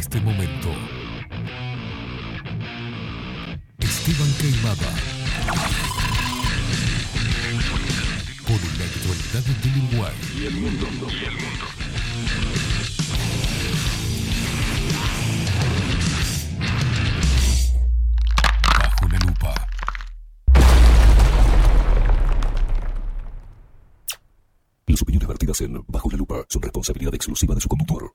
este momento. Esteban Queimada. Por la actualidad del Uruguay. Y el mundo. Y el mundo. Bajo la lupa. Las opiniones vertidas en Bajo la Lupa son responsabilidad exclusiva de su conductor.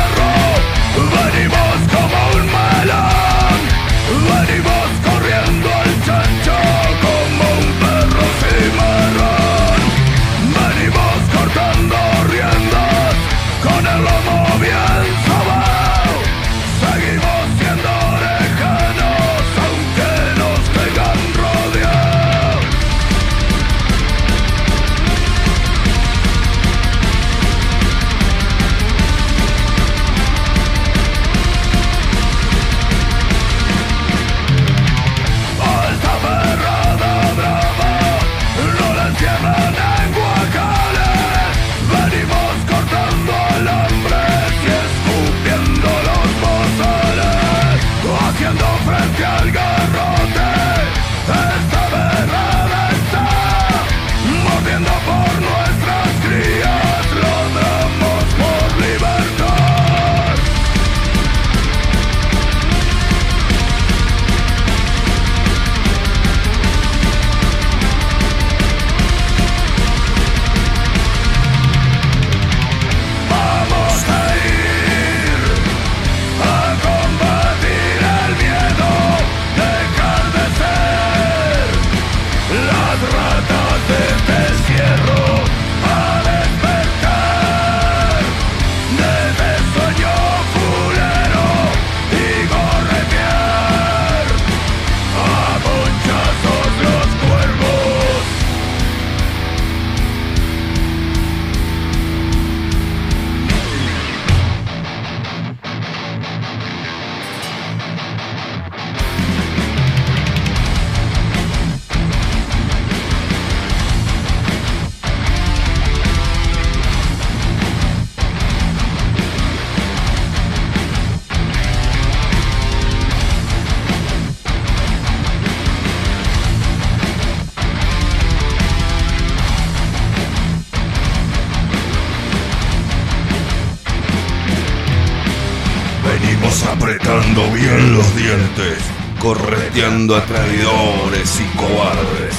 a traidores y cobardes.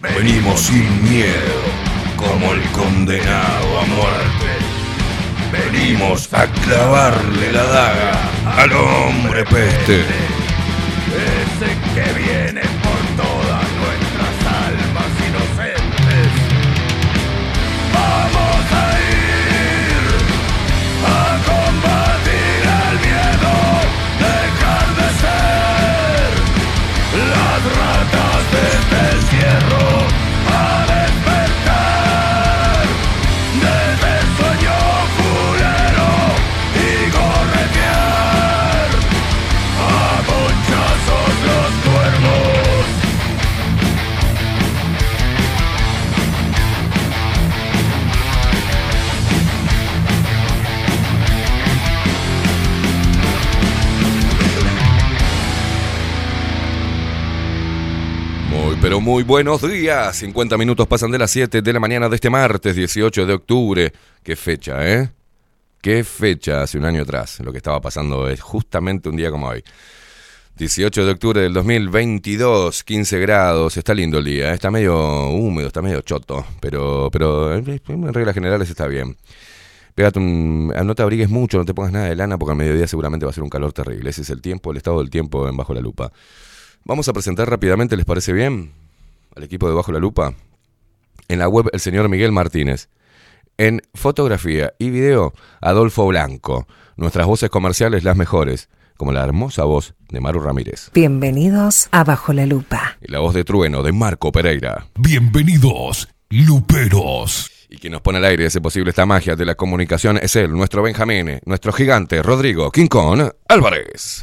Venimos sin miedo, como el condenado a muerte. Venimos a clavarle la daga al hombre peste. Ese que viene pero muy buenos días. 50 minutos pasan de las 7 de la mañana de este martes 18 de octubre. Qué fecha, ¿eh? Qué fecha hace un año atrás. Lo que estaba pasando es justamente un día como hoy. 18 de octubre del 2022, 15 grados, está lindo el día, ¿eh? está medio húmedo, está medio choto, pero, pero eh, en reglas generales está bien. Pégate un, no te abrigues mucho, no te pongas nada de lana porque al mediodía seguramente va a ser un calor terrible. Ese es el tiempo, el estado del tiempo en Bajo la Lupa. Vamos a presentar rápidamente, ¿les parece bien? Al equipo de Bajo la Lupa. En la web, el señor Miguel Martínez. En fotografía y video, Adolfo Blanco. Nuestras voces comerciales, las mejores. como la hermosa voz de Maru Ramírez. Bienvenidos a Bajo la Lupa. Y la voz de trueno de Marco Pereira. Bienvenidos, Luperos. Y quien nos pone al aire ese posible esta magia de la comunicación es él, nuestro Benjamín, nuestro gigante Rodrigo Kong Álvarez.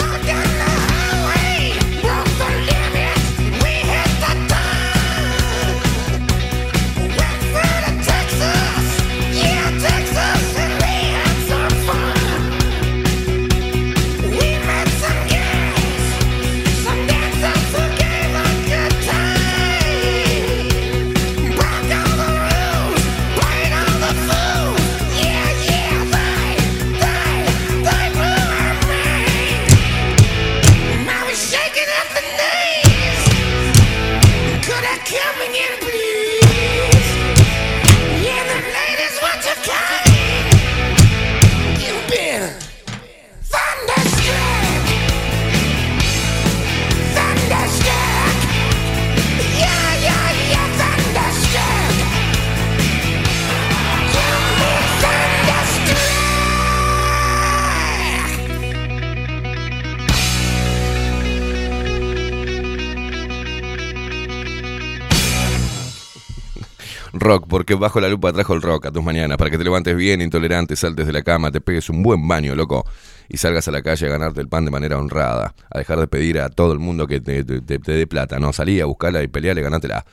Bajo la lupa trajo el rock a tus mañanas, para que te levantes bien, intolerante, saltes de la cama, te pegues un buen baño, loco, y salgas a la calle a ganarte el pan de manera honrada, a dejar de pedir a todo el mundo que te, te- dé plata, no, salí a buscarla y pelearle, ganátela.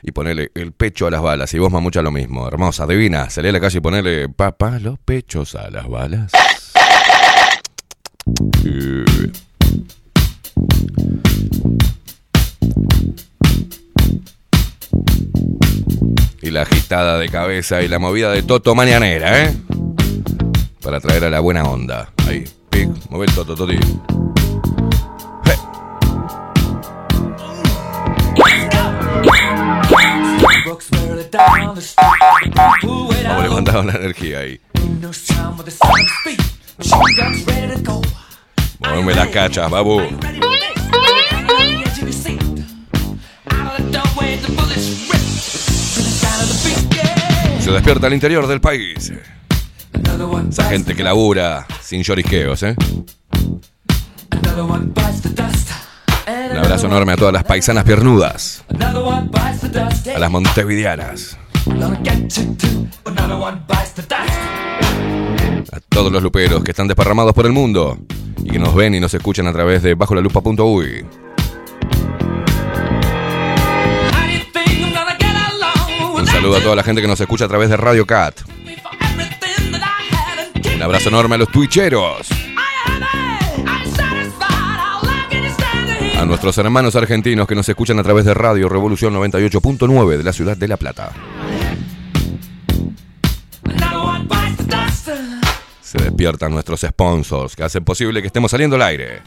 Y ponerle el pecho a las balas, y vos mamucha lo mismo, hermosa, divina, salí a la calle y ponerle papá los pechos a las balas. Y la agitada de cabeza y la movida de Toto mañanera, ¿eh? Para traer a la buena onda. Ahí, pic, mueve el Toto, Toti. Vamos levantando la energía ahí. Muéveme las cachas, babu. Se despierta al interior del país. Esa gente que labura sin llorisqueos, ¿eh? Un abrazo enorme a todas las paisanas piernudas, a las montevideanas, a todos los luperos que están desparramados por el mundo y que nos ven y nos escuchan a través de bajolalupa.uy. saludo a toda la gente que nos escucha a través de Radio Cat. Un abrazo enorme a los twitcheros. A nuestros hermanos argentinos que nos escuchan a través de Radio Revolución 98.9 de la ciudad de La Plata. Se despiertan nuestros sponsors que hacen posible que estemos saliendo al aire.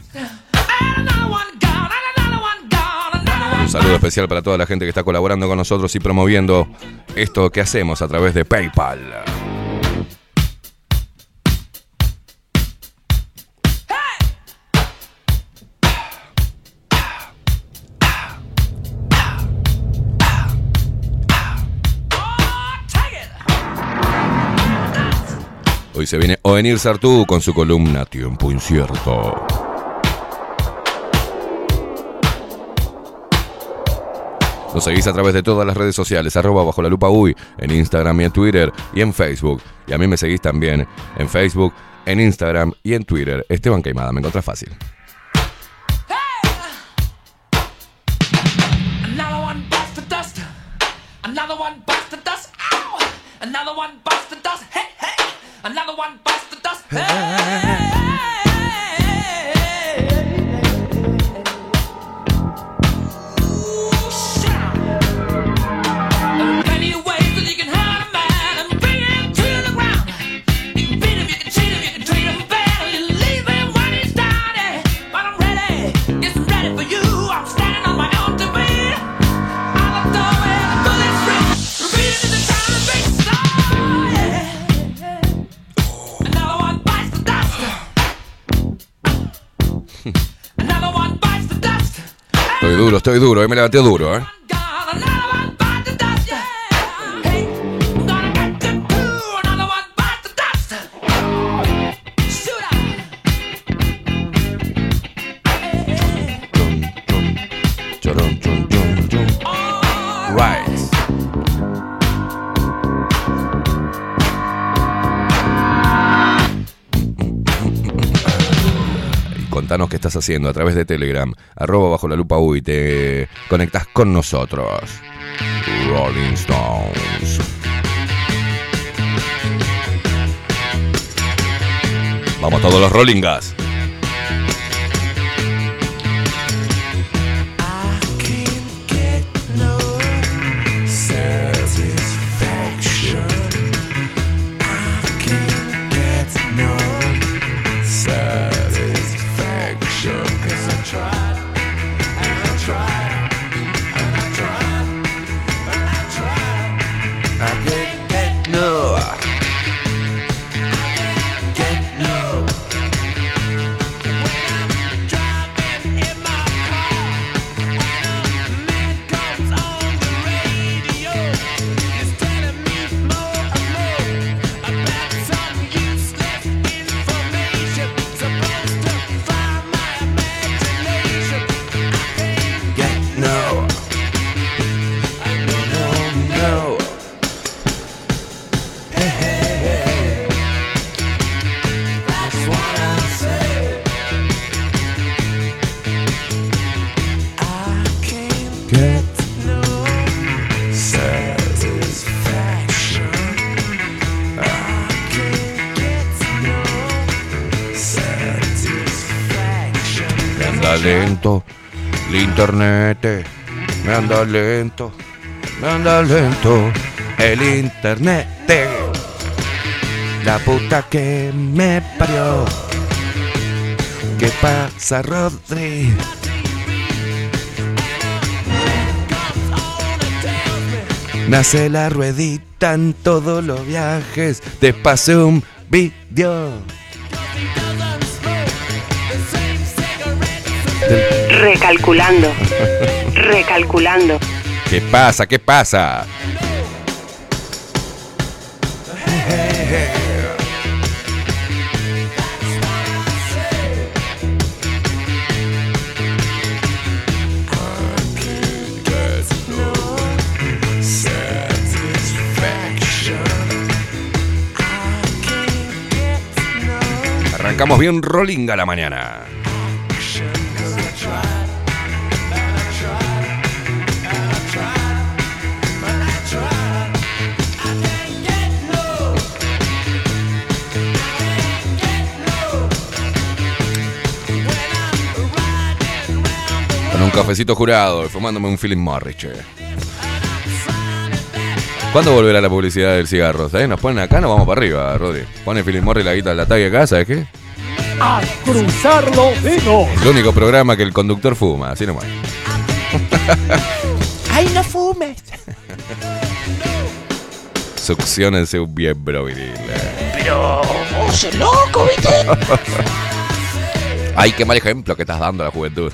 Un saludo especial para toda la gente que está colaborando con nosotros y promoviendo esto que hacemos a través de PayPal. Hoy se viene Ovenir Sartú con su columna Tiempo Incierto. Nos seguís a través de todas las redes sociales, arroba bajo la lupa uy, en Instagram y en Twitter y en Facebook. Y a mí me seguís también en Facebook, en Instagram y en Twitter. Esteban Queimada, me encontrás fácil. Another one dust. Another one dust. Estoy duro, estoy duro, eh, me levanté duro, ¿eh? Contanos qué estás haciendo a través de Telegram, arroba bajo la lupa uy, te conectás con nosotros. Rolling Stones. Vamos todos los Rollingas. Anda lento, anda lento el internet. La puta que me parió. ¿Qué pasa, Rodri? Me hace la ruedita en todos los viajes. Pasé un vídeo. Recalculando. Recalculando. ¿Qué pasa? ¿Qué pasa? Arrancamos bien rolling a la mañana. Cafecito jurado y fumándome un Philip Morris, che. ¿Cuándo volverá la publicidad del cigarro? ¿Sabes? Nos ponen acá, nos vamos para arriba, Rodri. Pone Philip Morris la guita de la talla acá, ¿sabes qué? a cruzar los dedos. El único programa que el conductor fuma, así nomás. ¡Ay, no fumes! Succionense un miembro viril. eh. Pero vos loco, ¿viste? Ay, qué mal ejemplo que estás dando a la juventud.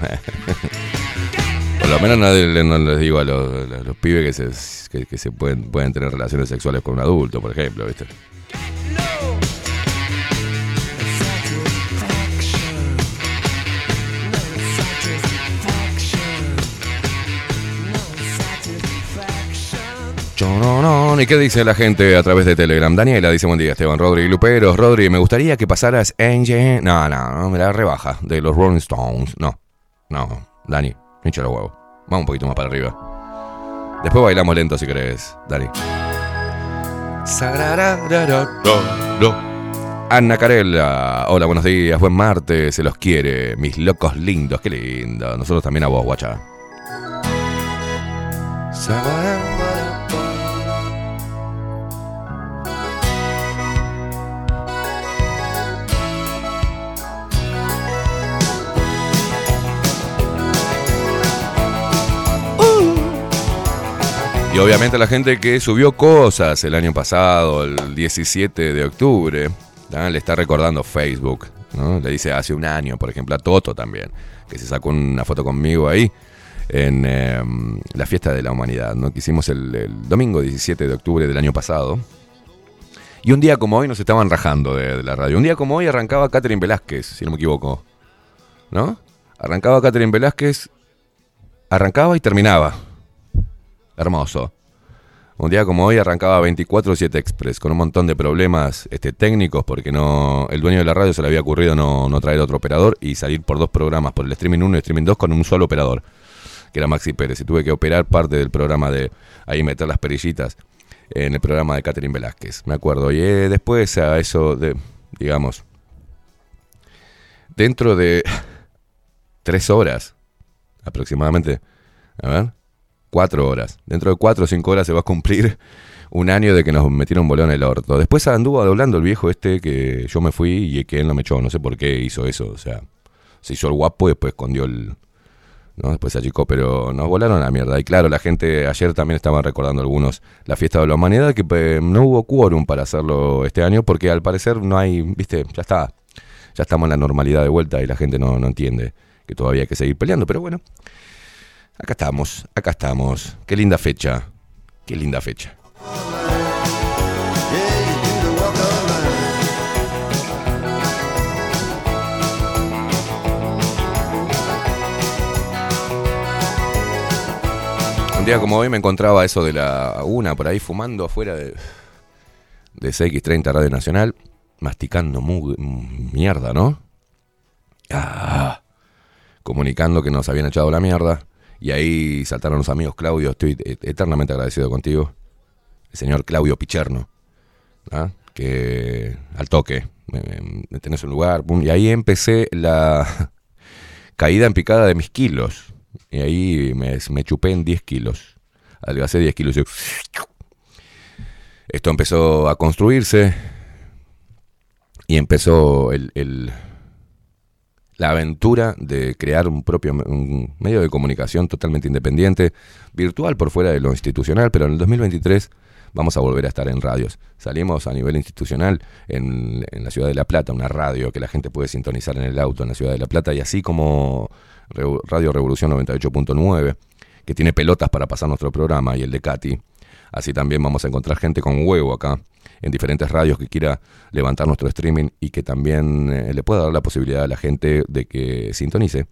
Por lo menos no, no les digo a los, a los pibes que se, que, que se pueden, pueden tener relaciones sexuales con un adulto, por ejemplo, ¿viste? ¿Y qué dice la gente a través de Telegram? Daniela dice, buen día, Esteban Rodri Luperos. Rodri, me gustaría que pasaras Angel... No, no, no, me la rebaja. De los Rolling Stones. No, no, Dani, hincha los huevos. Vamos un poquito más para arriba. Después bailamos lento si querés. Sararararararo. Ana Carella, hola, buenos días, buen martes, se los quiere, mis locos lindos, qué lindo. Nosotros también a vos, guacha. Y obviamente la gente que subió cosas el año pasado, el 17 de octubre, ¿ah? le está recordando Facebook. ¿no? Le dice hace un año, por ejemplo, a Toto también, que se sacó una foto conmigo ahí en eh, la fiesta de la humanidad, ¿no? que hicimos el, el domingo 17 de octubre del año pasado. Y un día como hoy nos estaban rajando de, de la radio. Un día como hoy arrancaba Catherine Velázquez, si no me equivoco. ¿No? Arrancaba Catherine Velázquez, arrancaba y terminaba. Hermoso. Un día como hoy arrancaba 24-7 Express con un montón de problemas este, técnicos porque no el dueño de la radio se le había ocurrido no, no traer otro operador y salir por dos programas, por el streaming 1 y streaming 2 con un solo operador, que era Maxi Pérez. Y tuve que operar parte del programa de ahí meter las perillitas en el programa de Catherine Velázquez, me acuerdo. Y eh, después a eso de, digamos, dentro de tres horas aproximadamente, a ver, cuatro horas. Dentro de cuatro o cinco horas se va a cumplir un año de que nos metieron un bolón en el orto. Después anduvo doblando el viejo este que yo me fui y que él no me echó. No sé por qué hizo eso. O sea, se hizo el guapo y después escondió el... ¿no? Después se achicó, pero nos volaron a la mierda. Y claro, la gente ayer también estaban recordando algunos la fiesta de la humanidad, que pues, no hubo quórum para hacerlo este año, porque al parecer no hay, viste, ya está, ya estamos en la normalidad de vuelta y la gente no, no entiende que todavía hay que seguir peleando, pero bueno, Acá estamos, acá estamos. Qué linda fecha. Qué linda fecha. Un día como hoy me encontraba eso de la una por ahí fumando afuera de, de CX30 Radio Nacional, masticando mierda, ¿no? Ah, comunicando que nos habían echado la mierda. Y ahí saltaron los amigos Claudio, estoy et- eternamente agradecido contigo. El señor Claudio Picherno, ¿ah? que al toque, tenés un lugar, y ahí empecé la caída en picada de mis kilos. Y ahí me, chupé en 10 kilos. Adelgacé 10 kilos. y- Esto empezó a construirse y empezó el- el, la aventura de crear un propio un medio de comunicación totalmente independiente, virtual por fuera de lo institucional, pero en el 2023 vamos a volver a estar en radios. Salimos a nivel institucional en, en la ciudad de La Plata, una radio que la gente puede sintonizar en el auto en la ciudad de La Plata, y así como Radio Revolución 98.9, que tiene pelotas para pasar nuestro programa, y el de Katy, así también vamos a encontrar gente con huevo acá en diferentes radios que quiera levantar nuestro streaming y que también eh, le pueda dar la posibilidad a la gente de que sintonice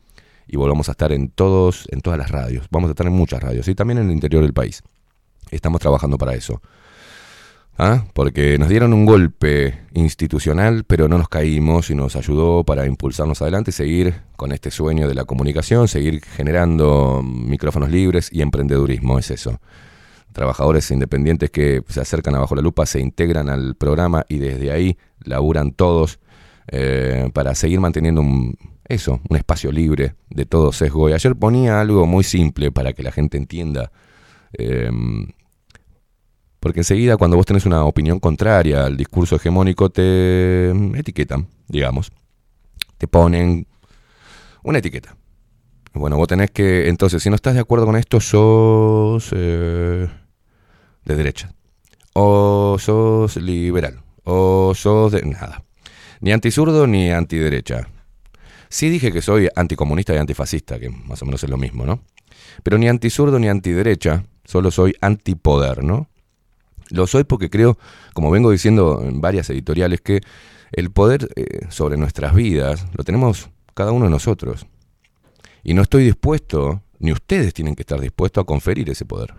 y volvamos a estar en todos en todas las radios. Vamos a estar en muchas radios y también en el interior del país. Estamos trabajando para eso. ¿Ah? Porque nos dieron un golpe institucional, pero no nos caímos y nos ayudó para impulsarnos adelante y seguir con este sueño de la comunicación, seguir generando micrófonos libres y emprendedurismo, es eso trabajadores independientes que se acercan a Bajo la Lupa, se integran al programa y desde ahí laburan todos eh, para seguir manteniendo un, eso, un espacio libre de todo sesgo. Y ayer ponía algo muy simple para que la gente entienda. eh, porque enseguida cuando vos tenés una opinión contraria al discurso hegemónico te etiquetan, digamos. Te ponen una etiqueta. Bueno, vos tenés que, entonces, si no estás de acuerdo con esto, sos eh, de derecha. O sos liberal. O sos de nada. Ni antisurdo ni antiderecha. Sí dije que soy anticomunista y antifascista, que más o menos es lo mismo, ¿no? Pero ni antisurdo ni antiderecha, solo soy antipoder, ¿no? Lo soy porque creo, como vengo diciendo en varias editoriales, que el poder eh, sobre nuestras vidas lo tenemos cada uno de nosotros. Y no estoy dispuesto, ni ustedes tienen que estar dispuestos a conferir ese poder.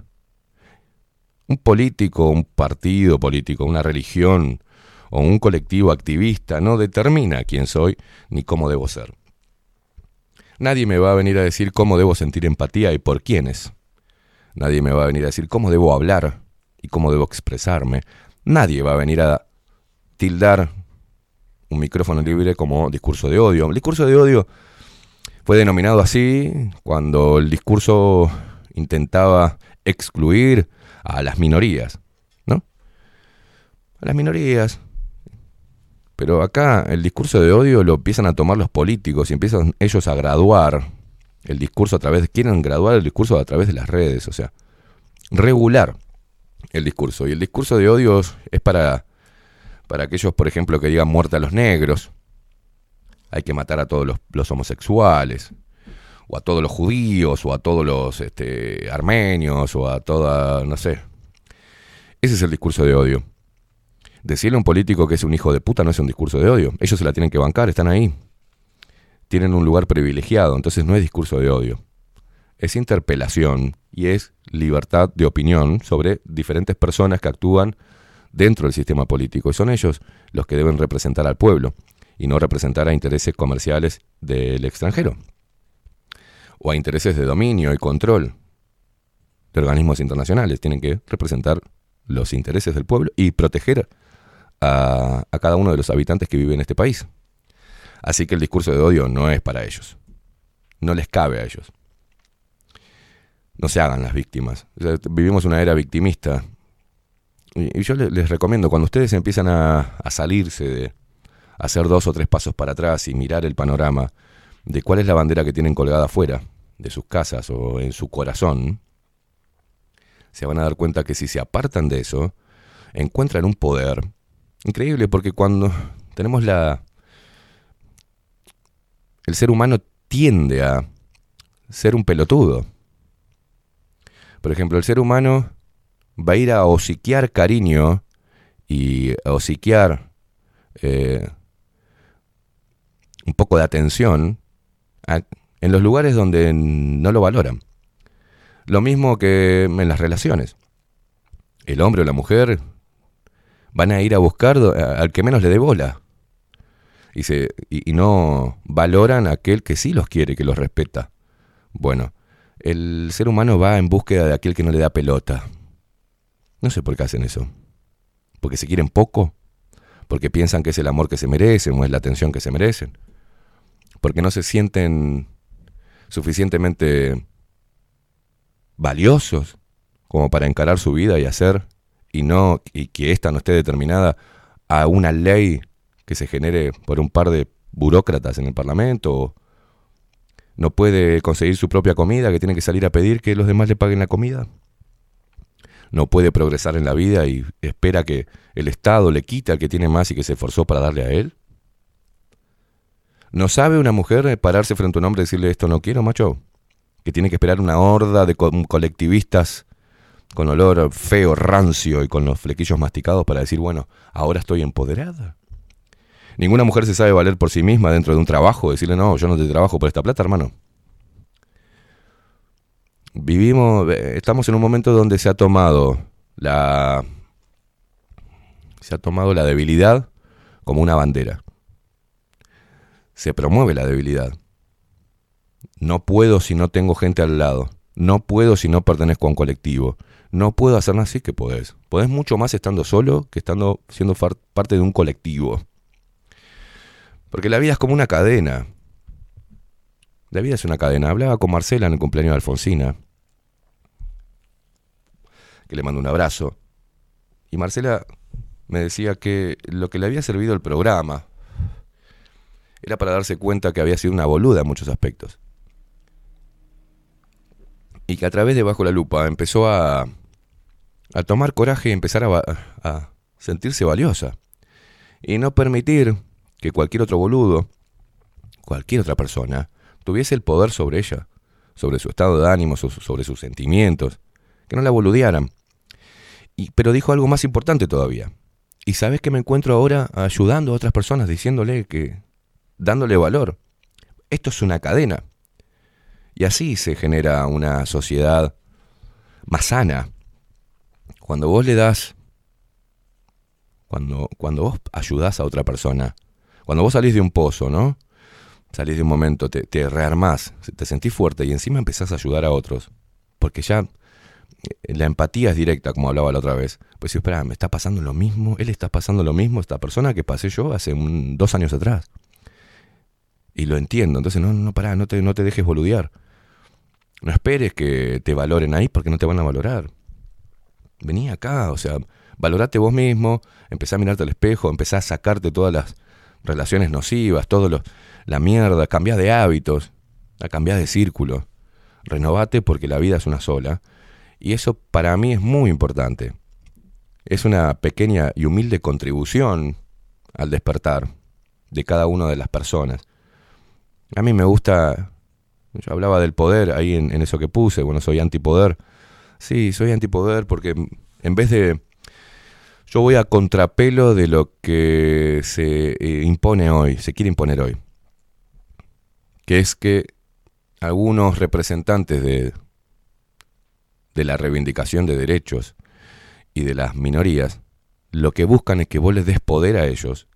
Un político, un partido político, una religión o un colectivo activista no determina quién soy ni cómo debo ser. Nadie me va a venir a decir cómo debo sentir empatía y por quiénes. Nadie me va a venir a decir cómo debo hablar y cómo debo expresarme. Nadie va a venir a tildar un micrófono libre como discurso de odio. El discurso de odio fue denominado así cuando el discurso intentaba excluir a las minorías, ¿no? A las minorías. Pero acá el discurso de odio lo empiezan a tomar los políticos y empiezan ellos a graduar el discurso a través, quieren graduar el discurso a través de las redes, o sea, regular el discurso. Y el discurso de odio es para, para aquellos, por ejemplo, que digan muerte a los negros, hay que matar a todos los, los homosexuales, o a todos los judíos, o a todos los este, armenios, o a toda, no sé. Ese es el discurso de odio. Decirle a un político que es un hijo de puta no es un discurso de odio. Ellos se la tienen que bancar, están ahí. Tienen un lugar privilegiado, entonces no es discurso de odio. Es interpelación y es libertad de opinión sobre diferentes personas que actúan dentro del sistema político. Y son ellos los que deben representar al pueblo y no representar a intereses comerciales del extranjero o a intereses de dominio y control de organismos internacionales. Tienen que representar los intereses del pueblo y proteger a, cada uno de los habitantes que viven en este país. Así que el discurso de odio no es para ellos. No les cabe a ellos. No se hagan las víctimas. Vivimos una era victimista. Y, yo le- les, recomiendo, cuando ustedes empiezan a, a salirse de hacer dos o tres pasos para atrás y mirar el panorama de cuál es la bandera que tienen colgada afuera de sus casas o en su corazón, se van a dar cuenta que si se apartan de eso, encuentran un poder increíble, porque cuando tenemos la... El ser humano tiende a ser un pelotudo. Por ejemplo, el ser humano va a ir a hociquear cariño y a hociquear eh, un poco de atención en los lugares donde no lo valoran. Lo mismo que en las relaciones. El hombre o la mujer van a ir a buscar al que menos le dé bola. Y, se, y no valoran a aquel que sí los quiere, que los respeta. Bueno, el ser humano va en búsqueda de aquel que no le da pelota. No sé por qué hacen eso. Porque se quieren poco. Porque piensan que es el amor que se merecen o es la atención que se merecen. Porque no se sienten suficientemente valiosos como para encarar su vida y hacer y no y que ésta no esté determinada a una ley que se genere por un par de burócratas en el Parlamento no puede conseguir su propia comida, que tiene que salir a pedir que los demás le paguen la comida. No puede progresar en la vida y espera que el Estado le quite al que tiene más y que se esforzó para darle a él. ¿No sabe una mujer pararse frente a un hombre y decirle esto no quiero, macho? Que tiene que esperar una horda de co- colectivistas con olor feo, rancio y con los flequillos masticados para decir, bueno, ahora estoy empoderada. Ninguna mujer se sabe valer por sí misma dentro de un trabajo, decirle, no, yo no te trabajo por esta plata, hermano. Vivimos, eh, estamos en un momento donde se ha tomado la... Se ha tomado la debilidad como una bandera. Se promueve la debilidad. No puedo si no tengo gente al lado. No puedo si no pertenezco a un colectivo. No puedo hacer nada así que podés. Podés mucho más estando solo que estando siendo parte de un colectivo. Porque la vida es como una cadena. La vida es una cadena. Hablaba con Marcela en el cumpleaños de Alfonsina. Que le mando un abrazo. Y Marcela me decía que lo que le había servido el programa era para darse cuenta que había sido una boluda en muchos aspectos. Y que a través de Bajo la Lupa empezó a, a tomar coraje y empezar a, a sentirse valiosa. Y no permitir que cualquier otro boludo, cualquier otra persona, tuviese el poder sobre ella, sobre su estado de ánimo, so- sobre sus sentimientos, que no la boludearan. Y, pero dijo algo más importante todavía. Y sabes que me encuentro ahora ayudando a otras personas, diciéndole que, dándole valor. Esto es una cadena. Y así se genera una sociedad más sana, cuando vos le das, cuando, cuando vos ayudás a otra persona, cuando vos salís de un pozo, ¿no? Salís de un momento, te, te rearmás, te sentís fuerte y encima empezás a ayudar a otros, porque ya eh, la empatía es directa, como hablaba la otra vez. Pues si, espera, me está pasando lo mismo, él está pasando lo mismo, esta persona que pasé yo hace un- dos años atrás. Y lo entiendo, entonces no, no, pará, no te, no te dejes boludear. No esperes que te valoren ahí porque no te van a valorar. Vení acá, o sea, valorate vos mismo, empezá a mirarte al espejo, empezá a sacarte todas las relaciones nocivas, todo lo, la mierda, cambiá de hábitos, a cambiar de círculo. Renovate porque la vida es una sola. Y eso para mí es muy importante. Es una pequeña y humilde contribución al despertar de cada una de las personas. A mí me gusta, yo hablaba del poder ahí en, en eso que puse, bueno, soy antipoder. Sí, soy antipoder porque en vez de... Yo voy a contrapelo de lo que se eh, impone hoy, se quiere imponer hoy. Que es que algunos representantes de, de la reivindicación de derechos y de las minorías, lo que buscan es que vos les des poder a ellos,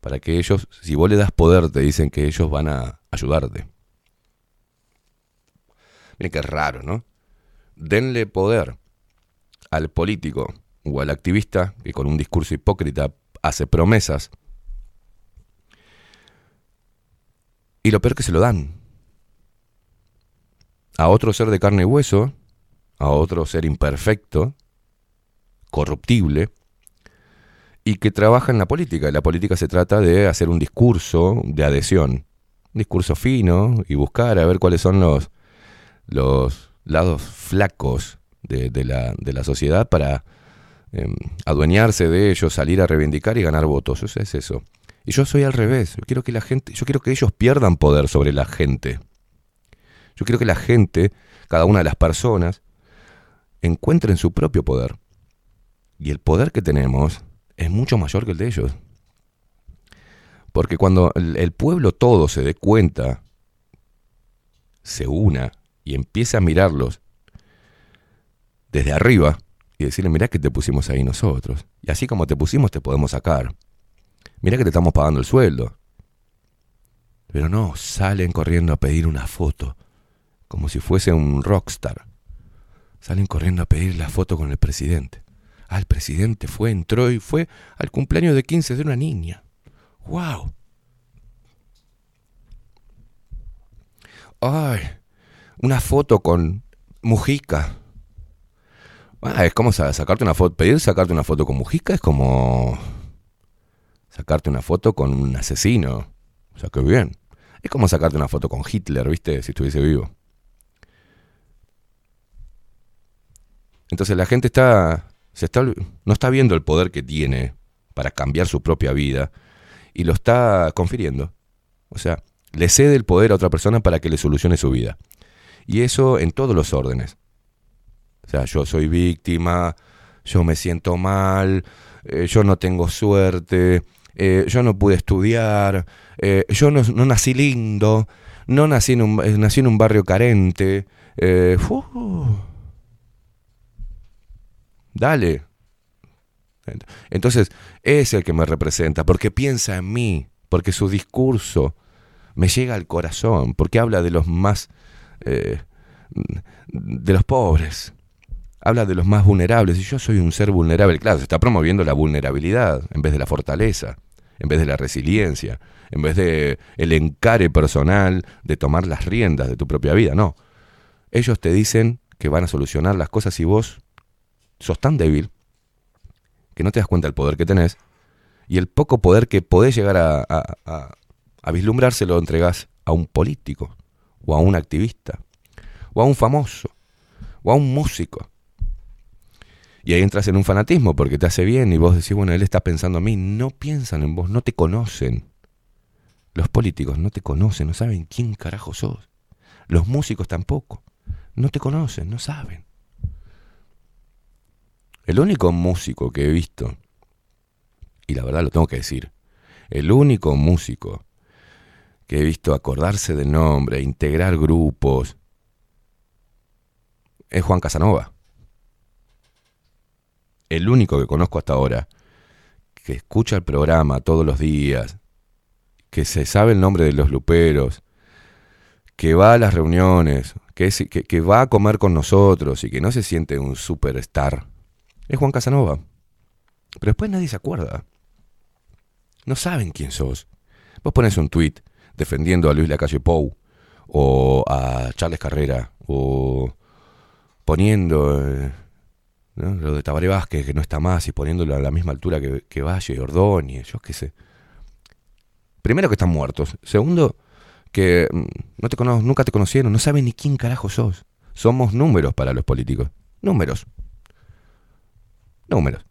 para que ellos, si vos le das poder, te dicen que ellos van a ayudarte. Miren qué raro, ¿no? Denle poder al político o al activista que con un discurso hipócrita hace promesas y lo peor que se lo dan a otro ser de carne y hueso, a otro ser imperfecto, corruptible, y que trabaja en la política. La política se trata de hacer un discurso de adhesión, un discurso fino y buscar a ver cuáles son los, los lados flacos de, la, de la sociedad para eh, adueñarse de ellos, salir a reivindicar y ganar votos. Eso es eso. Y yo soy al revés. Yo quiero que la gente, yo quiero que ellos pierdan poder sobre la gente. Yo quiero que la gente, cada una de las personas, encuentren su propio poder. Y el poder que tenemos es mucho mayor que el de ellos. Porque cuando el, pueblo todo se dé cuenta, se una y empiece a mirarlos desde arriba y decirle, mirá que te pusimos ahí nosotros. Y así como te pusimos, te podemos sacar. Mirá que te estamos pagando el sueldo. Pero no, salen corriendo a pedir una foto, como si fuese un rockstar. Salen corriendo a pedir la foto con el presidente. El presidente fue, entró y fue al cumpleaños de 15 de una niña. ¡Wow! ¡Ay! Una foto con Mujica. Ah, es como sa- sacarte una foto. Pedir sacarte una foto con Mujica es como sacarte una foto con un asesino. O sea, qué bien. Es como sacarte una foto con Hitler, ¿viste? Si estuviese vivo. Entonces la gente está, se está, no está viendo el poder que tiene para cambiar su propia vida y lo está confiriendo. O sea, le cede el poder a otra persona para que le solucione su vida. Y eso en todos los órdenes. O sea, yo soy víctima, yo me siento mal, eh, yo no tengo suerte, eh, yo no pude estudiar, eh, yo no, no nací lindo, no nací en un, nací en un barrio carente. fu- Dale. Entonces, es el que me representa, porque piensa en mí, porque su discurso me llega al corazón, porque habla de los más, eh, de los pobres, habla de los más vulnerables, y yo soy un ser vulnerable. Claro, se está promoviendo la vulnerabilidad en vez de la fortaleza, en vez de la resiliencia, en vez de el encare personal de tomar las riendas de tu propia vida, no. Ellos te dicen que van a solucionar las cosas y vos sos tan débil que no te das cuenta del poder que tenés y el poco poder que podés llegar a, a, a- a lo entregás a un político o a un activista o a un famoso o a un músico. Y ahí entras en un fanatismo porque te hace bien y vos decís, bueno, él está pensando en mí. No piensan en vos, no te conocen. Los políticos no te conocen, no saben quién carajo sos. Los músicos tampoco. No te conocen, no saben. El único músico que he visto, y la verdad lo tengo que decir, el único músico que he visto acordarse del nombre, integrar grupos, es Juan Casanova. el único que conozco hasta ahora, que escucha el programa todos los días, que se sabe el nombre de los luperos, que va a las reuniones, que, es- que, que va a comer con nosotros y que no se siente un superstar, es Juan Casanova. Pero después nadie se acuerda. No saben quién sos. Vos pones un tuit defendiendo a Luis Lacalle Pou o a Charles Carrera o poniendo eh, ¿no? lo de Tabaré Vázquez que no está más y poniéndolo a la misma altura que, que Valle y Ordóñez, yo qué sé. Primero que están muertos. Segundo, que mm, no te nunca te conocieron, no saben ni quién carajo sos. Somos números para los políticos. Números. Números.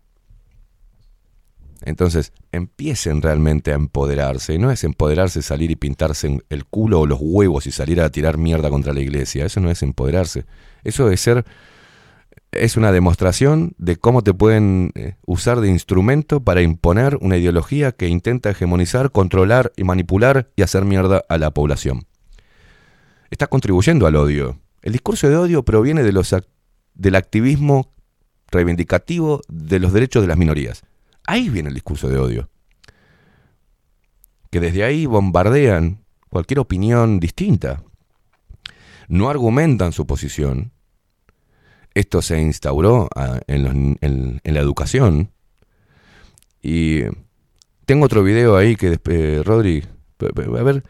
Entonces, empiecen realmente a empoderarse. Y no es empoderarse salir y pintarse el culo o los huevos y salir a tirar mierda contra la iglesia. Eso no es empoderarse. Eso es ser. Es una demostración de cómo te pueden eh, usar de instrumento para imponer una ideología que intenta hegemonizar, controlar y manipular y hacer mierda a la población. Está contribuyendo al odio. El discurso de odio proviene de los, del activismo reivindicativo de los derechos de las minorías. Ahí viene el discurso de odio. Que desde ahí bombardean cualquier opinión distinta. No argumentan su posición. Esto se instauró ah, en, la educación. Y tengo otro video ahí que, después, Rodri, a ver,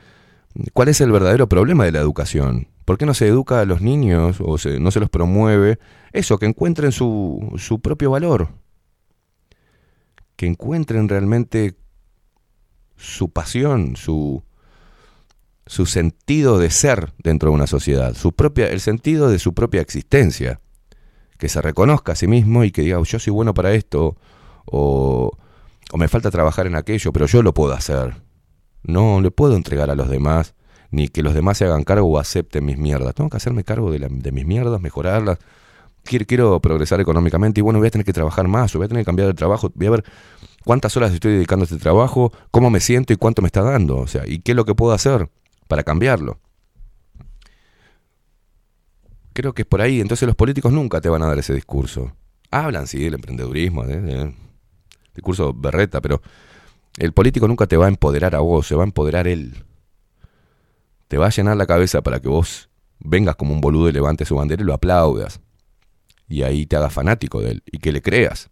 ¿cuál es el verdadero problema de la educación? ¿Por qué no se educa a los niños o se- no se los promueve? Eso, que encuentren su, su propio valor que encuentren realmente su pasión, su, su sentido de ser dentro de una sociedad, su propia, el sentido de su propia existencia, que se reconozca a sí mismo y que diga, "Oh, yo soy bueno para esto, o, o me falta trabajar en aquello, pero yo lo puedo hacer. No le puedo entregar a los demás, ni que los demás se hagan cargo o acepten mis mierdas. Tengo que hacerme cargo de, la- de mis mierdas, mejorarlas, quiero, progresar económicamente y bueno, voy a tener que trabajar más, voy a tener que cambiar de trabajo, voy a ver cuántas horas estoy dedicando a este trabajo, cómo me siento y cuánto me está dando, o sea, y qué es lo que puedo hacer para cambiarlo. Creo que es por ahí, entonces los políticos nunca te van a dar ese discurso. Hablan, sí, del emprendedurismo, ¿eh? Eh, discurso berreta, pero el político nunca te va a empoderar a vos, se va a empoderar él. Te va a llenar la cabeza para que vos vengas como un boludo y levantes su bandera y lo aplaudas y ahí te hagas fanático de él y que le creas.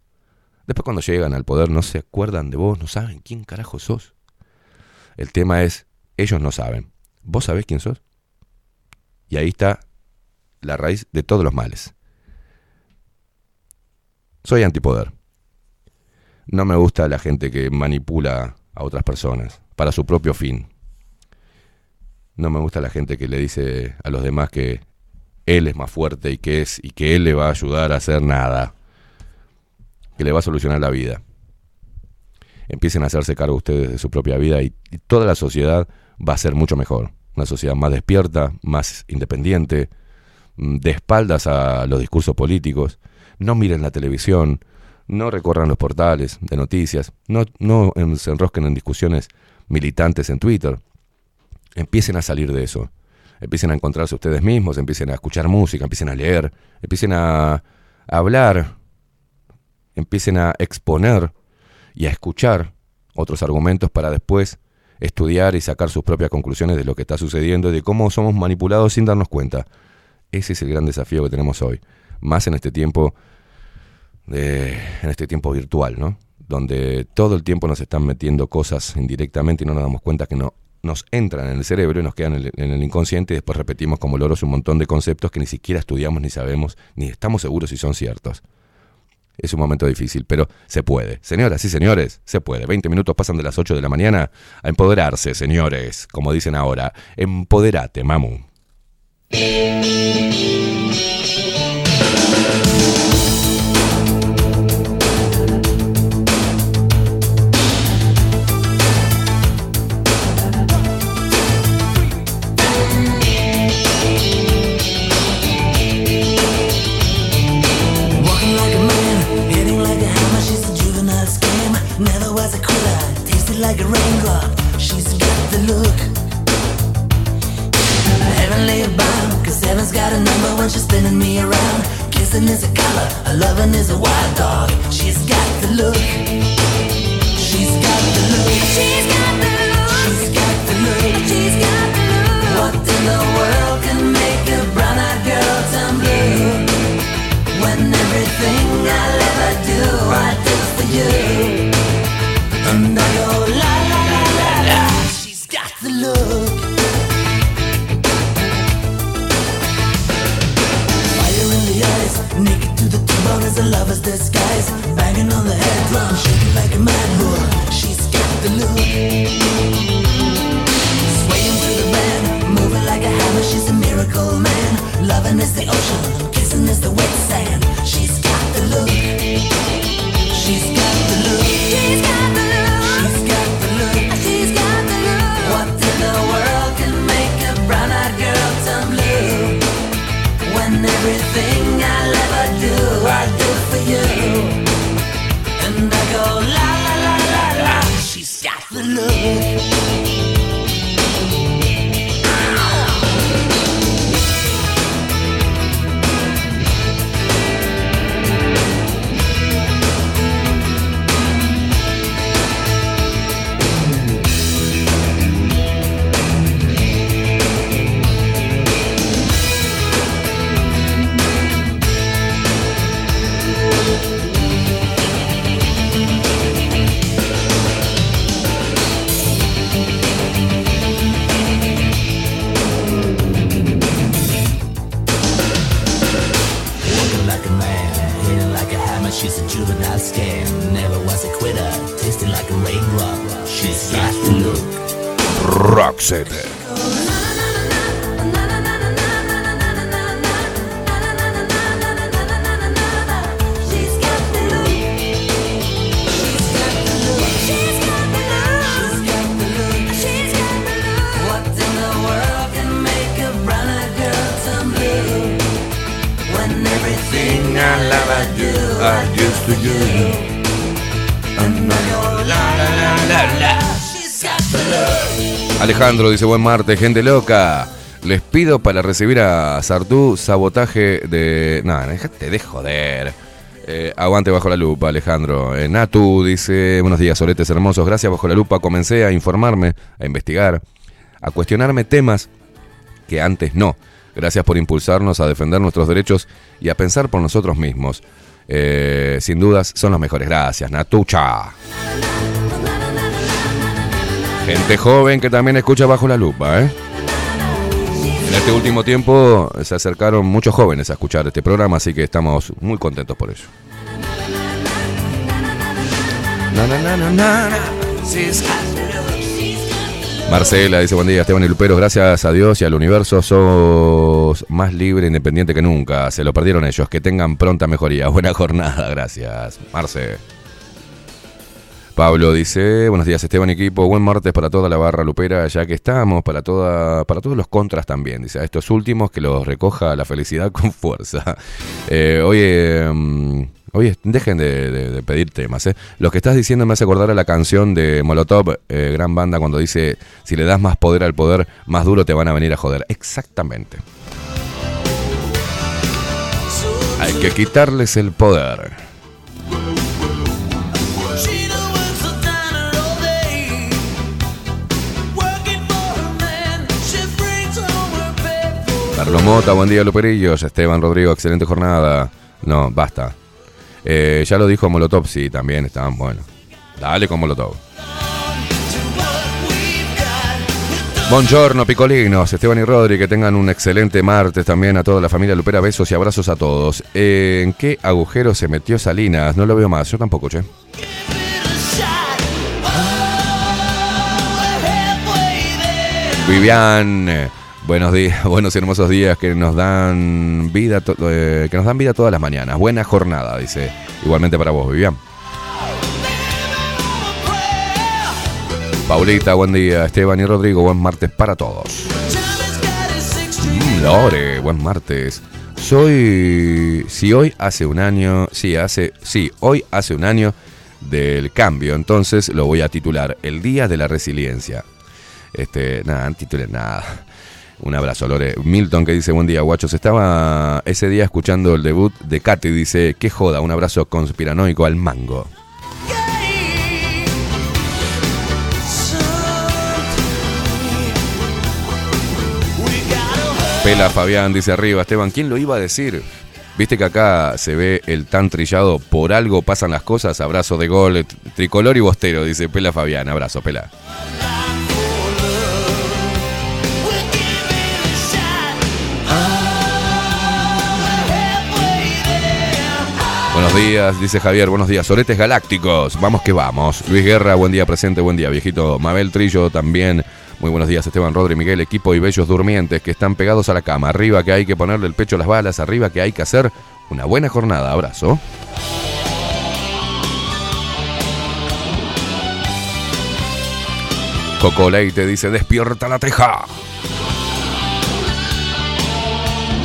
Después cuando llegan al poder no se acuerdan de vos, no saben quién carajo sos. El tema es, ellos no saben. ¿Vos sabés quién sos? Y ahí está la raíz de todos los males. Soy antipoder. No me gusta la gente que manipula a otras personas para su propio fin. No me gusta la gente que le dice a los demás que él es más fuerte y que es y que él le va a ayudar a hacer nada, que le va a solucionar la vida. Empiecen a hacerse cargo ustedes de su propia vida y, y toda la sociedad va a ser mucho mejor. Una sociedad más despierta, más independiente, mm, de espaldas a los discursos políticos. No miren la televisión, no recorran los portales de noticias, no, no se enrosquen en discusiones militantes en Twitter. Empiecen a salir de eso empiecen a encontrarse ustedes mismos, empiecen a escuchar música, empiecen a leer, empiecen a hablar, empiecen a exponer y a escuchar otros argumentos para después estudiar y sacar sus propias conclusiones de lo que está sucediendo y de cómo somos manipulados sin darnos cuenta. Ese es el gran desafío que tenemos hoy, más en este tiempo en este tiempo virtual, ¿no? Donde todo el tiempo nos están metiendo cosas indirectamente y no nos damos cuenta que no nos entran en el cerebro y nos quedan en el, en el inconsciente y después repetimos como loros un montón de conceptos que ni siquiera estudiamos ni sabemos ni estamos seguros si son ciertos. Es un momento difícil, pero se puede. Señoras y señores, se puede. 20 minutos pasan de las 8 de la mañana a empoderarse, señores. Como dicen ahora, empoderate, mamu. Heaven's got a number when she's spinning me around. Kissing is a color, a loving is a wild dog. She's got the look. She's got the look. She's got the look. She's got the look. She's got the look. What in the world can make a brown-eyed girl turn blue? When everything I'll ever do, I do for you. And I go la la la la la. She's got the look. Naked to the bone as a lover's disguise. Banging on the head drum, shaking like a mad bull. She's got the look. Swaying through the band, moving like a hammer. She's a miracle man. Loving is the ocean, kissing is the wet sand. She's got the look. She's got the look. She's got She's got She's a juvenile scam, never was a quitter, tasting like a raindrop. She's got to look. Rocksteady. I love it. Alejandro dice, buen martes, gente loca. Les pido para recibir a Sartú sabotaje de... Nada, déjate de joder. Eh, aguante bajo la lupa, Alejandro. Eh, Natu dice, buenos días, soletes hermosos. Gracias bajo la lupa. Comencé a informarme, a investigar, a cuestionarme temas que antes no. Gracias por impulsarnos a defender nuestros derechos y a pensar por nosotros mismos. Eh, sin dudas, son los mejores. Gracias, Natucha. Gente joven que también escucha bajo la lupa, ¿eh? En este último tiempo se acercaron muchos jóvenes a escuchar este programa, así que estamos muy contentos por na. Marcela dice, buen día, Esteban y Luperos, gracias a Dios y al universo sos más libre e independiente que nunca. Se lo perdieron ellos, que tengan pronta mejoría. Buena jornada, gracias. Marce. Pablo dice, buenos días Esteban equipo, buen martes para toda la barra lupera, ya que estamos, para toda, para todos los contras también, dice, a estos últimos que los recoja la felicidad con fuerza. Eh, oye, mm, oye, dejen de, de- de pedir temas, ¿eh? Lo que estás diciendo me hace acordar a la canción de Molotov, eh, gran banda, cuando dice, si le das más poder al poder, más duro te van a venir a joder. Exactamente. Hay que quitarles el poder. Carlos Mota, buen día Luperillos. Esteban Rodrigo, excelente jornada. No, basta. Eh, ya lo dijo Molotov, sí, también estaban buenos. Dale con Molotov. Buongiorno, picolinos, Esteban y Rodri, que tengan un excelente martes también a toda la familia Lupera. Besos y abrazos a todos. Eh, ¿En qué agujero se metió Salinas? No lo veo más, yo tampoco, che. Vivian, buenos días, buenos y hermosos días que nos dan vida, eh, que nos dan vida todas las mañanas. Buena jornada, dice. Igualmente para vos, Vivian. Paulita, buen día. Esteban y Rodrigo, buen martes para todos. Mm, Lore, buen martes. Soy. Si hoy hace un año. Sí, hace. Sí, hoy hace un año del cambio. Entonces lo voy a titular El Día de la Resiliencia. Este, nada, no titulé nada. Un abrazo, Lore. Milton que dice, buen día, guachos. Estaba ese día escuchando el debut de Katy. Dice, qué joda, un abrazo conspiranoico al mango. Pela Fabián dice arriba, Esteban, ¿quién lo iba a decir? Viste que acá se ve el tan trillado, por algo pasan las cosas, abrazo de gol, tricolor y bostero, dice Pela Fabián, abrazo, Pela. Buenos días, dice Javier, buenos días, soretes galácticos, vamos que vamos. Luis Guerra, buen día presente, buen día, viejito. Mabel Trillo también, muy buenos días, Esteban Rodri, Miguel, equipo y bellos durmientes que están pegados a la cama. Arriba que hay que ponerle el pecho a las balas, arriba que hay que hacer una buena jornada, abrazo. Coco Leite dice, despierta la teja.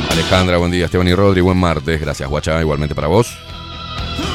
Alejandra, buen día. Esteban y Rodri, buen martes. Gracias, guacha. Igualmente para vos. Two.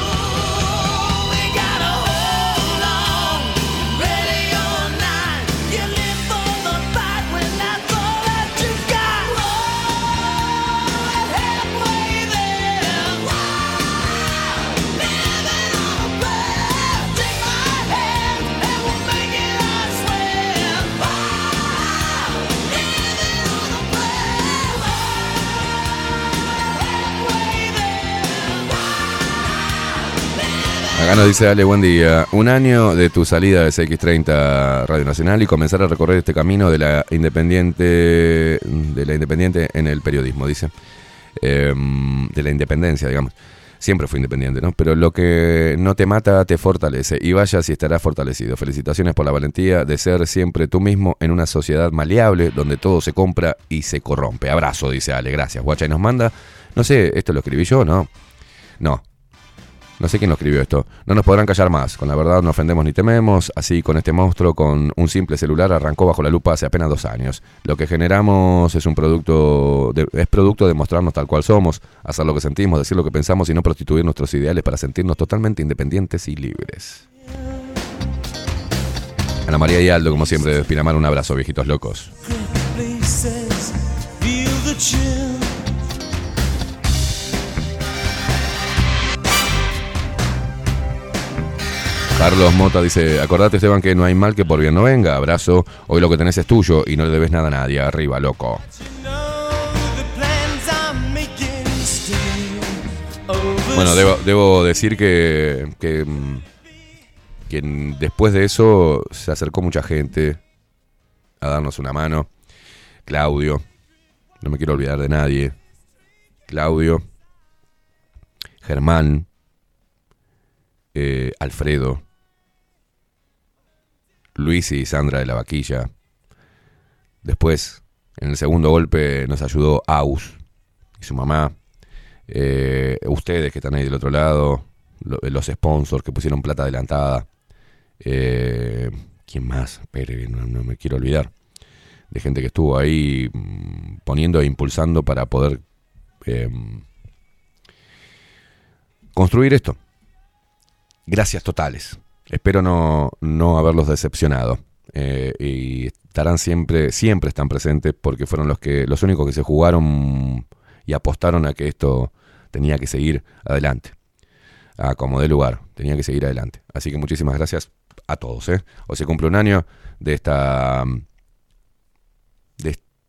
Acá dice Ale, buen día. Un año de tu salida de CX30 Radio Nacional y comenzar a recorrer este camino de la independiente, de la independiente en el periodismo, dice. Em, de la independencia, digamos. Siempre fui independiente, ¿no? Pero lo que no te mata te fortalece y vayas y estarás fortalecido. Felicitaciones por la valentía de ser siempre tú mismo en una sociedad maleable donde todo se compra y se corrompe. Abrazo, dice Ale, gracias. Guacha y nos manda, no sé, ¿esto lo escribí yo no? No, no sé quién lo escribió esto. No nos podrán callar más. Con la verdad no ofendemos ni tememos. Así con este monstruo, con un simple celular, arrancó bajo la lupa hace apenas dos años. Lo que generamos es un producto, de- es producto de mostrarnos tal cual somos, hacer lo que sentimos, decir lo que pensamos y no prostituir nuestros ideales para sentirnos totalmente independientes y libres. Ana María y Aldo, como siempre, de Pinamar, un abrazo, viejitos locos. Carlos Mota dice, acordate Esteban que no hay mal que por bien no venga, abrazo, hoy lo que tenés es tuyo y no le debes nada a nadie, arriba, loco. Bueno, debo, decir que, mm, que después de eso se acercó mucha gente a darnos una mano. Claudio, no me quiero olvidar de nadie. Claudio, Germán, eh, Alfredo, Luis y Sandra de la Vaquilla. Después, en el segundo golpe, nos ayudó Aus y su mamá. Eh, ustedes que están ahí del otro lado, lo- los sponsors que pusieron plata adelantada. Eh, ¿Quién más? Espere, no, me quiero olvidar. De gente que estuvo ahí mm, poniendo e impulsando para poder eh, construir esto. Gracias totales. Espero no, no haberlos decepcionado. Eh, y estarán siempre, siempre están presentes porque fueron los que, los únicos que se jugaron y apostaron a que esto tenía que seguir adelante. A como de lugar, tenía que seguir adelante. Así que muchísimas gracias a todos. ¿eh? Hoy se cumple un año de esta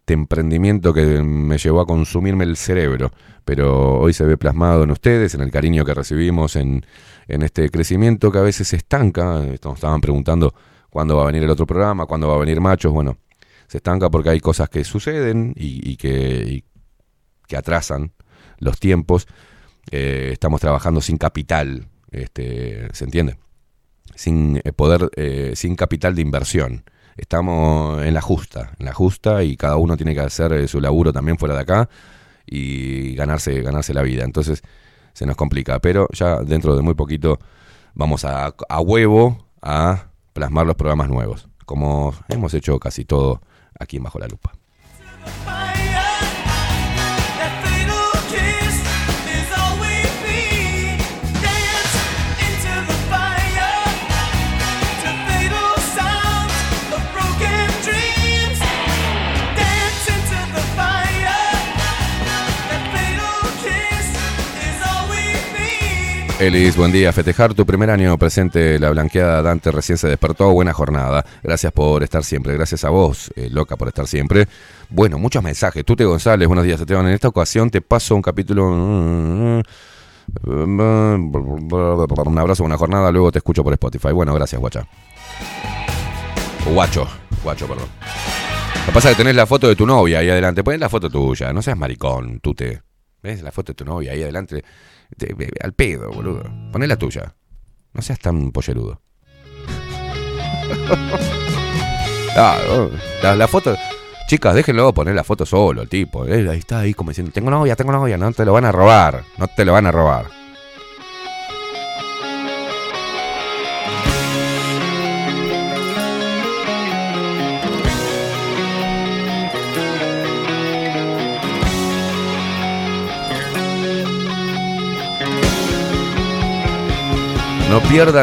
este emprendimiento que me llevó a consumirme el cerebro, pero hoy se ve plasmado en ustedes, en el cariño que recibimos, en, en este crecimiento que a veces se estanca. Nos estaban preguntando cuándo va a venir el otro programa, cuándo va a venir Machos. Bueno, se estanca porque hay cosas que suceden y, que, y que atrasan los tiempos. Eh, estamos trabajando sin capital, este, ¿se entiende? Sin eh, poder, eh, sin capital de inversión. Estamos en la justa, en la justa y cada uno tiene que hacer eh, su laburo también fuera de acá y ganarse, ganarse la vida. Entonces se nos complica, pero ya dentro de muy poquito vamos a, a huevo a plasmar los programas nuevos, como hemos hecho casi todo aquí en Bajo la Lupa. Elis, buen día. Festejar tu primer año presente. La blanqueada Dante recién se despertó. Buena jornada. Gracias por estar siempre. Gracias a vos, eh, loca, por estar siempre. Bueno, muchos mensajes. Tute González, buenos días, Esteban. En esta ocasión te paso un capítulo. Un abrazo, buena jornada. Luego te escucho por Spotify. Bueno, gracias, guacha. Guacho. Guacho, perdón. Lo que pasa es que tenés la foto de tu novia ahí adelante. Pones la foto tuya. No seas maricón, Tute. ¿Ves la foto de tu novia ahí adelante? Al pedo, boludo. Poné la tuya. No seas tan pollerudo. Ah, la, la foto. Chicas, déjenlo poner la foto solo, el tipo. Eh, ahí está ahí como diciendo, tengo novia, tengo novia. No te lo van a robar. No te lo van a robar.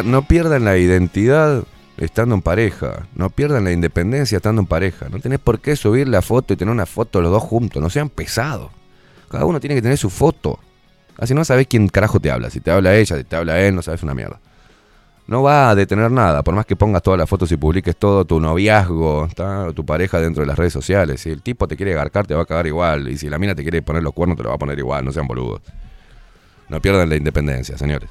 No pierdan la identidad estando en pareja. No pierdan la independencia estando en pareja. No tenés por qué subir la foto y tener una foto los dos juntos. No sean pesados. Cada uno tiene que tener su foto. Así no sabes quién carajo te habla. Si te habla ella, si te habla él, no sabes una mierda. No va a detener nada, por más que pongas todas las fotos y publiques todo tu noviazgo, tu pareja dentro de las redes sociales. Si el tipo te quiere garcar, te va a cagar igual. Y si la mina te quiere poner los cuernos, te lo va a poner igual. No sean boludos. No pierdan la independencia, señores.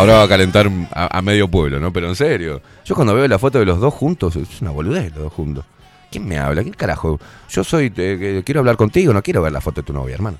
Ahora va a calentar a, medio pueblo, ¿no? Pero en serio. Yo cuando veo la foto de los dos juntos, es una boludez los dos juntos. ¿Quién me habla? ¿Quién carajo? Yo soy, eh, quiero hablar contigo, no quiero ver la foto de tu novia, hermano.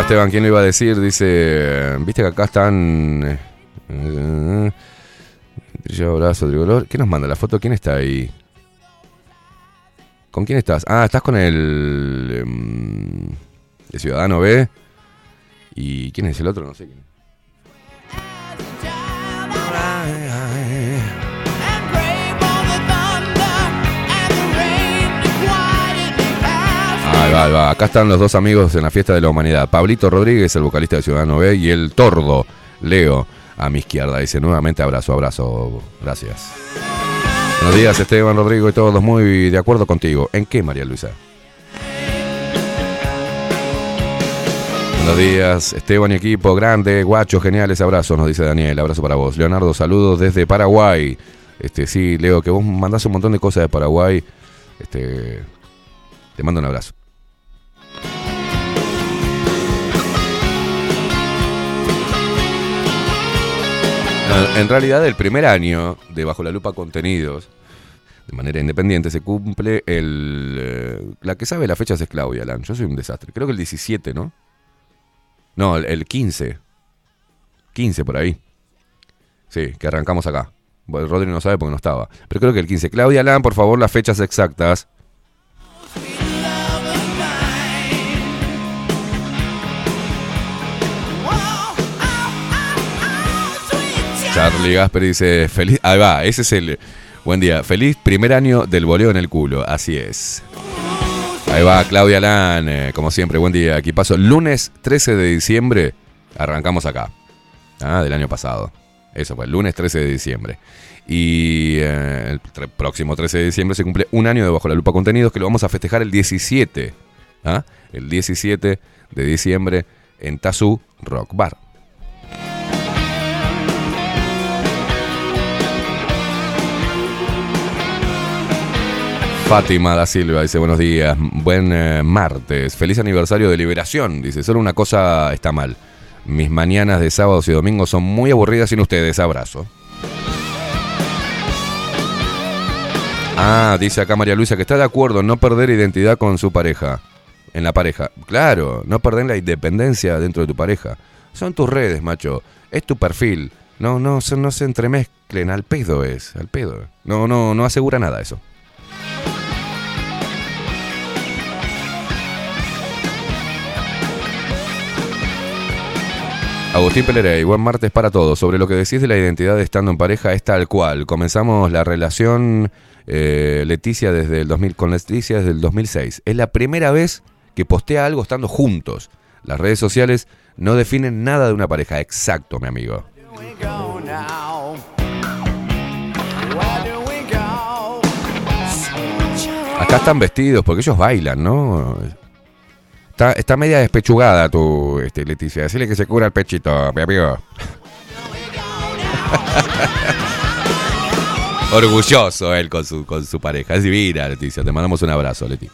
Esteban, ¿quién lo iba a decir? Dice, viste que acá están... eh, eh, Yo abrazo tricolor. ¿Qué nos manda la foto? ¿Quién está ahí? ¿Con quién estás? Ah, estás con el... em, el Ciudadano B. ¿Y quién es el otro? No sé quién. Acá están los dos amigos en la fiesta de la humanidad. Pablito Rodríguez, el vocalista de Ciudadano B, y el tordo, Leo, a mi izquierda. Dice nuevamente abrazo, abrazo. Gracias. Buenos días, Esteban, Rodrigo y todos muy de acuerdo contigo. ¿En qué, María Luisa? Buenos días, Esteban y equipo, grande, guacho, geniales abrazos, nos dice Daniel, abrazo para vos. Leonardo, saludos desde Paraguay. Este, sí, Leo, que vos mandás un montón de cosas de Paraguay. Este, te mando un abrazo. En- En realidad, el primer año de Bajo la Lupa Contenidos, de manera independiente, se cumple el... eh, la que sabe las fechas es Claudia Lan. Yo soy un desastre. Creo que el 17, ¿no? No, el, el 15. 15 por ahí. Sí, que arrancamos acá. Bueno, Rodri no sabe porque no estaba. Pero creo que el 15. Claudia Lan, por favor, las fechas exactas. Charlie Gasper dice, feliz... Ahí va, ese es el... Buen día, feliz primer año del boleo en el culo, así es. Ahí va Claudia Lan, como siempre, buen día. Aquí paso, lunes 13 de diciembre, arrancamos acá. Ah, del año pasado. Eso fue, el lunes 13 de diciembre. Y eh, el próximo 13 de diciembre se cumple un año de Bajo la Lupa Contenidos que lo vamos a festejar el 17. ¿ah? El 17 de diciembre en Tazú Rock Bar. Fátima da Silva dice buenos días, buen eh, martes, feliz aniversario de liberación, dice, solo una cosa está mal, mis mañanas de sábados y domingos son muy aburridas sin ustedes, abrazo. Ah, dice acá María Luisa que está de acuerdo en no perder identidad con su pareja, en la pareja, claro, no perder la independencia dentro de tu pareja, son tus redes, macho, es tu perfil, no, no, no se entremezclen, al pedo es, al pedo, no, no, no asegura nada eso. Agustín Pelerey, buen martes para todos. Sobre lo que decís de la identidad de estando en pareja es tal cual. Comenzamos la relación eh, Leticia desde el 2000 con Leticia desde el 2006. Es la primera vez que postea algo estando juntos. Las redes sociales no definen nada de una pareja. Exacto, mi amigo. Acá están vestidos porque ellos bailan, ¿no? Está, está media despechugada tu este, Leticia. Decirle que se cura el pechito, mi. Orgulloso él con su, con su pareja. Es divina, Leticia. Te mandamos un abrazo, Leti.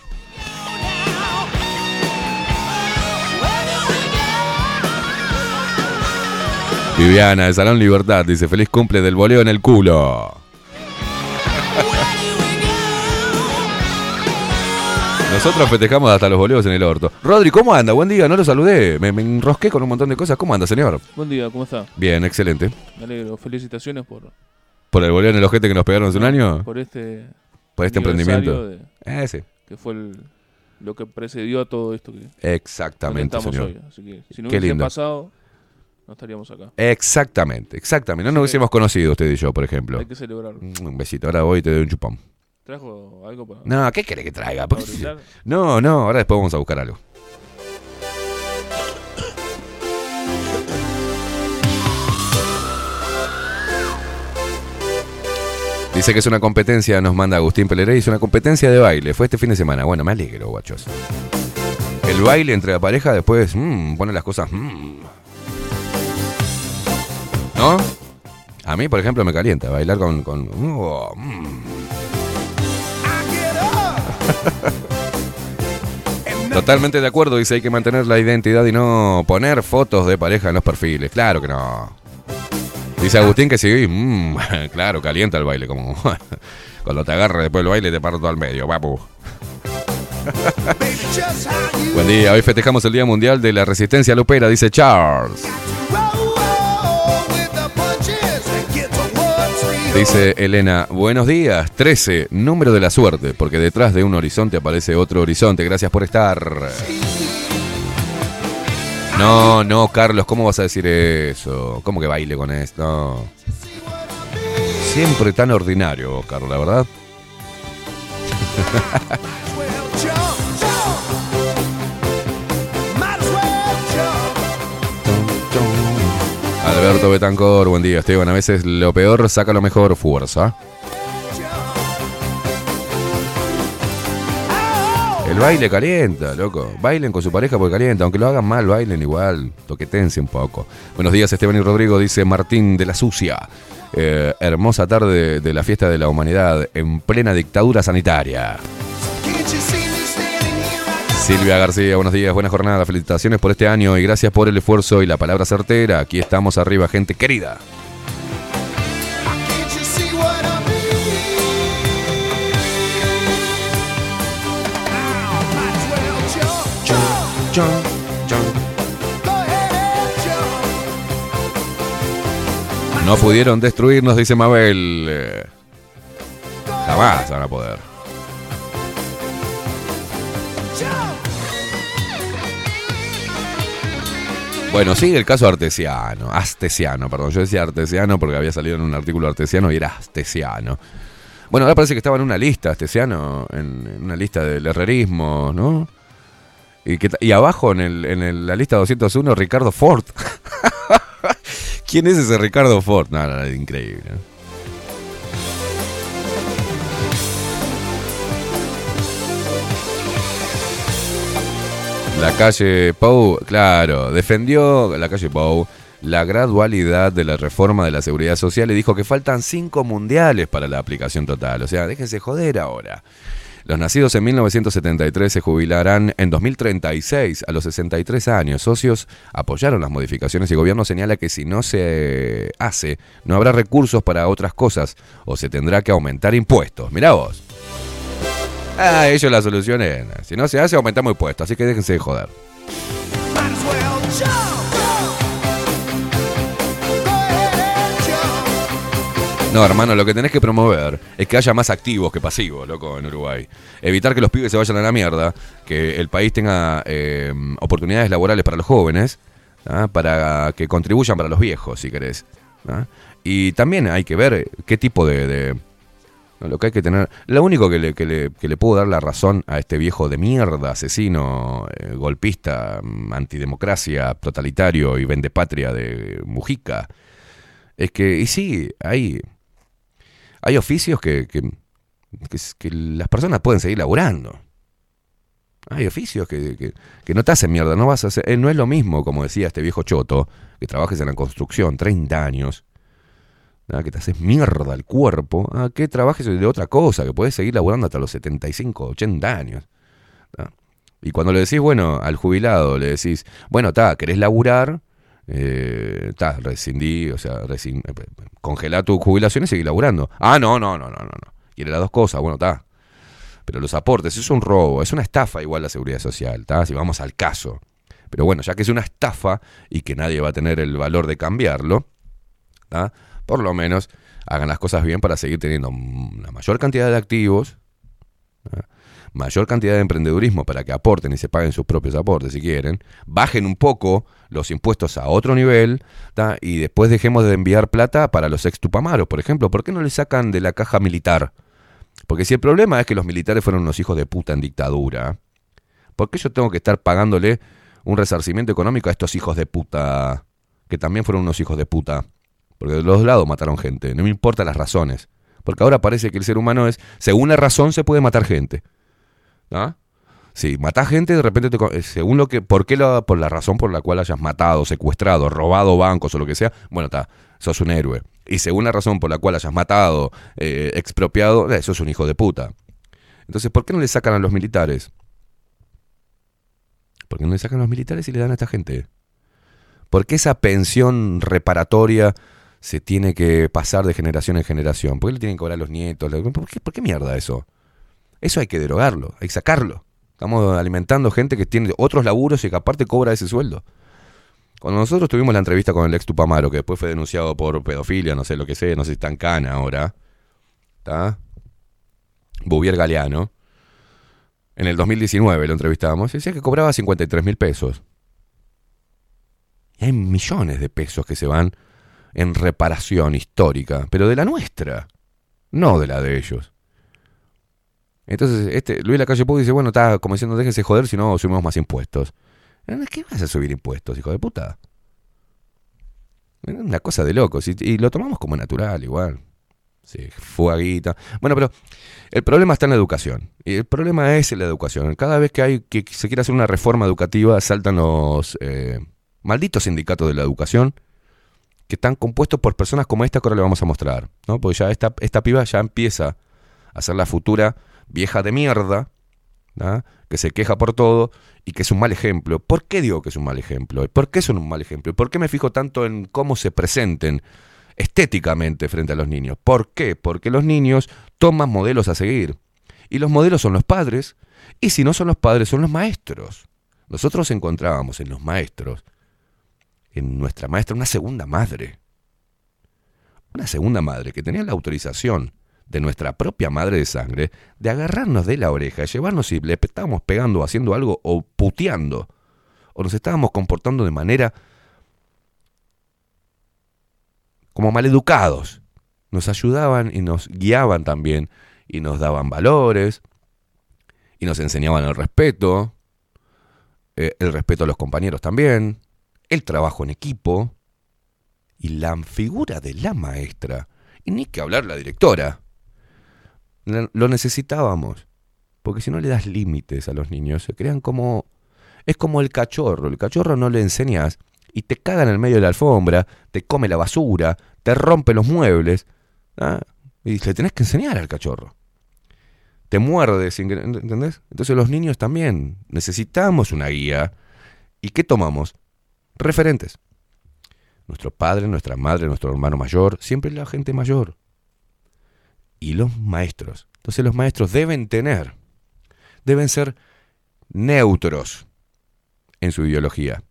Viviana, de Salón Libertad, dice, feliz cumple del boleo en el culo. Nosotros festejamos hasta los boleos en el orto. Rodri, ¿cómo anda? Buen día, no lo saludé. Me, me enrosqué con un montón de cosas. ¿Cómo anda, señor? Buen día, ¿cómo está? Bien, excelente. Me alegro. Felicitaciones por, ¿Por el boleo en el ojete que nos pegaron hace un año? por este, Por este emprendimiento. de- Eh, sí. que fue el- lo que precedió a todo esto que Exactamente, señor. hoy. Así que si no Qué hubiese lindo. pasado, no estaríamos acá. Exactamente, exactamente. No nos hubiésemos conocido usted y yo, por ejemplo. Hay que celebrar. Mm, Un besito. Ahora voy y te doy un chupón. ¿Trajo algo para.? No, ¿qué querés que traiga? No, no, ahora después vamos a buscar algo. Dice que es una competencia, nos manda Agustín Pelerey, es una competencia de baile. Fue este fin de semana. Bueno, me alegro, guachos. El baile entre la pareja después mm, pone las cosas. mm. ¿No? A mí, por ejemplo, me calienta bailar con. con oh, mm. Totalmente de acuerdo, dice hay que mantener la identidad y no poner fotos de pareja en los perfiles. Claro que no. Dice Agustín que sí, mm, claro, calienta el baile, como cuando te agarra después del baile te parto al medio, papu. Buen día, hoy festejamos el Día Mundial de la Resistencia Lupera, dice Charles. Dice Elena, buenos días, 13, número de la suerte, porque detrás de un horizonte aparece otro horizonte. Gracias por estar. No, no, Carlos, ¿cómo vas a decir eso? ¿Cómo que baile con esto? Siempre tan ordinario, Carlos, la verdad. Alberto Betancor, buen día, Esteban. A veces lo peor saca lo mejor, fuerza. El baile calienta, loco. Bailen con su pareja porque calienta. Aunque lo hagan mal, bailen igual. Toquetense un poco. Buenos días, Esteban y Rodrigo, dice Martín de la Sucia. Eh, hermosa tarde de la fiesta de la humanidad en plena dictadura sanitaria. Silvia García, buenos días, buena jornada, felicitaciones por este año y gracias por el esfuerzo y la palabra certera. Aquí estamos arriba, gente querida. No pudieron destruirnos, dice Mabel. Eh, Jamás van a poder. Bueno, sigue el caso artesiano, astesiano, perdón, yo decía artesiano porque había salido en un artículo artesiano y era astesiano. Bueno, ahora parece que estaba en una lista, astesiano, en, una lista del herrerismo, ¿no? Y, que, y abajo en, el, en la lista 201, Ricardo Ford. ¿Quién es ese Ricardo Ford? No, no, no, increíble. La calle Pou, claro, defendió la calle Pou la gradualidad de la reforma de la seguridad social y dijo que faltan cinco mundiales para la aplicación total. O sea, déjense joder ahora. Los nacidos en 1973 se jubilarán en 2036 a los 63 años. Socios apoyaron las modificaciones y el gobierno señala que si no se hace, no habrá recursos para otras cosas o se tendrá que aumentar impuestos. Mirá vos. Ah, ellos la solución es, si no se hace, aumentamos impuestos, así que déjense de joder. No, hermano, lo que tenés que promover es que haya más activos que pasivos, loco, en Uruguay. Evitar que los pibes se vayan a la mierda, que el país tenga eh, oportunidades laborales para los jóvenes, ¿ah? para que contribuyan para los viejos, si querés. ¿ah? Y también hay que ver qué tipo de- lo que hay que tener... Lo único que le, que, le, que le puedo dar la razón a este viejo de mierda, asesino, eh, golpista, mm, antidemocracia, totalitario y vendepatria de Mujica, es que, y sí, hay, hay oficios que, que, que las personas pueden seguir laburando. Hay oficios que no te hacen mierda, no vas a hacer, eh, no es lo mismo, como decía este viejo choto, que trabajes en la construcción 30 años, ¿ah? que te haces mierda el cuerpo, a que trabajes de otra cosa, que puedes seguir laburando hasta los 75, 80 años. ¿ah? Y cuando le decís, bueno, al jubilado, le decís, bueno, está, querés laburar, está, rescindí, o sea, rescin- eh, congelá tu jubilación y seguir laburando. Ah, no, no, no, no, no, no. Quiere las dos cosas, bueno, está. Pero los aportes, es un robo, es una estafa igual la seguridad social, ¿está? Si vamos al caso. Pero bueno, ya que es una estafa y que nadie va a tener el valor de cambiarlo, ¿tá? Por lo menos hagan las cosas bien para seguir teniendo una mayor cantidad de activos, ¿tá? mayor cantidad de emprendedurismo para que aporten y se paguen sus propios aportes si quieren, bajen un poco los impuestos a otro nivel y después dejemos de enviar plata para los ex tupamaros, por ejemplo, ¿por qué no le sacan de la caja militar? Porque si el problema es que los militares fueron unos hijos de puta en dictadura, ¿por qué yo tengo que estar pagándole un resarcimiento económico a estos hijos de puta, que también fueron unos hijos de puta? Porque de los dos lados mataron gente, no me importan las razones. Porque ahora parece que el ser humano es, según la razón se puede matar gente. ¿Ah? Si matás gente, de repente, te eh, según lo que, ¿por qué la, por la razón por la cual hayas matado, secuestrado, robado bancos o lo que sea? Bueno, está, sos un héroe. Y según la razón por la cual hayas matado, eh, expropiado, eh, sos un hijo de puta. Entonces, ¿por qué no le sacan a los militares? ¿Por qué no le sacan a los militares y le dan a esta gente? ¿Por qué esa pensión reparatoria se tiene que pasar de generación en generación? ¿Por qué le tienen que cobrar a los nietos? ¿Por qué, por qué mierda eso? Eso hay que derogarlo, hay que sacarlo. Estamos alimentando gente que tiene otros laburos y que aparte cobra ese sueldo. Cuando nosotros tuvimos la entrevista con el ex Tupamaro, que después fue denunciado por pedofilia, no sé lo que sé, no sé si está en cana ahora, ¿está? Bouvier Galeano. En el 2019 lo entrevistábamos, decía que cobraba 53 mil pesos. Y hay millones de pesos que se van en reparación histórica, pero de la nuestra, no de la de ellos. Entonces, este, Luis Lacalle Pou dice, bueno, está como diciendo, déjense joder si no subimos más impuestos. ¿Qué vas a subir impuestos, hijo de puta? Una cosa de locos. Y, lo tomamos como natural, igual. Sí, fuaguita. Bueno, pero el problema está en la educación. Y el problema es la educación. Cada vez que hay que se quiere hacer una reforma educativa, saltan los eh, malditos sindicatos de la educación que están compuestos por personas como esta que ahora le vamos a mostrar. ¿no? Porque ya esta, esta piba ya empieza a ser la futura vieja de mierda, ¿ah? que se queja por todo y que es un mal ejemplo. ¿Por qué digo que es un mal ejemplo? ¿Por qué son un mal ejemplo? ¿Por qué me fijo tanto en cómo se presenten estéticamente frente a los niños? ¿Por qué? Porque los niños toman modelos a seguir. Y los modelos son los padres, y si no son los padres, son los maestros. Nosotros encontrábamos en los maestros, en nuestra maestra, una segunda madre. Una segunda madre que tenía la autorización de nuestra propia madre de sangre, de agarrarnos de la oreja, llevarnos y le estábamos pegando, haciendo algo o puteando, o nos estábamos comportando de manera como maleducados. Nos ayudaban y nos guiaban también, y nos daban valores, y nos enseñaban el respeto, eh, el respeto a los compañeros también, el trabajo en equipo, y la figura de la maestra, y ni que hablar la directora. Lo necesitábamos. Porque si no le das límites a los niños, se crean como... Es como el cachorro. El cachorro no le enseñas y te caga en el medio de la alfombra, te come la basura, te rompe los muebles. ¿ah? Y le tenés que enseñar al cachorro. Te muerde, ¿entendés? Entonces los niños también necesitamos una guía. ¿Y qué tomamos? Referentes. Nuestro padre, nuestra madre, nuestro hermano mayor, siempre la gente mayor y los maestros. Entonces los maestros deben tener, deben ser neutros en su ideología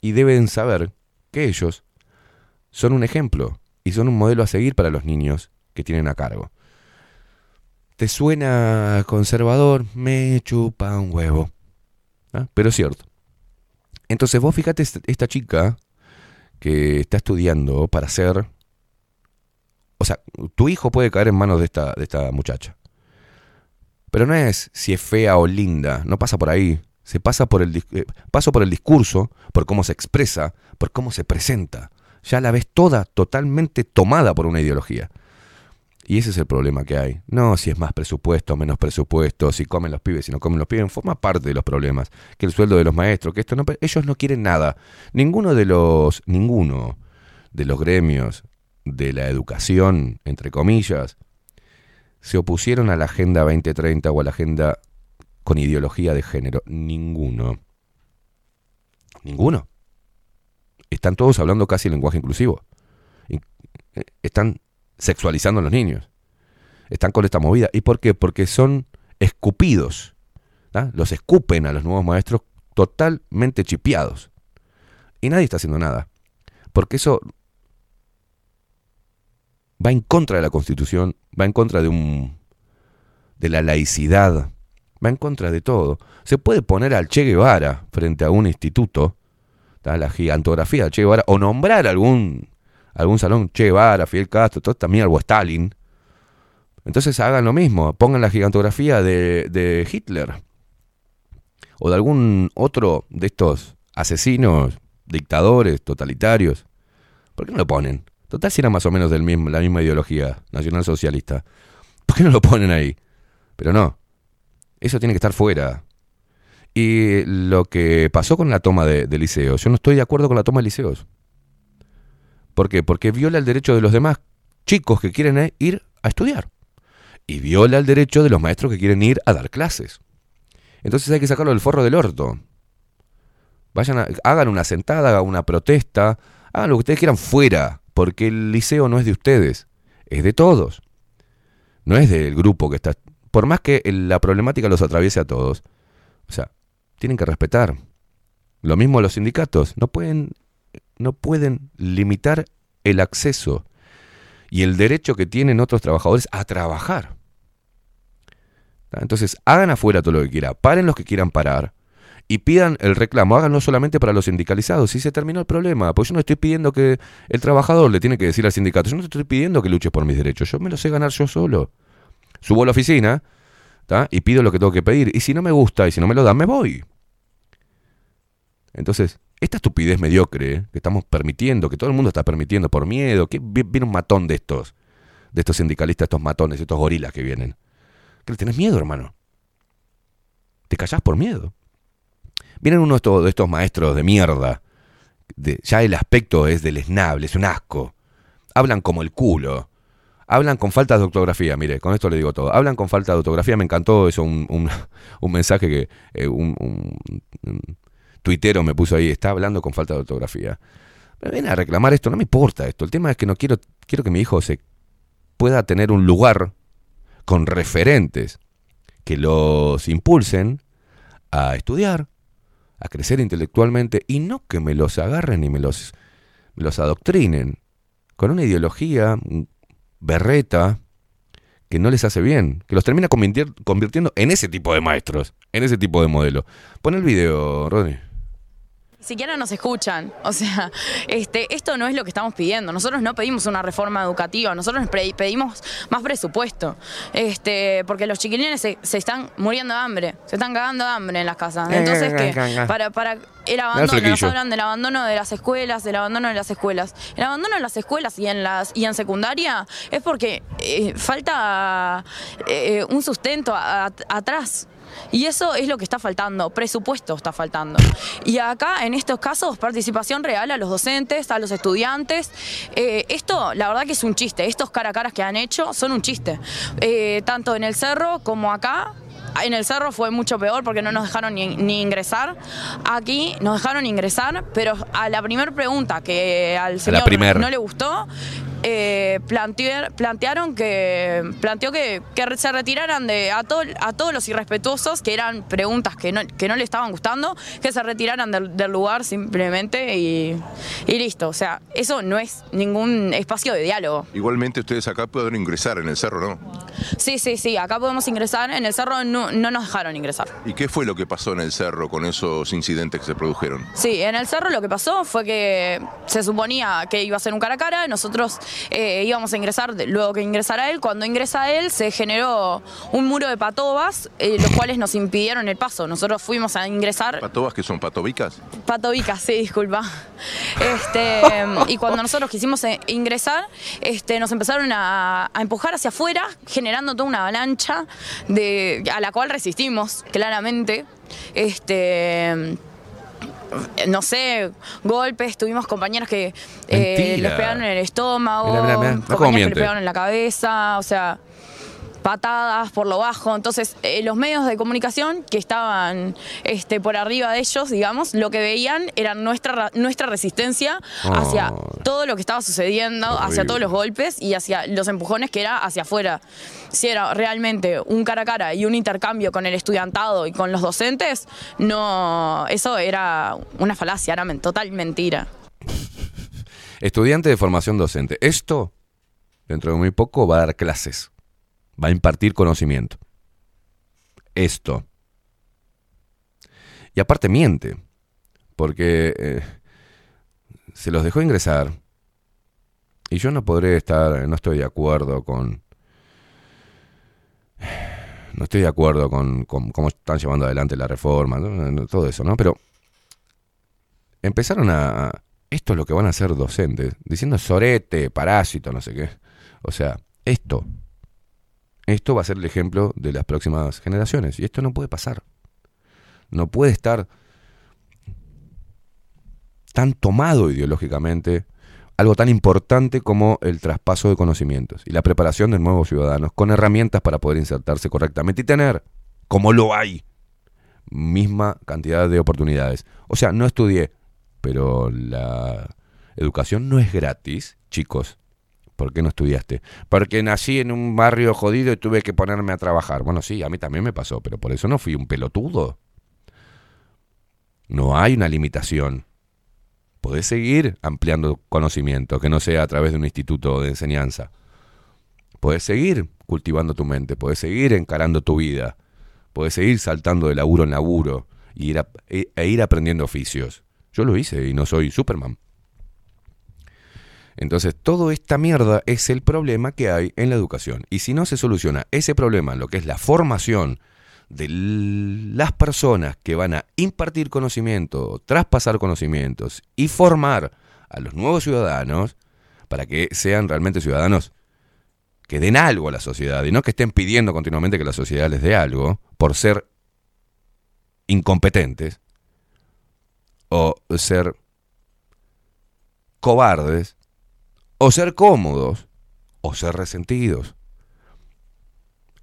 y deben saber que ellos son un ejemplo y son un modelo a seguir para los niños que tienen a cargo. ¿Te suena conservador? Me chupa un huevo. ¿Ah? Pero es cierto. Entonces vos fíjate est- esta chica que está estudiando para ser... O sea, tu hijo puede caer en manos de esta, de esta muchacha. Pero no es si es fea o linda, no pasa por ahí. Se pasa por el, eh, paso por el discurso, por cómo se expresa, por cómo se presenta. Ya la ves toda totalmente tomada por una ideología. Y ese es el problema que hay. No si es más presupuesto, menos presupuesto, si comen los pibes, si no comen los pibes, forma parte de los problemas. Que el sueldo de los maestros, que esto no, ellos no quieren nada. Ninguno de los, ninguno de los gremios de la educación, entre comillas, se opusieron a la Agenda 2030 o a la agenda con ideología de género. Ninguno. Ninguno. Están todos hablando casi el lenguaje inclusivo. In- eh, Están sexualizando a los niños. Están con esta movida. ¿Y por qué? Porque son escupidos. Los escupen a los nuevos maestros totalmente chipeados. Y nadie está haciendo nada. Porque eso va en contra de la Constitución, va en contra de un de la laicidad, va en contra de todo. Se puede poner al Che Guevara frente a un instituto, la gigantografía del Che Guevara, o nombrar algún algún salón Che Guevara, Fidel Castro, todo también algo Stalin. Entonces hagan lo mismo, pongan la gigantografía de, de Hitler o de algún otro de estos asesinos, dictadores, totalitarios. ¿Por qué no lo ponen? Total, si era más o menos del mismo, la misma ideología nacionalsocialista. ¿Por qué no lo ponen ahí? Pero no. Eso tiene que estar fuera. Y lo que pasó con la toma de, de liceos, yo no estoy de acuerdo con la toma de liceos. ¿Por qué? Porque viola el derecho de los demás chicos que quieren eh, ir a estudiar. Y viola el derecho de los maestros que quieren ir a dar clases. Entonces hay que sacarlo del forro del orto. Vayan a- hagan una sentada, hagan una protesta, hagan lo que ustedes quieran fuera, porque el liceo no es de ustedes, es de todos. No es del grupo que está. Por más que la problemática los atraviese a todos, o sea, tienen que respetar. Lo mismo los sindicatos, no pueden, no pueden limitar el acceso y el derecho que tienen otros trabajadores a trabajar. Entonces, hagan afuera todo lo que quieran, paren los que quieran parar y pidan el reclamo, háganlo solamente para los sindicalizados y se terminó el problema, pues yo no estoy pidiendo que el trabajador le tiene que decir al sindicato, yo no estoy pidiendo que luches por mis derechos, yo me los sé ganar yo solo. Subo a la oficina y pido lo que tengo que pedir y si no me gusta y si no me lo dan, me voy. Entonces, esta estupidez mediocre que estamos permitiendo, que todo el mundo está permitiendo por miedo, que vi- viene un matón de estos, de estos sindicalistas, estos matones, estos gorilas que vienen. ¿Qué le tenés miedo, hermano? Te callás por miedo. Vienen uno de estos, maestros de mierda. ya el aspecto es deleznable, es un asco. Hablan como el culo. Hablan con falta de ortografía, mire, con esto le digo todo. Hablan con falta de ortografía, me encantó eso, un, mensaje que eh, un tuitero me puso ahí, está hablando con falta de ortografía. Me vienen a reclamar esto, no me importa esto. El tema es que no quiero, quiero que mi hijo se pueda tener un lugar con referentes que los impulsen a estudiar, a crecer intelectualmente y no que me los agarren y me los, me los adoctrinen con una ideología berreta que no les hace bien, que los termina convirtiendo en ese tipo de maestros, en ese tipo de modelo. Pon el video, Rodney. Siquiera nos escuchan. O sea, este, esto no es lo que estamos pidiendo. Nosotros no pedimos una reforma educativa, nosotros pedimos más presupuesto. Este, porque los chiquilines se, se están muriendo de hambre, se están cagando de hambre en las casas. Entonces, ¿qué? Para, para el abandono, nos hablan del abandono de las escuelas, del abandono de las escuelas. El abandono de las escuelas y en las y en secundaria es porque eh, falta eh, un sustento a- a- atrás. Y eso es lo que está faltando, presupuesto está faltando. Y acá, en estos casos, participación real a los docentes, a los estudiantes. Eh, esto, la verdad que es un chiste. Estos cara a caras que han hecho son un chiste. Eh, tanto en el cerro como acá. En el cerro fue mucho peor porque no nos dejaron ni, ni ingresar. Aquí nos dejaron ingresar, pero a la primera pregunta que al señor primer. no le gustó, eh, plantear- plantearon que planteó que, que se retiraran de a, todo- a todos los irrespetuosos que eran preguntas que no, que no le estaban gustando, que se retiraran del, del lugar simplemente y, y listo. O sea, eso no es ningún espacio de diálogo. Igualmente ustedes acá pueden ingresar en el cerro, ¿no? Sí, sí, sí, acá podemos ingresar. En el cerro no, no nos dejaron ingresar. ¿Y qué fue lo que pasó en el cerro con esos incidentes que se produjeron? Sí, en el cerro lo que pasó fue que se suponía que iba a ser un cara a cara, nosotros eh, íbamos a ingresar luego que ingresara él, cuando ingresa él se generó un muro de patobas, eh, los cuales nos impidieron el paso. Nosotros fuimos a ingresar, ¿Patobas que son patobicas? patobicas, sí, disculpa. Este, y cuando nosotros quisimos eh, ingresar, este, nos empezaron a, a empujar hacia afuera, generando toda una avalancha de, a la cual resistimos, claramente. Este, no sé, golpes, tuvimos compañeros que eh, les pegaron en el estómago, Mirá, compañeros que miente. les pegaron en la cabeza, o sea, patadas por lo bajo. Entonces, eh, los medios de comunicación que estaban este, por arriba de ellos, digamos, lo que veían era nuestra, ra- nuestra resistencia hacia Oh. todo lo que estaba sucediendo, hacia todos los golpes y hacia los empujones que era hacia afuera. Si era realmente un cara a cara y un intercambio con el estudiantado y con los docentes, no, eso era una falacia, era men- total mentira. Estudiante de formación docente. Esto, dentro de muy poco, va a dar clases. Va a impartir conocimiento. Esto. Y aparte miente. Porque eh, se los dejó ingresar. Y yo no podré estar, no estoy de acuerdo con... No estoy de acuerdo con, cómo están llevando adelante la reforma, todo eso, ¿no? Pero empezaron a... Esto es lo que van a hacer docentes, diciendo sorete, parásito, no sé qué. O sea, esto, esto va a ser el ejemplo de las próximas generaciones. Y esto no puede pasar. No puede estar tan tomado ideológicamente algo tan importante como el traspaso de conocimientos y la preparación de nuevos ciudadanos con herramientas para poder insertarse correctamente y tener, como lo hay, misma cantidad de oportunidades. O sea, no estudié, pero la educación no es gratis, chicos. ¿Por qué no estudiaste? Porque nací en un barrio jodido y tuve que ponerme a trabajar. Bueno, sí, a mí también me pasó, pero por eso no fui un pelotudo. No hay una limitación. Podés seguir ampliando conocimiento, que no sea a través de un instituto de enseñanza. Podés seguir cultivando tu mente, podés seguir encarando tu vida, podés seguir saltando de laburo en laburo e, e ir aprendiendo oficios. Yo lo hice y no soy Superman. Entonces, toda esta mierda es el problema que hay en la educación. Y si no se soluciona ese problema, lo que es la formación de las personas que van a impartir conocimiento, traspasar conocimientos y formar a los nuevos ciudadanos para que sean realmente ciudadanos que den algo a la sociedad y no que estén pidiendo continuamente que la sociedad les dé algo por ser incompetentes o ser cobardes o ser cómodos o ser resentidos.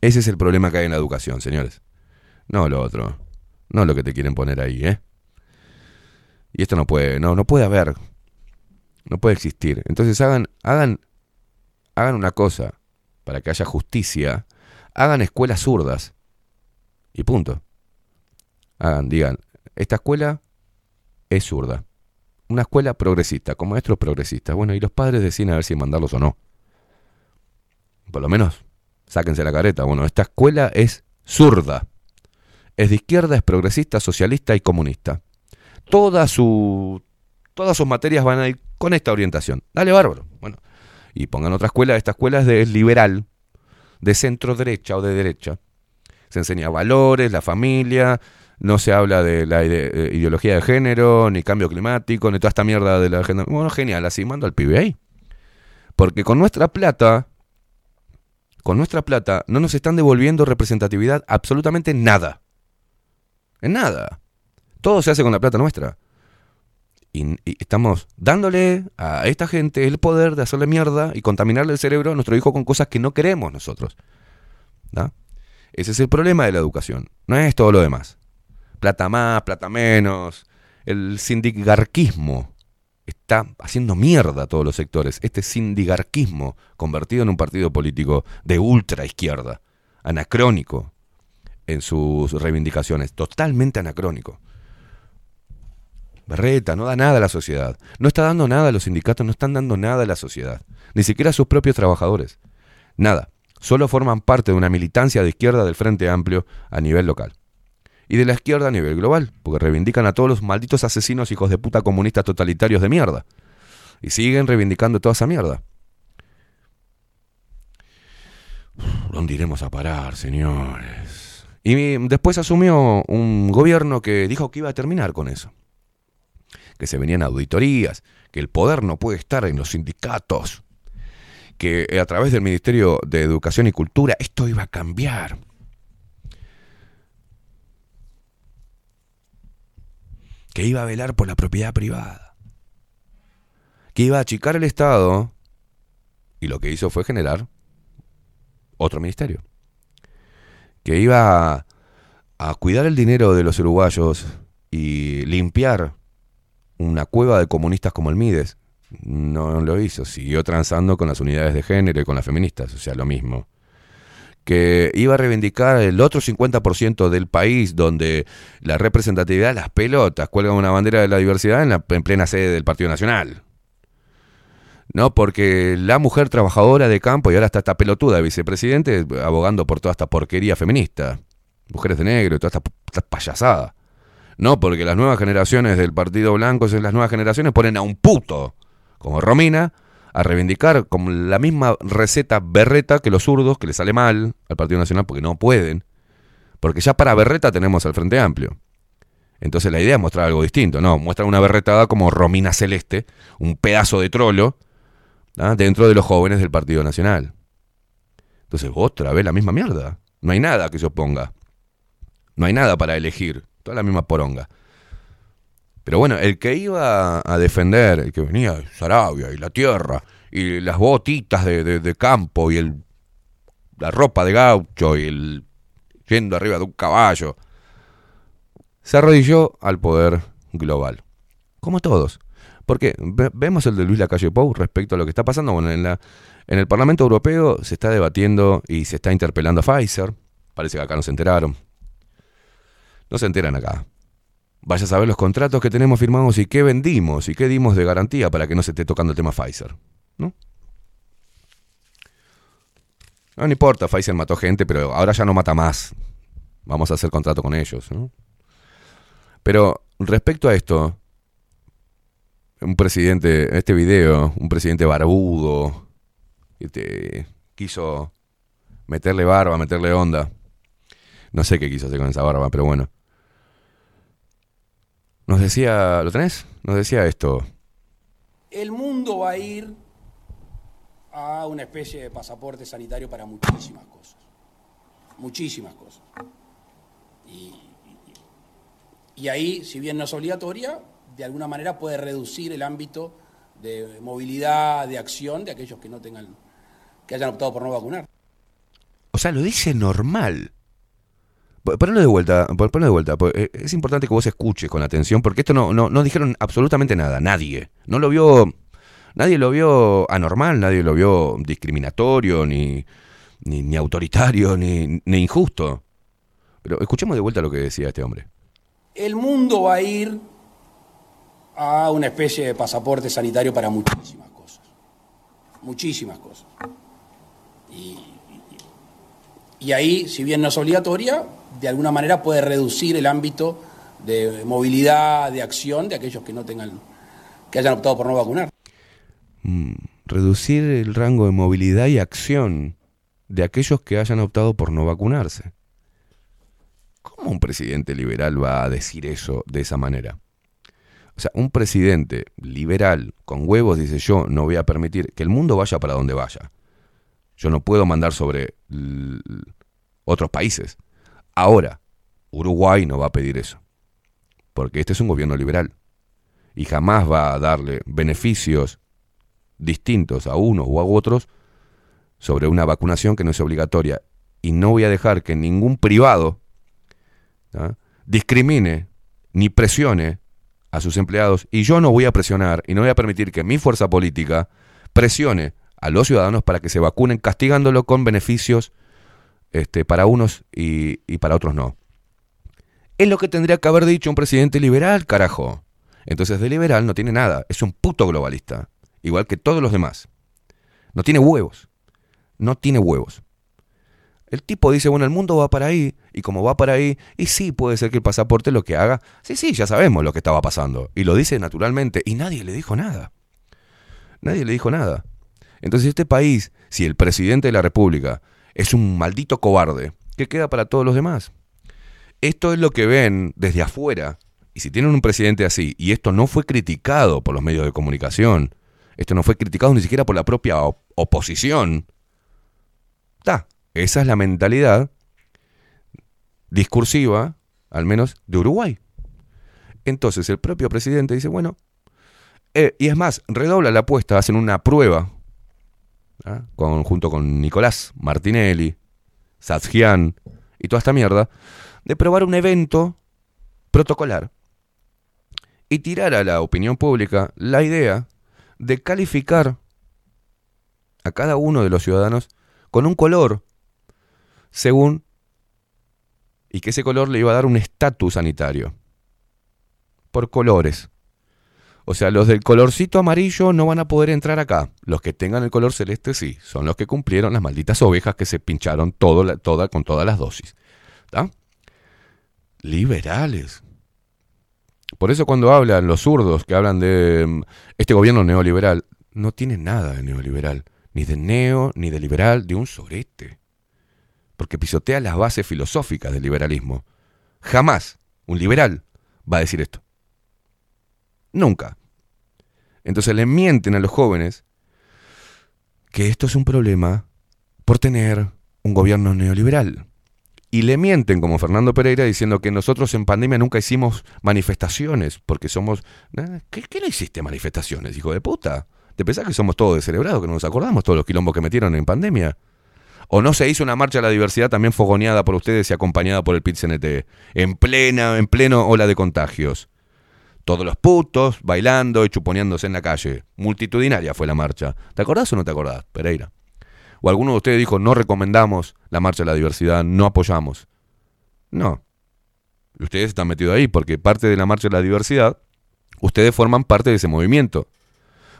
Ese es el problema que hay en la educación, señores. No lo otro. No lo que te quieren poner ahí, ¿eh? Y esto no puede, no, no puede haber. No puede existir. Entonces hagan, hagan, hagan una cosa para que haya justicia. Hagan escuelas zurdas. Y punto. Hagan, digan, esta escuela es zurda. Una escuela progresista, con maestros progresistas. Bueno, y los padres deciden a ver si mandarlos o no. Por lo menos, sáquense la careta. Bueno, esta escuela es zurda. Es de izquierda, es progresista, socialista y comunista. Toda su, todas sus materias van a ir con esta orientación. Dale, bárbaro. Bueno, y pongan otra escuela. Esta escuela es de liberal, de centro derecha o de derecha. Se enseña valores, la familia, no se habla de la eh, ideología de género, ni cambio climático, ni toda esta mierda de la agenda. Bueno, genial, así mando al pibe ahí. Porque con nuestra plata, con nuestra plata, no nos están devolviendo representatividad absolutamente nada. En nada. Todo se hace con la plata nuestra. Y, y estamos dándole a esta gente el poder de hacerle mierda y contaminarle el cerebro a nuestro hijo con cosas que no queremos nosotros. ¿Da? Ese es el problema de la educación. No es todo lo demás. Plata más, plata menos. El sindicarquismo. está haciendo mierda a todos los sectores. Este sindigarquismo convertido en un partido político de ultra izquierda, anacrónico en sus reivindicaciones, totalmente anacrónico. Berreta no da nada a la sociedad. No está dando nada a los sindicatos, no están dando nada a la sociedad. Ni siquiera a sus propios trabajadores. Nada. Solo forman parte de una militancia de izquierda del Frente Amplio a nivel local. Y de la izquierda a nivel global, porque reivindican a todos los malditos asesinos hijos de puta comunistas totalitarios de mierda. Y siguen reivindicando toda esa mierda. ¿Dónde iremos a parar, señores? Y después asumió un gobierno que dijo que iba a terminar con eso que se venían auditorías, que el poder no puede estar en los sindicatos, que a través del Ministerio de Educación y Cultura esto iba a cambiar. Que iba a velar por la propiedad privada. Que iba a achicar el Estado. Y lo que hizo fue generar otro ministerio. Que iba a, cuidar el dinero de los uruguayos y limpiar una cueva de comunistas como el Mides. No lo hizo, siguió transando con las unidades de género y con las feministas, o sea, lo mismo. Que iba a reivindicar el otro 50% del país donde la representatividad, las pelotas, cuelgan una bandera de la diversidad en, la, en plena sede del Partido Nacional. No, porque la mujer trabajadora de campo y ahora está esta pelotuda de vicepresidente abogando por toda esta porquería feminista. Mujeres de negro y toda esta, esta payasada. No, porque las nuevas generaciones del Partido Blanco, las nuevas generaciones ponen a un puto, como Romina, a reivindicar como la misma receta berreta que los zurdos, que le sale mal al Partido Nacional porque no pueden. Porque ya para berreta tenemos al Frente Amplio. Entonces la idea es mostrar algo distinto, no, muestra una berretada como Romina Celeste, un pedazo de trolo, ¿ah? dentro de los jóvenes del Partido Nacional. Entonces, otra vez la misma mierda. No hay nada que se oponga. No hay nada para elegir. Toda la misma poronga. Pero bueno, el que iba a defender, el que venía de Sarabia y la tierra, y las botitas de, de- campo, y el, la ropa de gaucho, y el yendo arriba de un caballo, se arrodilló al poder global. Como todos. Porque ve- vemos el de Luis Lacalle Pou respecto a lo que está pasando. Bueno, en, la, en el Parlamento Europeo se está debatiendo y se está interpelando a Pfizer. Parece que acá no se enteraron. No se enteran acá. Vaya a saber los contratos que tenemos firmados y qué vendimos y qué dimos de garantía para que no se esté tocando el tema Pfizer. ¿No? No, no importa, Pfizer mató gente, pero ahora ya no mata más. Vamos a hacer contrato con ellos. ¿no? Pero respecto a esto, un presidente, este video, un presidente barbudo, que te quiso meterle barba, meterle onda. No sé qué quiso hacer con esa barba, pero bueno. Nos decía, ¿lo tenés? Nos decía esto. El mundo va a ir a una especie de pasaporte sanitario para muchísimas cosas. Muchísimas cosas. Y, y ahí, si bien no es obligatoria, de alguna manera puede reducir el ámbito de movilidad, de acción de aquellos que no tengan, que hayan optado por no vacunar. O sea, lo dice normal. Po- Ponelo de vuelta, pon- ponelo de vuelta. eh, Es importante que vos escuches con atención, porque esto no, no, no dijeron absolutamente nada, nadie. No lo vio, nadie lo vio anormal, nadie lo vio discriminatorio, ni, ni, ni autoritario, ni, ni injusto. Pero escuchemos de vuelta lo que decía este hombre. El mundo va a ir a una especie de pasaporte sanitario para muchísimas cosas. Muchísimas cosas. Y, y ahí, si bien no es obligatoria, de alguna manera puede reducir el ámbito de movilidad, de acción de aquellos que no tengan, que hayan optado por no vacunar. Mm, reducir el rango de movilidad y acción de aquellos que hayan optado por no vacunarse. ¿Cómo un presidente liberal va a decir eso de esa manera? O sea, un presidente liberal con huevos dice yo no voy a permitir que el mundo vaya para donde vaya. Yo no puedo mandar sobre otros países. Ahora, Uruguay no va a pedir eso. Porque este es un gobierno liberal. Y jamás va a darle beneficios distintos a unos u a otros sobre una vacunación que no es obligatoria. Y no voy a dejar que ningún privado ¿tá? discrimine ni presione a sus empleados y yo no voy a presionar y no voy a permitir que mi fuerza política presione a los ciudadanos para que se vacunen castigándolo con beneficios este, para unos y, y para otros no. Es lo que tendría que haber dicho un presidente liberal, carajo. Entonces de liberal no tiene nada, es un puto globalista, igual que todos los demás. No tiene huevos, no tiene huevos. El tipo dice, bueno, el mundo va para ahí, y como va para ahí, y sí, puede ser que el pasaporte lo que haga, sí, sí, ya sabemos lo que estaba pasando, y lo dice naturalmente, y nadie le dijo nada. Nadie le dijo nada. Entonces este país, si el presidente de la República es un maldito cobarde, ¿qué queda para todos los demás? Esto es lo que ven desde afuera, y si tienen un presidente así, y esto no fue criticado por los medios de comunicación, esto no fue criticado ni siquiera por la propia op- oposición, está. Esa es la mentalidad discursiva, al menos de Uruguay. Entonces el propio presidente dice, bueno, eh, y es más, redobla la apuesta, hacen una prueba, ¿ah? con, junto con Nicolás Martinelli, Satsjian y toda esta mierda, de probar un evento protocolar y tirar a la opinión pública la idea de calificar a cada uno de los ciudadanos con un color según y que ese color le iba a dar un estatus sanitario por colores. O sea, los del colorcito amarillo no van a poder entrar acá. Los que tengan el color celeste sí, son los que cumplieron las malditas ovejas que se pincharon la- toda, con todas las dosis. ¿Está? Liberales. Por eso cuando hablan los zurdos que hablan de mm, este gobierno neoliberal, no tiene nada de neoliberal, ni de neo, ni de liberal, de un sorete. Porque pisotea las bases filosóficas del liberalismo. Jamás un liberal va a decir esto. Nunca. Entonces le mienten a los jóvenes que esto es un problema por tener un gobierno neoliberal. Y le mienten como Fernando Pereira diciendo que nosotros en pandemia nunca hicimos manifestaciones porque somos... ¿Qué, qué no hiciste manifestaciones, hijo de puta? ¿Te pensás que somos todos descerebrados, que no nos acordamos todos los quilombos que metieron en pandemia? ¿O no se hizo una marcha a la diversidad también fogoneada por ustedes y acompañada por el PIT-CNT? En plena, en pleno ola de contagios. Todos los putos bailando y chuponeándose en la calle. Multitudinaria fue la marcha. ¿Te acordás o no te acordás, Pereira? ¿O alguno de ustedes dijo, no recomendamos la marcha de la diversidad, no apoyamos? No. Ustedes están metidos ahí porque parte de la marcha de la diversidad, ustedes forman parte de ese movimiento.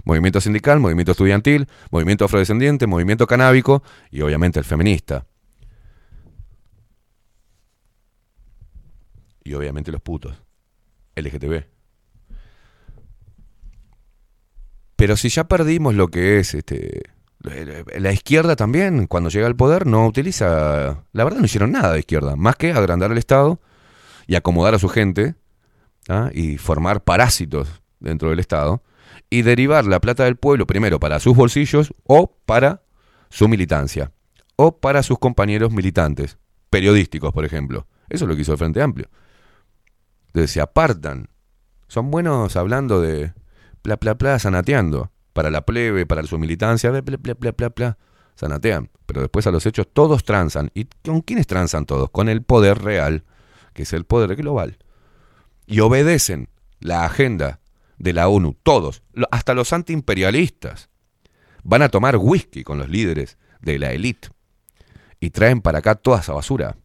Movimiento sindical, movimiento estudiantil, movimiento afrodescendiente, movimiento canábico y obviamente el feminista. Y obviamente los putos. LGTB. Pero si ya perdimos lo que es este la izquierda también, cuando llega al poder, no utiliza. La verdad, no hicieron nada de izquierda, más que agrandar el Estado y acomodar a su gente ¿ah? y formar parásitos dentro del Estado y derivar la plata del pueblo primero para sus bolsillos o para su militancia o para sus compañeros militantes, periodísticos, por ejemplo. Eso es lo que hizo el Frente Amplio. Entonces se apartan. Son buenos hablando de bla, bla, bla, sanateando. Para la plebe, para su militancia, bla, bla, bla, bla. Pero después a los hechos todos transan. ¿Y con quiénes transan todos? Con el poder real, que es el poder global. Y obedecen la agenda de la ONU, todos, hasta los antiimperialistas. Van a tomar whisky con los líderes de la élite y traen para acá toda esa basura.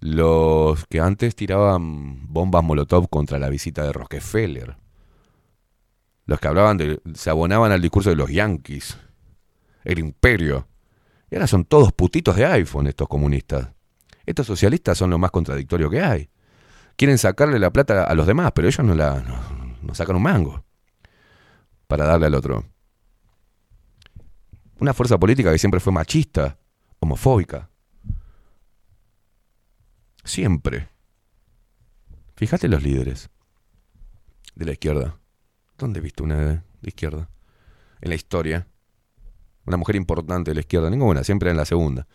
Los que antes tiraban bombas Molotov contra la visita de Rockefeller. Los que hablaban de. se abonaban al discurso de los yanquis. El imperio. Y ahora son todos putitos de iPhone estos comunistas. Estos socialistas son lo más contradictorio que hay. Quieren sacarle la plata a los demás, pero ellos no la. no, no sacan un mango. Para darle al otro. Una fuerza política que siempre fue machista, homofóbica. Siempre. Fíjate los líderes de la izquierda. ¿Dónde he visto una de izquierda? En la historia. Una mujer importante de la izquierda. Ninguna, siempre en la segunda.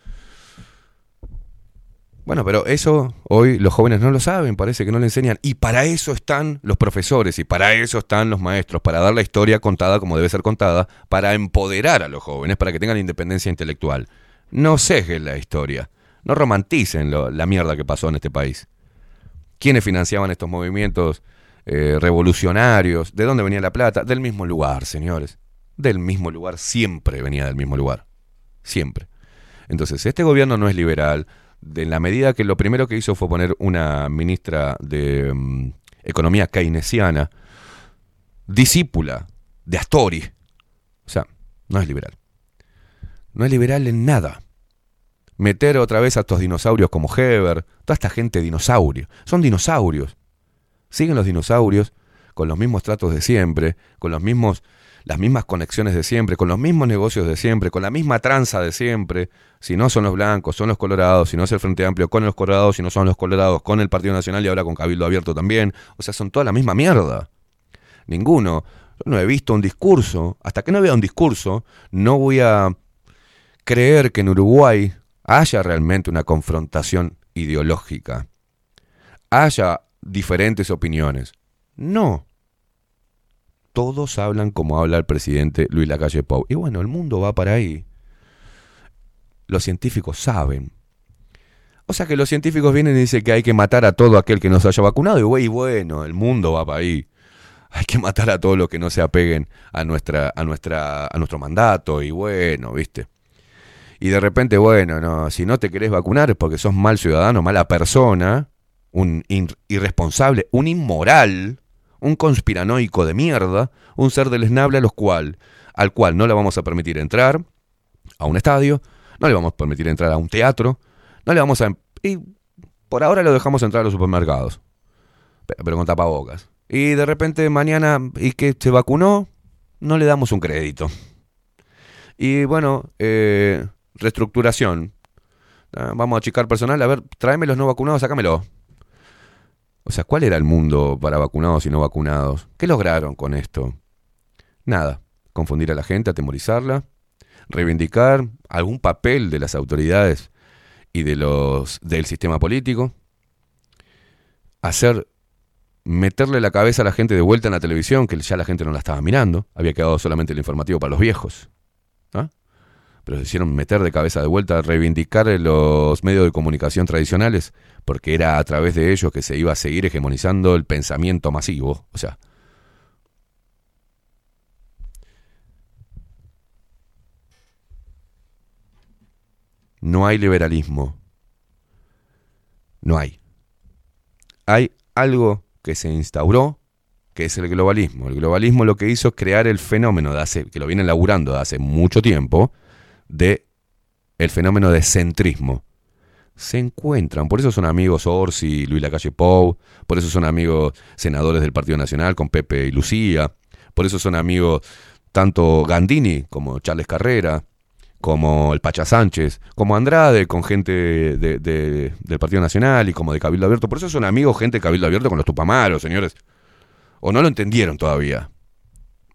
Bueno, pero eso hoy los jóvenes no lo saben, parece que no le enseñan. Y para eso están los profesores y para eso están los maestros, para dar la historia contada como debe ser contada, para empoderar a los jóvenes, para que tengan independencia intelectual. No sesguen la historia, no romanticen la mierda que pasó en este país. ¿Quiénes financiaban estos movimientos eh, revolucionarios. ¿De dónde venía la plata? Del mismo lugar, señores. Del mismo lugar, siempre venía del mismo lugar. Siempre. Entonces, este gobierno no es liberal. En la medida que lo primero que hizo fue poner una ministra de mm, Economía keynesiana, discípula de Astori. O sea, no es liberal. No es liberal en nada. Meter otra vez a estos dinosaurios como Heber, toda esta gente dinosaurio. Son dinosaurios. Siguen los dinosaurios con los mismos tratos de siempre, con los mismos, las mismas conexiones de siempre, con los mismos negocios de siempre, con la misma tranza de siempre. Si no son los blancos, son los colorados, si no es el Frente Amplio con los colorados, si no son los colorados con el Partido Nacional y ahora con Cabildo Abierto también. O sea, son toda la misma mierda. Ninguno. Yo no he visto un discurso. Hasta que no vea un discurso, no voy a creer que en Uruguay haya realmente una confrontación ideológica. Haya diferentes opiniones. No. Todos hablan como habla el presidente Luis Lacalle Pou. Y bueno, el mundo va para ahí. Los científicos saben. O sea que los científicos vienen y dicen que hay que matar a todo aquel que no se haya vacunado. Y bueno, el mundo va para ahí. Hay que matar a todos los que no se apeguen a nuestra, a nuestra, a nuestro mandato. Y bueno, viste. Y de repente, bueno, no, si no te querés vacunar es porque sos mal ciudadano, mala persona, un irresponsable, un inmoral, un conspiranoico de mierda, un ser del esnable a los cual, al cual no le vamos a permitir entrar a un estadio, no le vamos a permitir entrar a un teatro, no le vamos a... Y por ahora lo dejamos entrar a los supermercados, pe- pero con tapabocas. Y de repente mañana, ¿y que se vacunó? No le damos un crédito. Y bueno, eh, reestructuración. Ah, vamos a achicar personal. A ver, tráeme los no vacunados, sácamelo. O sea, ¿cuál era el mundo para vacunados y no vacunados? ¿Qué lograron con esto? Nada. Confundir a la gente, atemorizarla, reivindicar algún papel de las autoridades y de los del sistema político, hacer meterle la cabeza a la gente de vuelta en la televisión, que ya la gente no la estaba mirando, había quedado solamente el informativo para los viejos. ¿ah? Pero se hicieron meter de cabeza de vuelta, reivindicar los medios de comunicación tradicionales, porque era a través de ellos que se iba a seguir hegemonizando el pensamiento masivo. O sea, no hay liberalismo. No hay. Hay algo que se instauró, que es el globalismo. El globalismo lo que hizo es crear el fenómeno de hace, que lo vienen laburando de hace mucho tiempo, de el fenómeno de centrismo. Se encuentran, por eso son amigos Orsi, Luis Lacalle Pou, por eso son amigos senadores del Partido Nacional con Pepe y Lucía, por eso son amigos tanto Gandini como Charles Carrera, como el Pacha Sánchez, como Andrade con gente de- de- del Partido Nacional y como de Cabildo Abierto. Por eso son amigos gente de Cabildo Abierto con los Tupamaros, señores. O no lo entendieron todavía.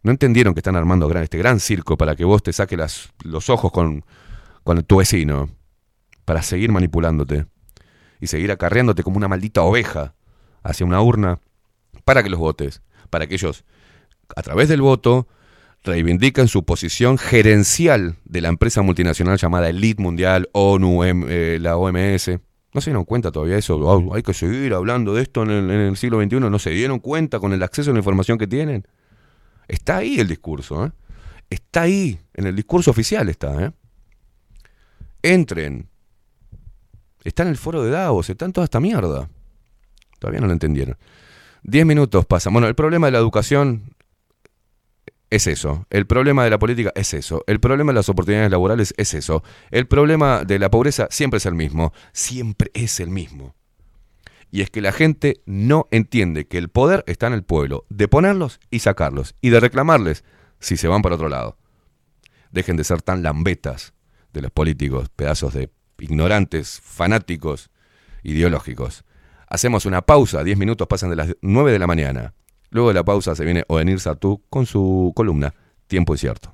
No entendieron que están armando este gran circo para que vos te saques las- los ojos con, con tu vecino. Para seguir manipulándote. Y seguir acarreándote como una maldita oveja hacia una urna para que los votes. Para que ellos, a través del voto, reivindican su posición gerencial de la empresa multinacional llamada Elite Mundial, ONU, eh, la OMS. No se dieron cuenta todavía eso. Hay que seguir hablando de esto en el, en el siglo XXI. No se dieron cuenta con el acceso a la información que tienen. Está ahí el discurso. ¿eh? Está ahí. En el discurso oficial está. ¿eh? Entren. Está en el foro de Davos. Está en toda esta mierda. Todavía no lo entendieron. Diez minutos pasan. Bueno, el problema de la educación es eso. El problema de la política es eso. El problema de las oportunidades laborales es eso. El problema de la pobreza siempre es el mismo. Siempre es el mismo. Y es que la gente no entiende que el poder está en el pueblo, de ponerlos y sacarlos, y de reclamarles si se van para otro lado. Dejen de ser tan lambetas de los políticos, pedazos de ignorantes, fanáticos, ideológicos. Hacemos una pausa, 10 minutos pasan de las 9 de la mañana. Luego de la pausa se viene Odenir Sartú con su columna Tiempo Incierto.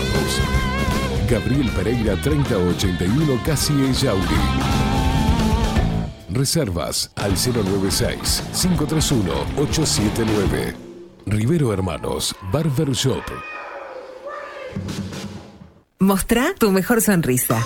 Gabriel Pereira 3081 Casi Yauri. Reservas al 096-531-879. Rivero Hermanos, Barber Shop. Mostrá tu mejor sonrisa.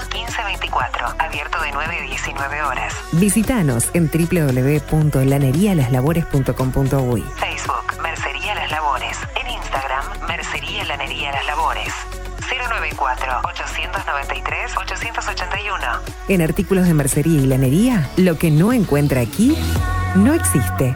1524, abierto de 9 a 19 horas. Visítanos en www.lanerialaslabores.com.uy. Facebook, Mercería Las Labores. En Instagram, Mercería Lanería Las Labores. 094-893-881. En artículos de mercería y lanería, lo que no encuentra aquí, no existe.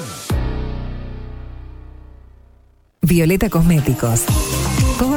Violeta Cosméticos.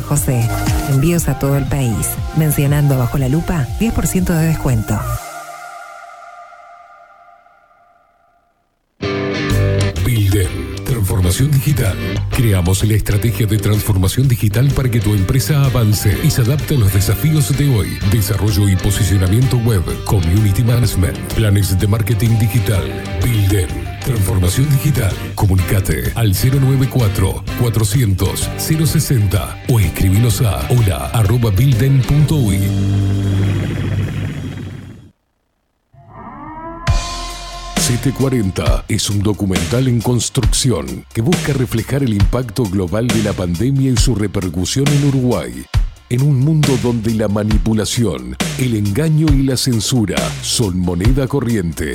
José. Envíos a todo el país. Mencionando bajo la lupa, 10% de descuento. Digital. Creamos la estrategia de transformación digital para que tu empresa avance y se adapte a los desafíos de hoy. Desarrollo y posicionamiento web, community management, planes de marketing digital. Bilden, transformación digital. Comunicate al 094 400 060 o escribinos a hola arroba bilden.uy. CT40 es un documental en construcción que busca reflejar el impacto global de la pandemia y su repercusión en Uruguay. En un mundo donde la manipulación, el engaño y la censura son moneda corriente,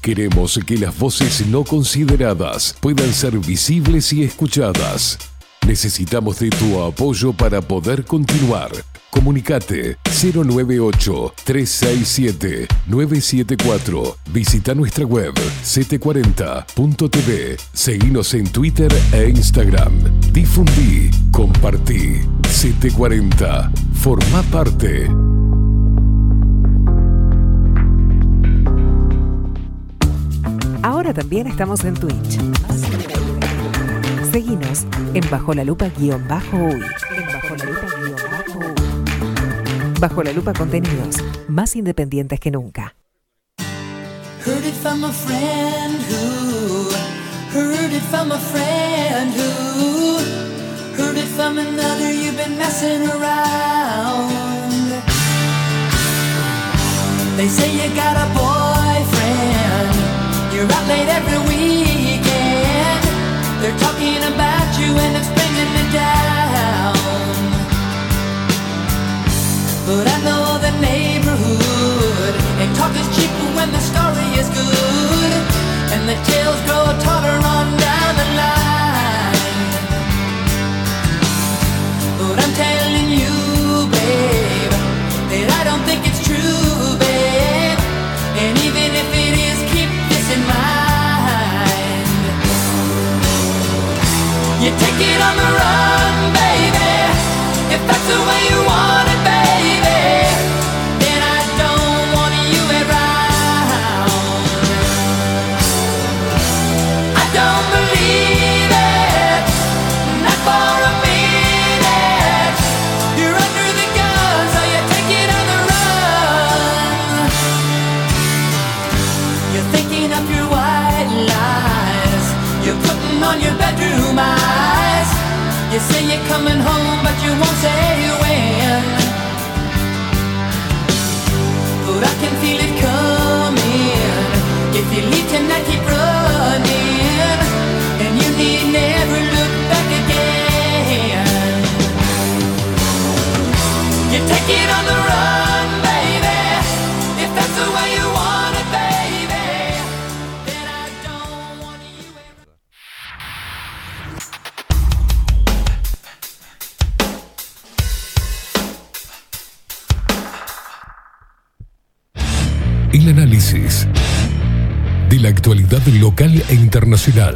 queremos que las voces no consideradas puedan ser visibles y escuchadas. Necesitamos de tu apoyo para poder continuar. Comunicate 098-367-974. Visita nuestra web ct40.tv. Seguinos en Twitter e Instagram. Difundí, compartí. CT40. Forma parte. Ahora también estamos en Twitch. Seguinos en Bajo la Lupa guion bajo uy. Bajo la Lupa bajo. Bajo la Lupa contenidos más independientes que nunca. Heard it from a friend who heard it from a friend who heard it from another. You've been messing around. They say you got a boyfriend. You're out late every weekend. They're talking about you and it's bringing me down. But I know the neighborhood and talk is cheap when the story is good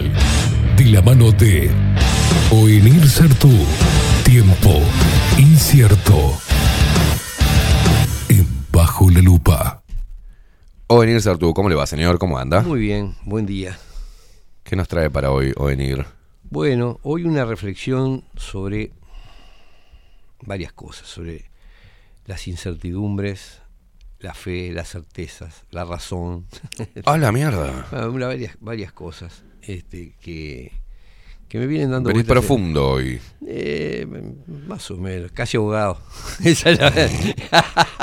internacional. De la mano de Oenir Sartú. Tiempo incierto. En Bajo la Lupa. Ovenir Sartú, ¿cómo le va, señor? ¿Cómo anda? Muy bien, buen día. ¿Qué nos trae para hoy, Ovenir? Bueno, hoy una reflexión sobre varias cosas, sobre las incertidumbres, la fe, las certezas, la razón. ¡Ah, la mierda! Una- varias, varias cosas este, que, que me vienen dando Venís profundo hoy. Eh, más o menos, casi abogado.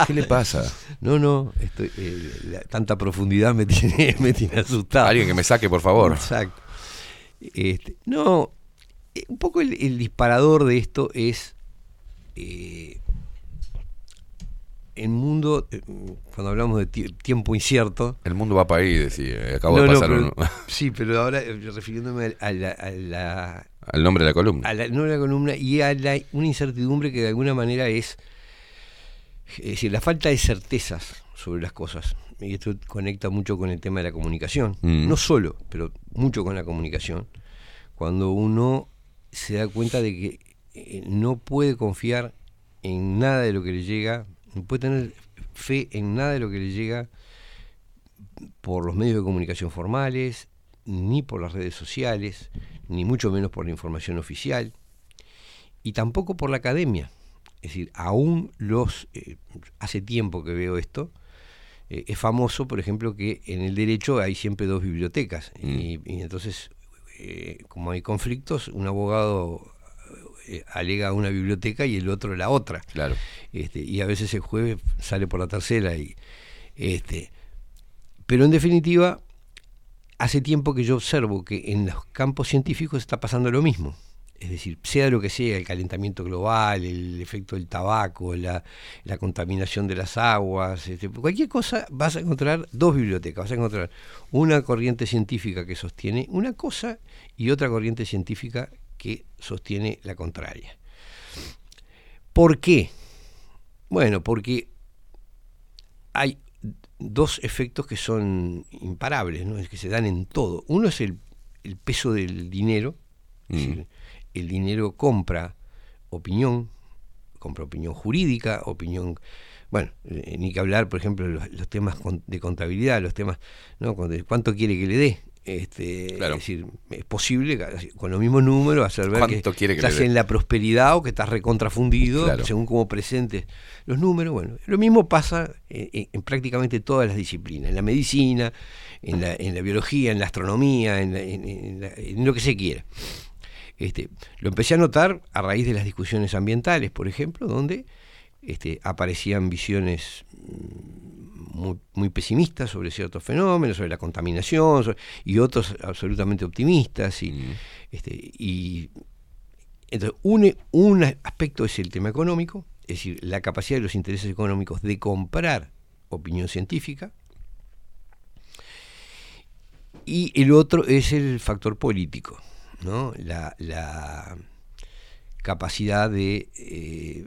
¿Qué le pasa? No, no, estoy, eh, la- tanta profundidad me tiene, me tiene asustado. Alguien que me saque, por favor. Exacto. Este, no, eh, un poco el, el disparador de esto es eh, el mundo, eh, cuando hablamos de tie- tiempo incierto. El mundo va para ahí, decía. Acabo No, de no, pasar pero- uno. Sí, pero ahora eh, refiriéndome a la, a la- Al nombre de la columna. a la, no a la columna y a la, una incertidumbre que de alguna manera es, es decir, la falta de certezas sobre las cosas. Y esto conecta mucho con el tema de la comunicación. Mm. No solo, pero mucho con la comunicación. Cuando uno se da cuenta de que eh, no puede confiar en nada de lo que le llega, no puede tener fe en nada de lo que le llega por los medios de comunicación formales, ni por las redes sociales, ni mucho menos por la información oficial, y tampoco por la academia. Es decir, aún los... eh, hace tiempo que veo esto, eh, es famoso, por ejemplo, que en el derecho hay siempre dos bibliotecas, y, y entonces, eh, como hay conflictos, un abogado eh, alega una biblioteca y el otro la otra. Claro. Este, y a veces el jueves sale por la tercera y este pero en definitiva hace tiempo que yo observo que en los campos científicos está pasando lo mismo es decir, sea lo que sea, el calentamiento global, el efecto del tabaco, la, la contaminación de las aguas, este, cualquier cosa, vas a encontrar dos bibliotecas, vas a encontrar una corriente científica que sostiene una cosa y otra corriente científica que sostiene la contraria. ¿Por qué? Bueno, porque hay dos efectos que son imparables, ¿no? es que se dan en todo. Uno es el, el peso del dinero, es decir, el dinero compra opinión, compra opinión jurídica, opinión, bueno, eh, ni que hablar, por ejemplo, los, los temas con- de contabilidad, los temas, ¿no? ¿Cuánto quiere que le dé? Este, Claro. Es decir, es posible con los mismos números hacer ver que, ¿Cuánto quiere que le estás en la prosperidad o que estás recontrafundido, Claro. según cómo presentes los números. Bueno, lo mismo pasa en, en- en prácticamente todas las disciplinas, en la medicina, en la, en la biología, en la astronomía, en, la- en- en la- en lo que se quiera. Este, lo empecé a notar a raíz de las discusiones ambientales, por ejemplo, donde este, aparecían visiones mm, muy, muy pesimistas sobre ciertos fenómenos, sobre la contaminación, y otros absolutamente optimistas. Y, este, y entonces, un, un aspecto es el tema económico, es decir, la capacidad de los intereses económicos de comprar opinión científica. Y el otro es el factor político, ¿no? la, la capacidad de eh,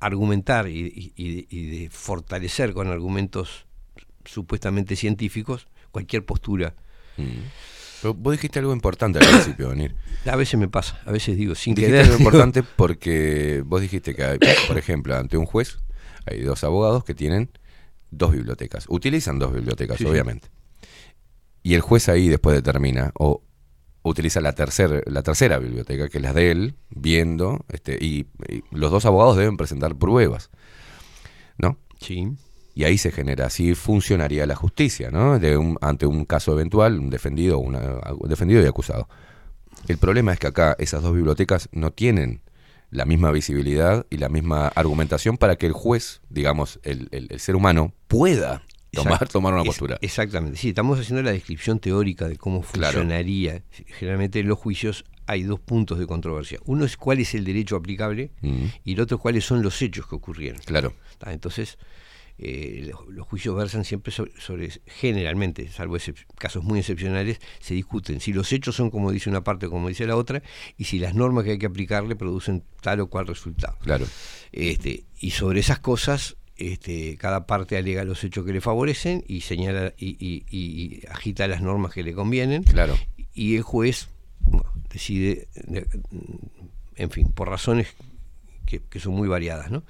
argumentar y, y- y de fortalecer con argumentos supuestamente científicos cualquier postura. Pero vos dijiste algo importante al principio, venir. A veces me pasa, a veces digo sin Dijiste querer. algo digo, importante porque vos dijiste que, hay, por ejemplo, ante un juez hay dos abogados que tienen dos bibliotecas. Utilizan dos bibliotecas, Sí, sí. obviamente. Y el juez ahí después determina o utiliza la, tercer, la tercera biblioteca, que es la de él, viendo, este, y, y los dos abogados deben presentar pruebas. ¿No? Sí. Y ahí se genera, así funcionaría la justicia, ¿no? De un- ante un caso eventual, un defendido, una, defendido y acusado. El problema es que acá esas dos bibliotecas no tienen la misma visibilidad y la misma argumentación para que el juez, digamos, el, el- el ser humano, pueda tomar, tomar una Es- postura. exactamente. Sí, estamos haciendo la descripción teórica de cómo Claro. funcionaría. Generalmente en los juicios hay dos puntos de controversia. Uno es cuál es el derecho aplicable Mm, y el otro cuáles son los hechos que ocurrieron. claro. Ah, Entonces, eh, los, los juicios versan siempre sobre, sobre- generalmente, salvo casos muy excepcionales, se discuten si los hechos son como dice una parte o como dice la otra, y si las normas que hay que aplicarle producen tal o cual resultado. Claro. Este, y sobre esas cosas, este, cada parte alega los hechos que le favorecen y señala y, y- y agita las normas que le convienen. Claro. Y el juez bueno, decide, de- en fin, por razones que, que son muy variadas, ¿no?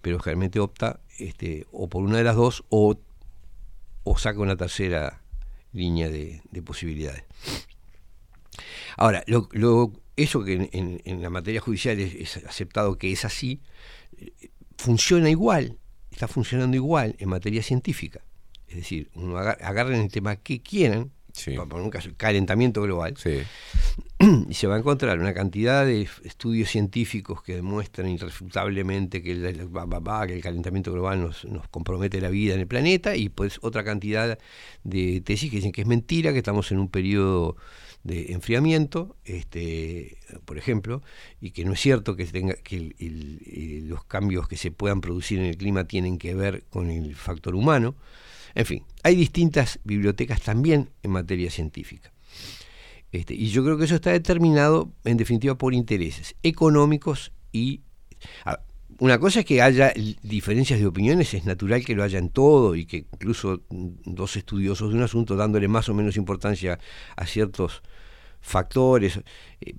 Pero generalmente opta este, o por una de las dos o, o saca una tercera línea de, de posibilidades. Ahora, lo, lo- eso que en, en- en la materia judicial es, es aceptado que es así, eh, funciona igual, está funcionando igual en materia científica. Es decir, uno aga- agarren el tema que quieran, poner un caso, el calentamiento global, y se va a encontrar una cantidad de estudios científicos que demuestran irrefutablemente que el, que el calentamiento global nos, nos compromete la vida en el planeta y pues otra cantidad de tesis que dicen que es mentira, que estamos en un periodo de enfriamiento, este, por ejemplo, y que no es cierto que, tenga, que el- los cambios que se puedan producir en el clima tienen que ver con el factor humano. En fin, hay distintas bibliotecas también en materia científica. Este, y yo creo que eso está determinado, en definitiva, por intereses económicos y... una cosa es que haya diferencias de opiniones, es natural que lo haya en todo y que incluso mm, dos estudiosos de un asunto dándole más o menos importancia a ciertos factores eh,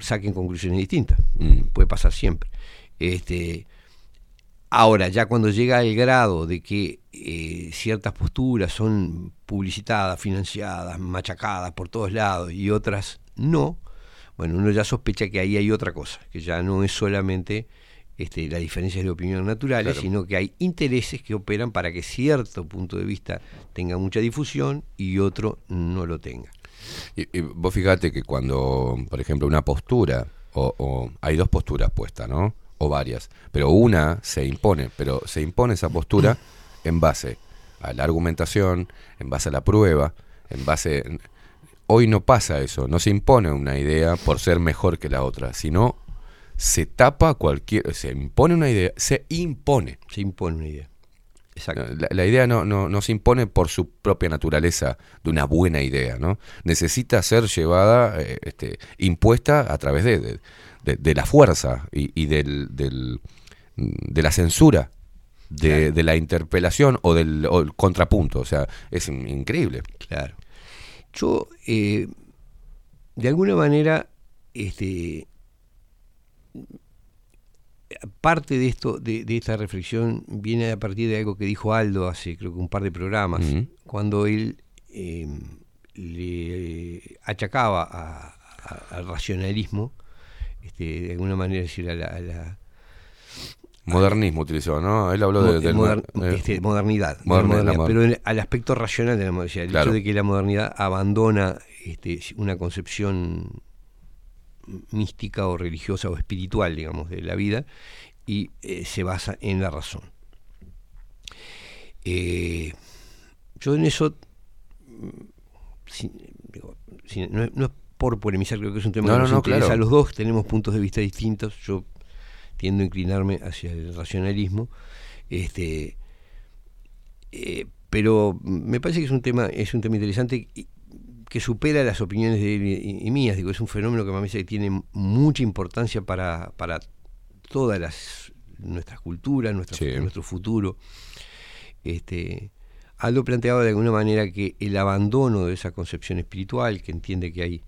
saquen conclusiones distintas. Puede pasar siempre. Este, Ahora, ya cuando llega al grado de que eh, ciertas posturas son publicitadas, financiadas, machacadas por todos lados y otras no, bueno, uno ya sospecha que ahí hay otra cosa, que ya no es solamente este, las diferencias de opinión naturales, Claro. sino que hay intereses que operan para que cierto punto de vista tenga mucha difusión y otro no lo tenga. Y, y vos fíjate que cuando, por ejemplo, una postura, o, o hay dos posturas puestas, ¿no? O varias, pero una se impone, pero se impone esa postura en base a la argumentación, en base a la prueba, en base... Hoy no pasa eso, no se impone una idea por ser mejor que la otra, sino se tapa cualquier... Se impone una idea, se impone. Se impone una idea. Exacto. La, la idea no, no, no se impone por su propia naturaleza de una buena idea, ¿no? Necesita ser llevada, eh, este, impuesta a través de, de, de- de la fuerza y, y del, del- de la censura, de, la interpelación o del, o el contrapunto. O sea, es in- increíble. Claro. Yo, eh, de alguna manera, este, parte de esto, de, de esta reflexión, viene a partir de algo que dijo Aldo hace creo que un par de programas, cuando él eh, le achacaba a- a- al racionalismo, este, de alguna manera decir a la, a la- Modernismo utilizó, ¿no? Él habló de, moder- eh, este, modernidad, de modernidad, moder- pero al aspecto racional de la modernidad, el Claro. hecho de que la modernidad abandona este, una concepción mística o religiosa o espiritual, digamos, de la vida y eh, se basa en la razón. Eh, yo en eso, mm, sin- digo, sin- no, es, no es por polemizar, creo que es un tema No, que no, nos no, interesa claro. a los dos, tenemos puntos de vista distintos, yo tiendo a inclinarme hacia el racionalismo, este, eh, pero me parece que es un tema, es un tema interesante y- que supera las opiniones de él y, y mías, digo, es un fenómeno que me parece que tiene mucha importancia para, para todas las nuestras culturas, nuestra, Sí. nuestro futuro. Este, Aldo planteaba de alguna manera que el abandono de esa concepción espiritual, que entiende que hay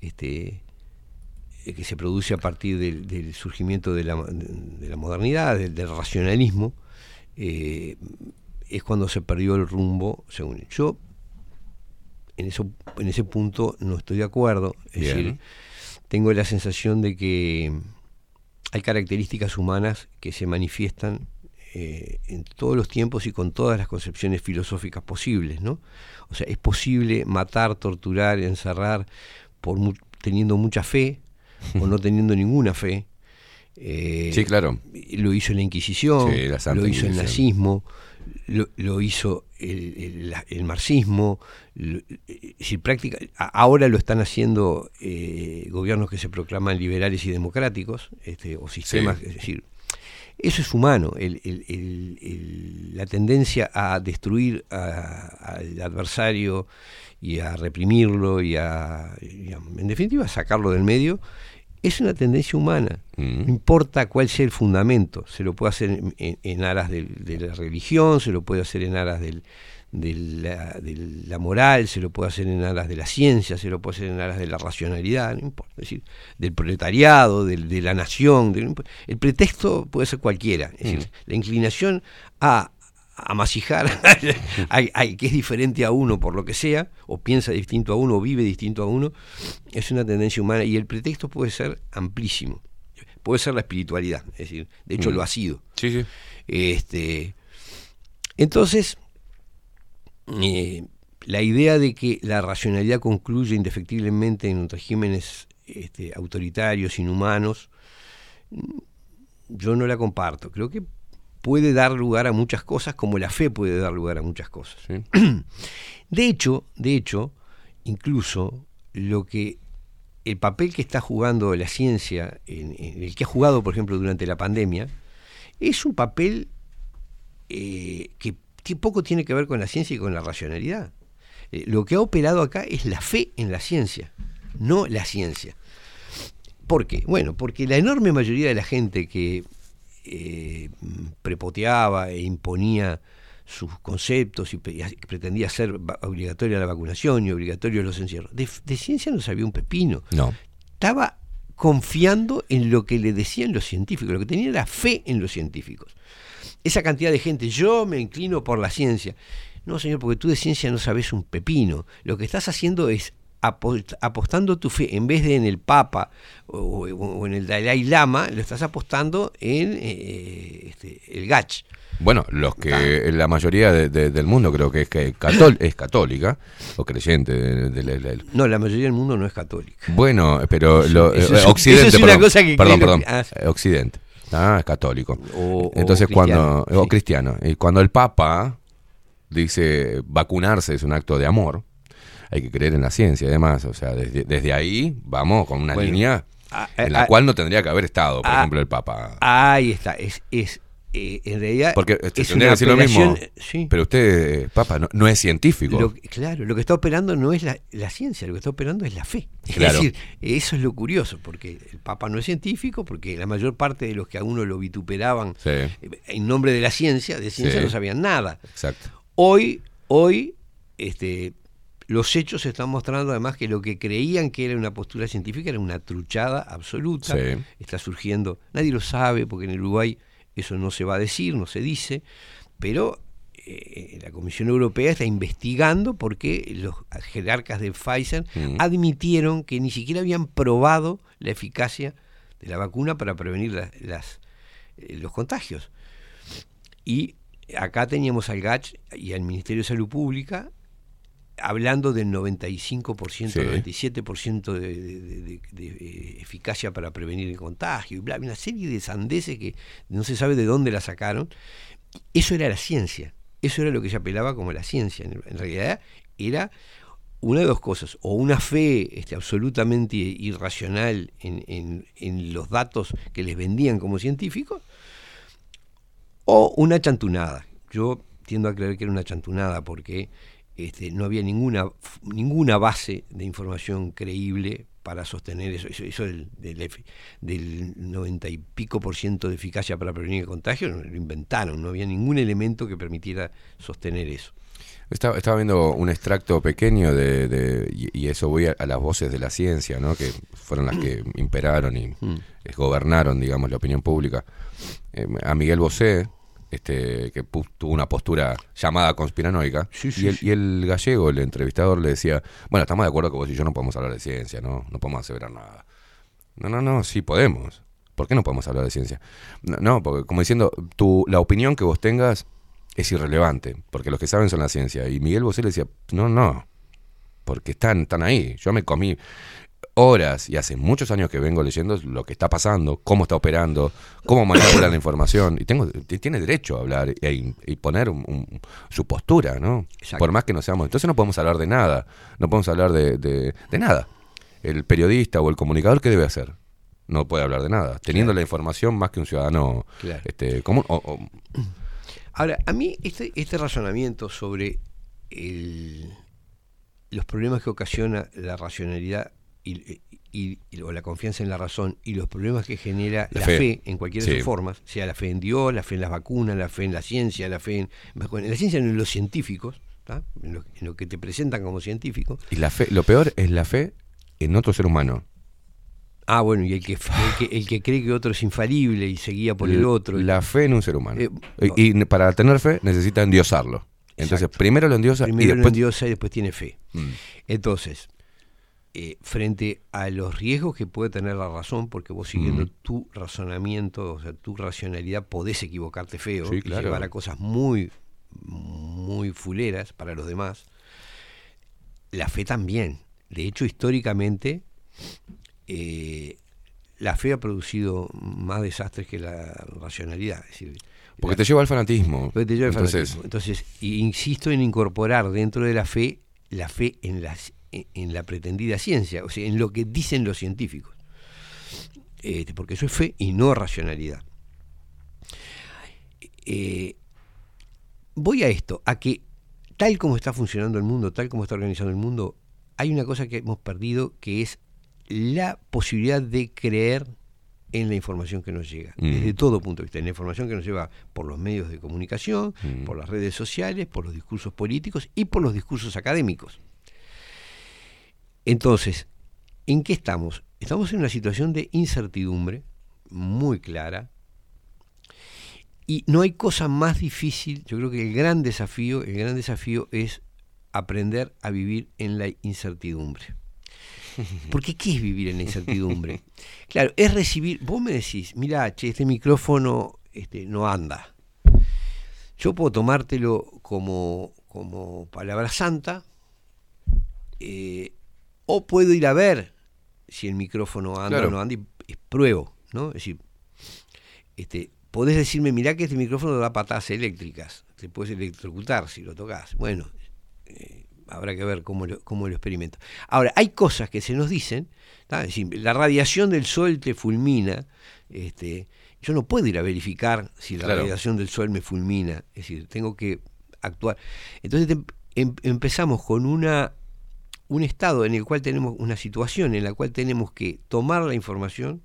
este, eh, que se produce a partir del, del surgimiento de la, de la modernidad, del, del racionalismo, eh, es cuando se perdió el rumbo, según él. Yo en, eso, en ese punto no estoy de acuerdo. Es Bien. decir, tengo la sensación de que hay características humanas que se manifiestan eh, en todos los tiempos y con todas las concepciones filosóficas posibles, ¿no? O sea, es posible matar, torturar, encerrar por mu- teniendo mucha fe o no teniendo ninguna fe. Eh, Sí, claro. Lo hizo la Inquisición, Sí, la Santa lo hizo el Inquisición. nazismo, lo, lo hizo el, el- el marxismo. lo- si práctica, ahora lo están haciendo eh, gobiernos que se proclaman liberales y democráticos, este, o sistemas, Sí. es decir, eso es humano, el- el- el- el- la tendencia a destruir a- al adversario y a reprimirlo y a, y a- en definitiva, a sacarlo del medio, es una tendencia humana. No importa cuál sea el fundamento, se lo puede hacer en, en- en aras de, la religión, se lo puede hacer en aras del- de, la, de la moral, se lo puede hacer en aras de la ciencia, se lo puede hacer en aras de la racionalidad, no importa, es decir, del proletariado, del- de la nación. del- el pretexto puede ser cualquiera, es decir, la inclinación a amasijar al, al que es diferente a uno por lo que sea, o piensa distinto a uno, o vive distinto a uno, es una tendencia humana y el pretexto puede ser amplísimo. Puede ser la espiritualidad, es decir, de hecho Mm. lo ha sido. Sí, sí. Este, entonces, eh, la idea de que la racionalidad concluye indefectiblemente en regímenes este, autoritarios, inhumanos, yo no la comparto. Creo que puede dar lugar a muchas cosas, como la fe puede dar lugar a muchas cosas. De hecho, de hecho, incluso lo que el papel que está jugando la ciencia, en, en el que ha jugado, por ejemplo, durante la pandemia, es un papel eh, que, que poco tiene que ver con la ciencia y con la racionalidad. Eh, lo que ha operado acá es la fe en la ciencia, no la ciencia. ¿Por qué? Bueno, porque la enorme mayoría de la gente que eh, prepoteaba e imponía sus conceptos y pretendía hacer obligatoria la vacunación y obligatorio los encierros, de, de ciencia no sabía un pepino. No. Estaba confiando en lo que le decían los científicos, lo que tenía era fe en los científicos. Esa cantidad de gente, yo me inclino por la ciencia. No, señor, porque tú de ciencia no sabes un pepino. Lo que estás haciendo es apostando tu fe, en vez de en el Papa o, o en el Dalai Lama, lo estás apostando en eh, este, el Gach. Bueno, los que la mayoría de- de- del mundo creo que es que catol- es católica o creyente de- No, la mayoría del mundo no es católica. Bueno, pero lo- eso eh, Occidente, eso es una perdón, cosa que perdón, creo perdón, que- ah, eh, Occidente, ah, es católico. O- o Entonces cuando cristiano, o cristiano y cuando el Papa dice vacunarse es un acto de amor, hay que creer en la ciencia, además, o sea, desde, desde ahí vamos con una Bueno, línea en la cual no tendría que haber estado, por ejemplo, el Papa. Ahí está, es, es eh, en realidad Porque es tendría que decir lo mismo. eh, sí. Pero usted, Papa, no, no es científico. Lo claro, lo que está operando no es la, la ciencia, lo que está operando es la fe. Claro. Es decir, eso es lo curioso, porque el Papa no es científico, porque la mayor parte de los que a uno lo vituperaban Sí. eh, en nombre de la ciencia, de ciencia Sí. no sabían nada. Exacto. Hoy, hoy, este, los hechos están mostrando además que lo que creían que era una postura científica era una truchada absoluta. Sí. Está surgiendo, nadie lo sabe, porque en el Uruguay eso no se va a decir, no se dice, pero eh, la Comisión Europea está investigando porque los jerarcas de Pfizer Mm. admitieron que ni siquiera habían probado la eficacia de la vacuna para prevenir las, eh, los contagios. Y acá teníamos al GACH y al Ministerio de Salud Pública hablando del 95%, Sí. 97% de, de- de- de- de, eh, eficacia para prevenir el contagio, y bla, una serie de sandeces que no se sabe de dónde la sacaron. Eso era la ciencia, eso era lo que se apelaba como la ciencia. En, en realidad era una de dos cosas, o una fe este, absolutamente irracional en, en- en los datos que les vendían como científicos, o una chantunada. Yo tiendo a creer que era una chantunada porque este, no había ninguna, ninguna base de información creíble para sostener eso. Eso, eso del, del, del 90 y pico por ciento de eficacia para prevenir el contagio, lo inventaron, no había ningún elemento que permitiera sostener eso. Estaba, estaba viendo un extracto pequeño de, de- y, y eso voy a, a las voces de la ciencia, ¿no? Que fueron las que imperaron y Mm. gobernaron, digamos, la opinión pública. Eh, a Miguel Bosé, este, que tuvo una postura llamada conspiranoica, sí, y, el, sí. y el gallego, el entrevistador, le decía, bueno, estamos de acuerdo que vos y yo no podemos hablar de ciencia, ¿no? No podemos aseverar nada. No, no, no, sí podemos. ¿Por qué no podemos hablar de ciencia? No, no, porque como diciendo, tu, la opinión que vos tengas es irrelevante, porque los que saben son la ciencia. Y Miguel Bosé le decía, no, no, porque están, están ahí. Yo me comí horas y hace muchos años que vengo leyendo lo que está pasando, cómo está operando, cómo manipula la información. Y tengo, tiene derecho a hablar e, y poner un- un- su postura, ¿no? Por más que no seamos. Entonces no podemos hablar de nada, no podemos hablar de, de- de nada. El periodista o el comunicador, ¿qué debe hacer? No puede hablar de nada, teniendo la información más que un ciudadano Claro. este, común. o- o- Ahora, a mí este, este razonamiento sobre el- los problemas que ocasiona la racionalidad y, y- y- o la confianza en la razón y los problemas que genera La la, fe. fe. en cualquiera de Sí. sus formas, sea la fe en Dios, la fe en las vacunas, la fe en la ciencia, la fe en, en la ciencia en los científicos, en, lo, en lo que te presentan como científico. y la fe, lo peor es la fe en otro ser humano. Ah, bueno, y el que, el que, el que cree que otro es infalible y se guía por el otro. La fe en un ser humano. Eh, y, y para tener fe necesita endiosarlo. Entonces, Exacto. primero lo endiosa Primero y lo después... endiosa y después tiene fe. Mm. Entonces, eh, frente a los riesgos que puede tener la razón, porque vos siguiendo Mm. tu razonamiento, o sea, tu racionalidad, podés equivocarte feo Sí, y claro. llevar a cosas muy, muy fuleras para los demás. La fe también. De hecho, históricamente, eh, la fe ha producido más desastres que la racionalidad. Es decir, Porque te lleva al fanatismo. porque te lleva al Entonces, fanatismo. Entonces, insisto en incorporar dentro de la fe la fe en la, en- la pretendida ciencia, o sea, en lo que dicen los científicos. Este, porque eso es fe y no racionalidad. Eh, voy a esto, a que tal como está funcionando el mundo, tal como está organizado el mundo, hay una cosa que hemos perdido que es la posibilidad de creer en la información que nos llega, Mm. desde todo punto de vista, en la información que nos llega por los medios de comunicación, Mm. por las redes sociales, por los discursos políticos y por los discursos académicos. Entonces, ¿en qué estamos? Estamos en una situación de incertidumbre muy clara y no hay cosa más difícil, yo creo que el gran desafío, el gran desafío es aprender a vivir en la incertidumbre. Porque ¿qué es vivir en la incertidumbre? Claro, es recibir, vos me decís, mira, che, este micrófono este, no anda. Yo puedo tomártelo como, como palabra santa, eh, o puedo ir a ver si el micrófono anda Claro. o no anda y, pruebo, ¿no? Es decir, este, podés decirme, mirá que este micrófono da patadas eléctricas, te puedes electrocutar si lo tocas. Bueno, eh, habrá que ver cómo lo, cómo lo experimento. Ahora, hay cosas que se nos dicen, ¿tá? Es decir, la radiación del sol te fulmina, este, yo no puedo ir a verificar si la Claro. radiación del sol me fulmina, es decir, tengo que actuar. Entonces te- em- empezamos con una un estado en el cual tenemos una situación en la cual tenemos que tomar la información,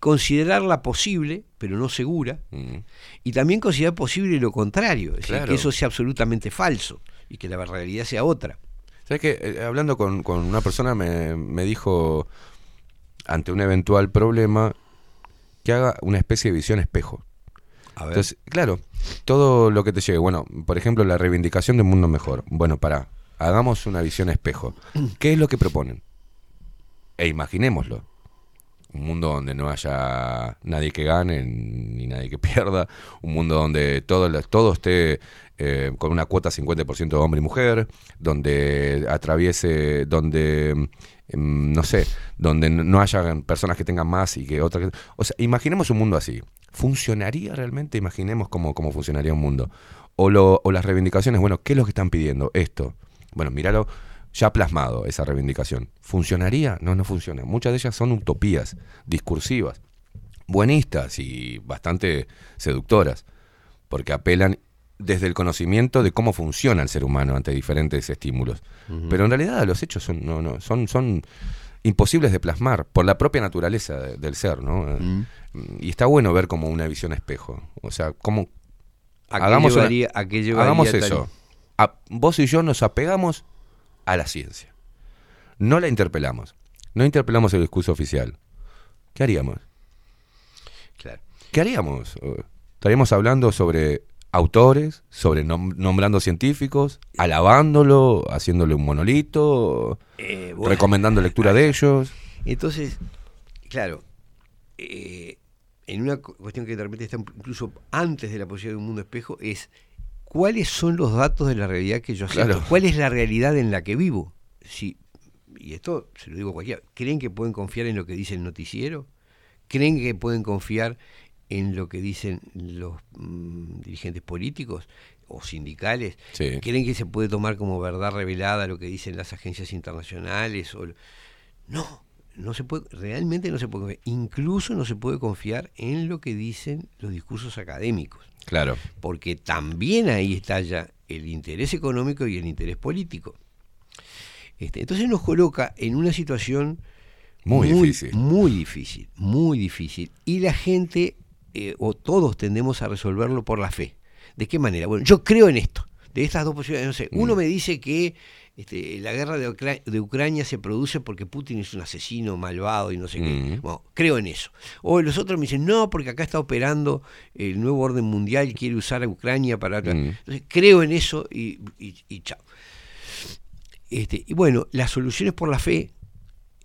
considerarla posible, pero no segura, mm, y también considerar posible lo contrario, es decir, que eso sea absolutamente falso y que la realidad sea otra. ¿Sabes qué? Eh, hablando con, con una persona me, me dijo, ante un eventual problema, que haga una especie de visión espejo. A ver. Entonces, claro, todo lo que te llegue, bueno, por ejemplo, la reivindicación de un mundo mejor. Bueno, para, hagamos una visión espejo. ¿Qué es lo que proponen? E imaginémoslo. Un mundo donde no haya nadie que gane ni nadie que pierda. Un mundo donde todo, todo esté eh, con una cuota 50% de hombre y mujer. Donde atraviese, donde, mm, no sé, donde no- haya personas que tengan más y que otras... O sea, imaginemos un mundo así. ¿Funcionaría realmente? Imaginemos cómo, cómo funcionaría un mundo. O, lo, o las reivindicaciones, bueno, ¿qué es lo que están pidiendo? Esto. Bueno, míralo ya plasmado, esa reivindicación. ¿Funcionaría? No, no funciona. Muchas de ellas son utopías discursivas, buenistas y bastante seductoras, porque apelan desde el conocimiento de cómo funciona el ser humano ante diferentes estímulos. Pero en realidad los hechos son, no, no, son, son imposibles de plasmar por la propia naturaleza de- del ser, ¿no? Eh, Y está bueno ver como una visión espejo. O sea, cómo ¿A qué hagamos, una- llevaría- a qué llevaría hagamos tal- eso. A- vos y yo nos apegamos a la ciencia. No la interpelamos. No interpelamos el discurso oficial. ¿Qué haríamos? Claro. ¿Qué haríamos? Estaríamos hablando sobre autores, sobre nom- nombrando científicos, alabándolo, haciéndole un monolito, Eh, bueno. recomendando lectura de ellos. Entonces, claro, eh, en una cu- cuestión que de repente está incluso antes de la posibilidad de un mundo espejo, es cuáles son los datos de la realidad que yo acepto, Claro. cuál es la realidad en la que vivo. Si, y esto se lo digo a cualquiera, ¿creen que pueden confiar en lo que dice el noticiero? ¿Creen que pueden confiar en lo que dicen los mm, dirigentes políticos o sindicales? Sí. ¿Creen que se puede tomar como verdad revelada lo que dicen las agencias internacionales? O, no, no se puede, realmente no se puede confiar. Incluso no se puede confiar en lo que dicen los discursos académicos. Claro. Porque también ahí estalla el interés económico y el interés político. Este, entonces nos coloca en una situación Muy difícil. Muy difícil, muy difícil. Y la gente, eh, o todos tendemos a resolverlo por la fe. ¿De qué manera? Bueno, yo creo en esto. De estas dos posibilidades, no sé, Mm. uno me dice que este, la guerra de, Ucra- de Ucrania se produce porque Putin es un asesino malvado y no sé qué. Bueno, creo en eso. O los otros me dicen, no, porque acá está operando el nuevo orden mundial y quiere usar a Ucrania para... Entonces, creo en eso y, y- y chao. Este, y bueno, las soluciones por la fe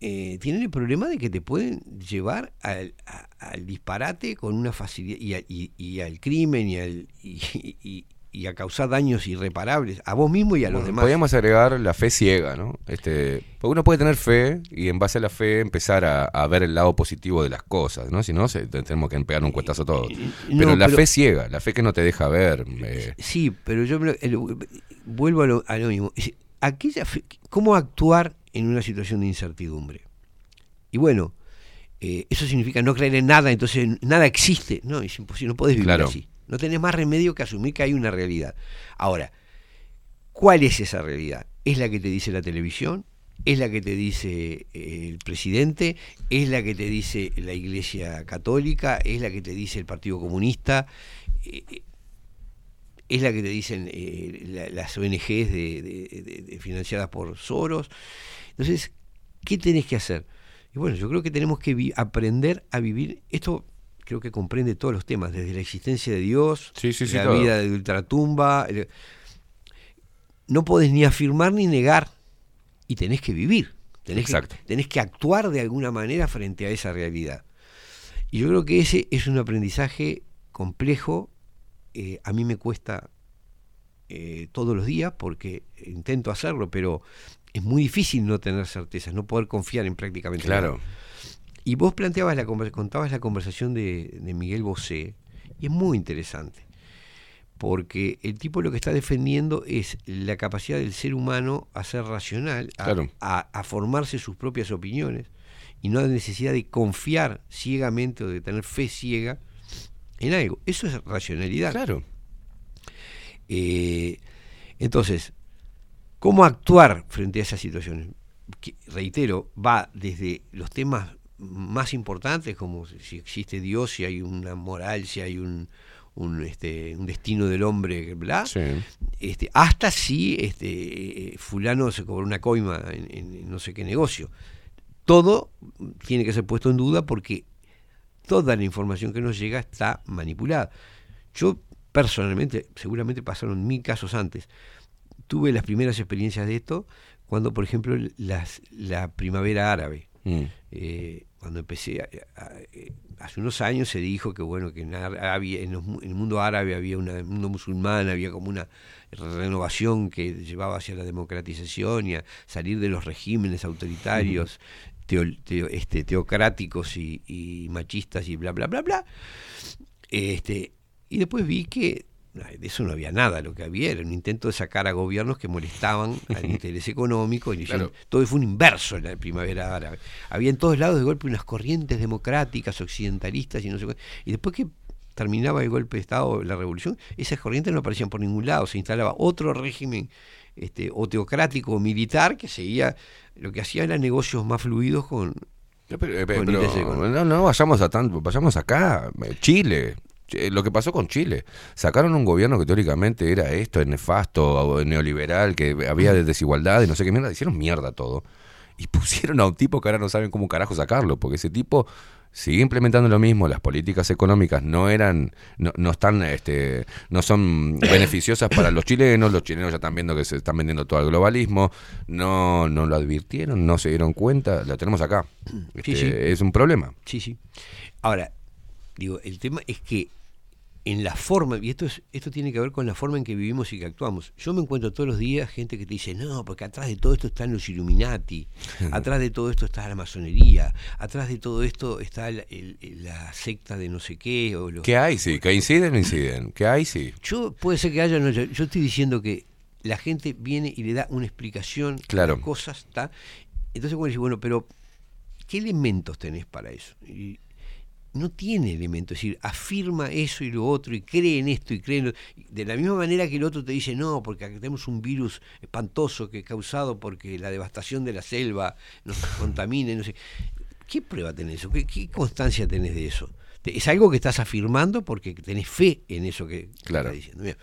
eh, tienen el problema de que te pueden llevar al, a- al disparate con una facilidad y, a- y- y al crimen y, al, y, y- a causar daños irreparables a vos mismo y a los demás. Podríamos agregar la fe ciega, ¿no? Este, porque uno puede tener fe y en base a la fe empezar a, a ver el lado positivo de las cosas, ¿no? Si no, se- te- tenemos que pegar un cuetazo todos. Pero no, la pero- fe ciega, la fe que no te deja ver. eh, Sí, pero yo me lo- el- vuelvo a lo, a lo mismo. Es- Aquella fe- ¿Cómo actuar en una situación de incertidumbre? Y bueno, eh, eso significa no creer en nada, entonces nada existe. No, es imposible, no podés vivir Claro. así. No tenés más remedio que asumir que hay una realidad. Ahora, ¿cuál es esa realidad? ¿Es la que te dice la televisión? ¿Es la que te dice eh, el presidente? ¿Es la que te dice la Iglesia Católica? ¿Es la que te dice el Partido Comunista? Eh, eh, es la que te dicen la- las ONGs financiadas por Soros. Entonces, ¿qué tenés que hacer? Y bueno, yo creo que tenemos que aprender a vivir. Esto creo que comprende todos los temas, desde la existencia de Dios, Sí, sí, sí, la todo. vida de ultratumba. el- no podés ni afirmar ni negar, y tenés que vivir. Tenés que, Exacto. tenés que actuar de alguna manera frente a esa realidad. Y yo creo que ese es un aprendizaje complejo. eh, a mí me cuesta eh, todos los días porque intento hacerlo, pero es muy difícil no tener certezas, no poder confiar en prácticamente Claro. nada. Y vos planteabas la contabas la conversación de, de Miguel Bosé, y es muy interesante, porque el tipo lo que está defendiendo es la capacidad del ser humano a ser racional, a, Claro. a- a formarse sus propias opiniones, y no la necesidad de confiar ciegamente o de tener fe ciega en algo. Eso es racionalidad. Claro. Eh, entonces, ¿cómo actuar frente a esas situaciones? Que, reitero, va desde los temas más importantes, como si existe Dios, si hay una moral, si hay un, un, este, un destino del hombre, bla, este, hasta si este, eh, fulano se cobró una coima en, en no sé qué negocio. Todo tiene que ser puesto en duda porque toda la información que nos llega está manipulada. Yo personalmente, seguramente pasaron mil casos antes, tuve las primeras experiencias de esto cuando, por ejemplo, las, la primavera árabe. Mm. Eh, cuando empecé, a- a- hace unos años se dijo que bueno que en, Arabia, en, los en el mundo árabe había una, en el mundo musulmán había como una renovación que llevaba hacia la democratización y a salir de los regímenes autoritarios, teo- teo- este, teocráticos y, y machistas y bla bla bla bla. Este, y después vi que de eso no había nada, lo que había era un intento de sacar a gobiernos que molestaban al interés económico. Y Claro. Todo fue un inverso en la primavera árabe. Había en todos lados de golpe unas corrientes democráticas, occidentalistas y no sé qué. Y después que terminaba el golpe de Estado, la revolución, esas corrientes no aparecían por ningún lado. Se instalaba otro régimen este, o teocrático o militar que seguía, lo que hacía eran negocios más fluidos con, Pero, eh, con pero no, no vayamos a tanto, vayamos acá, Chile. Eh, Lo que pasó con Chile. Sacaron un gobierno que teóricamente era esto, es nefasto, neoliberal, que había de desigualdad y no sé qué mierda. Hicieron mierda todo. Y pusieron a un tipo que ahora no saben cómo carajo sacarlo, porque ese tipo sigue implementando lo mismo. Las políticas económicas no eran, no, no están, este, no son beneficiosas para los chilenos. Los chilenos ya están viendo que se están vendiendo todo el globalismo. No, no lo advirtieron, no se dieron cuenta. Lo tenemos acá. Sí, Este, sí. Es un problema. Sí, sí. Ahora, digo, el tema es que en la forma, y esto, es, esto tiene que ver con la forma en que vivimos y que actuamos. Yo me encuentro todos los días gente que te dice, no, porque atrás de todo esto están los Illuminati, atrás de todo esto está la masonería, atrás de todo esto está la, el- el- la secta de no sé qué. O los, ¿Qué hay? Sí, que inciden, inciden. ¿Qué hay? Sí. Yo puede ser que haya, no, yo, yo estoy diciendo que la gente viene y le da una explicación Claro. las cosas, ¿está? Entonces bueno, bueno, pero ¿qué elementos tenés para eso? Y no tiene elementos, es decir, afirma eso y lo otro y cree en esto y cree en lo De la misma manera que el otro te dice, no, porque acá tenemos un virus espantoso que es causado porque la devastación de la selva nos contamina, y no sé. ¿Qué prueba tenés eso? ¿Qué, qué constancia tenés de eso? Es algo que estás afirmando porque tenés fe en eso que Claro. estás diciendo.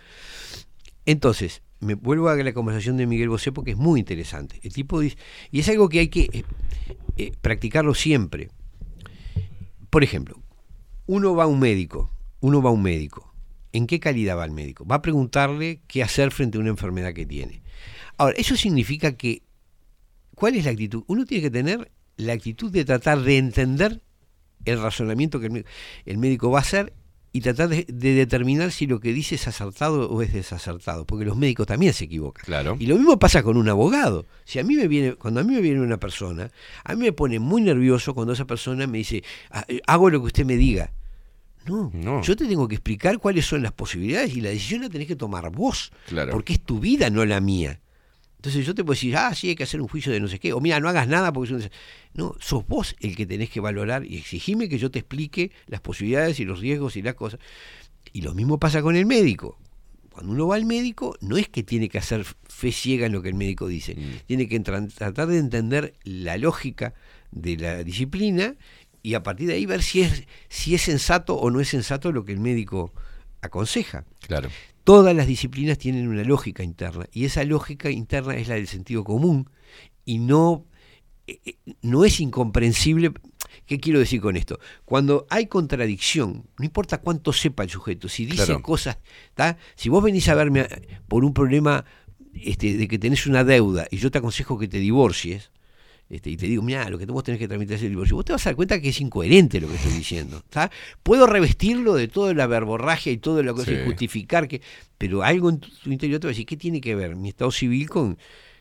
Entonces, me vuelvo a la conversación de Miguel Bosé porque es muy interesante. El tipo dice, y es algo que hay que eh, eh, practicarlo siempre. Por ejemplo, uno va a un médico, uno va a un médico. ¿En qué calidad va el médico? Va a preguntarle qué hacer frente a una enfermedad que tiene. Ahora, eso significa que, ¿cuál es la actitud? Uno tiene que tener la actitud de tratar de entender el razonamiento que el, el médico va a hacer y tratar de, de determinar si lo que dice es acertado o es desacertado, porque los médicos también se equivocan. Claro. Y lo mismo pasa con un abogado. Si a mí me viene, cuando a mí me viene una persona, a mí me pone muy nervioso cuando esa persona me dice, "Ah, eh, hago lo que usted me diga. No, No. yo te tengo que explicar cuáles son las posibilidades y la decisión la tenés que tomar vos, Claro. porque es tu vida, no la mía. Entonces yo te puedo decir, ah, sí, hay que hacer un juicio de no sé qué, o mira, no hagas nada porque es. No, sos vos el que tenés que valorar y exigirme que yo te explique las posibilidades y los riesgos y las cosas. Y lo mismo pasa con el médico. Cuando uno va al médico, no es que tiene que hacer fe ciega en lo que el médico dice, Mm. tiene que tra- tratar de entender la lógica de la disciplina y a partir de ahí ver si es, si es sensato o no es sensato lo que el médico aconseja. Claro. Todas las disciplinas tienen una lógica interna y esa lógica interna es la del sentido común y no, eh, eh, no es incomprensible. ¿Qué quiero decir con esto? Cuando hay contradicción, no importa cuánto sepa el sujeto, si dice Claro. cosas, ¿tá? si vos venís a verme a- por un problema este, de que tenés una deuda y yo te aconsejo que te divorcies, este, y te digo, mira, lo que vos tenés que tramitar es el divorcio, vos te vas a dar cuenta que es incoherente lo que estoy diciendo. ¿tá? Puedo revestirlo de toda la verborragia y la cosa y Sí. justificar que. Pero algo en tu, interior te va a decir, ¿qué tiene que ver mi estado civil con,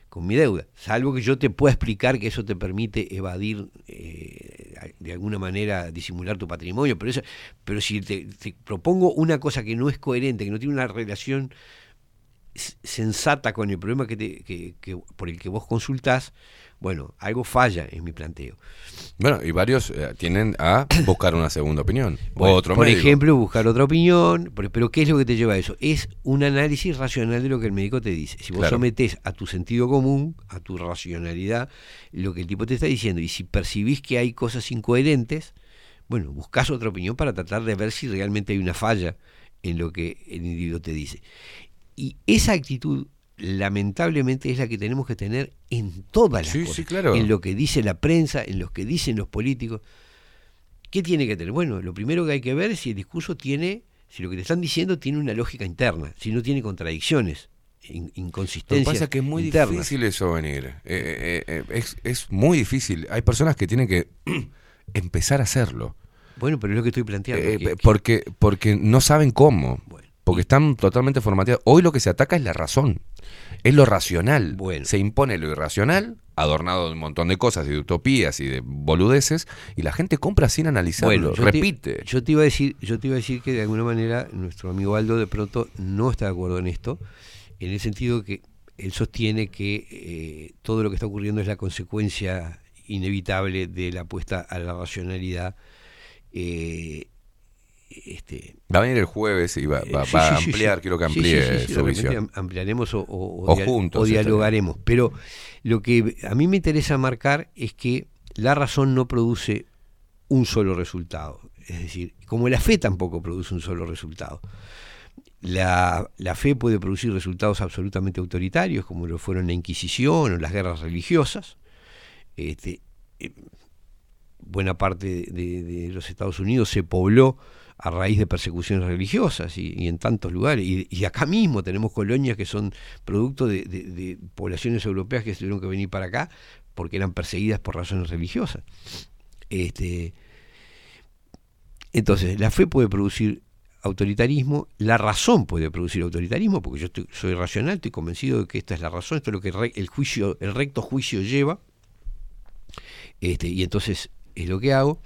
con mi deuda? Salvo que yo te pueda explicar que eso te permite evadir eh, de alguna manera disimular tu patrimonio. Pero eso, pero si te, te propongo una cosa que no es coherente, que no tiene una relación sensata con el problema que te, que- que- por el que vos consultás, bueno, algo falla en mi planteo. Bueno, y varios eh, tienden a buscar una segunda opinión. Bueno, o otro por médico. ejemplo, buscar otra opinión, pero, pero ¿qué es lo que te lleva a eso? Es un análisis racional de lo que el médico te dice. Si vos Claro. sometés a tu sentido común, a tu racionalidad, lo que el tipo te está diciendo, y si percibís que hay cosas incoherentes, bueno, buscas otra opinión para tratar de ver si realmente hay una falla en lo que el individuo te dice. Y esa actitud, lamentablemente, es la que tenemos que tener en todas las Sí, cosas. sí, claro. En lo que dice la prensa, en lo que dicen los políticos. ¿Qué tiene que tener? Bueno, lo primero que hay que ver es si el discurso tiene, si lo que te están diciendo tiene una lógica interna, si no tiene contradicciones, in- Lo que inconsistencias. pasa es que es muy internas. difícil eso venir. Eh, eh, eh, es, es muy difícil. Hay personas que tienen que empezar a hacerlo. Bueno, pero es lo que estoy planteando. Que- porque, porque no saben cómo. Porque están totalmente formateados. Hoy lo que se ataca es la razón. Es lo racional. Se impone lo irracional, adornado de un montón de cosas y de utopías y de boludeces, y la gente compra sin analizarlo. Bueno, yo te- Repite. yo te iba a decir, yo te iba a decir que de alguna manera nuestro amigo Aldo de pronto no está de acuerdo en esto, en el sentido que él sostiene que eh, todo lo que está ocurriendo es la consecuencia inevitable de la apuesta a la racionalidad. eh, este, Va a venir el jueves y va, va- Sí, va a sí, ampliar, sí. quiero que amplíe su visión. am- Ampliaremos o, o- O juntos, dialogaremos. Pero lo que a mí me interesa marcar es que la razón no produce un solo resultado. Es decir, como la fe tampoco produce un solo resultado. La, la fe puede producir resultados absolutamente autoritarios, como lo fueron la Inquisición o las guerras religiosas. Este, eh, buena parte de, de los Estados Unidos se pobló a raíz de persecuciones religiosas y, en tantos lugares. Y, acá mismo tenemos colonias que son producto de, poblaciones europeas que tuvieron que venir para acá porque eran perseguidas por razones religiosas. Este, entonces, la fe puede producir autoritarismo, la razón puede producir autoritarismo, porque yo soy racional, estoy convencido de que esta es la razón, esto es lo que el juicio, el recto juicio lleva, este, y entonces es lo que hago.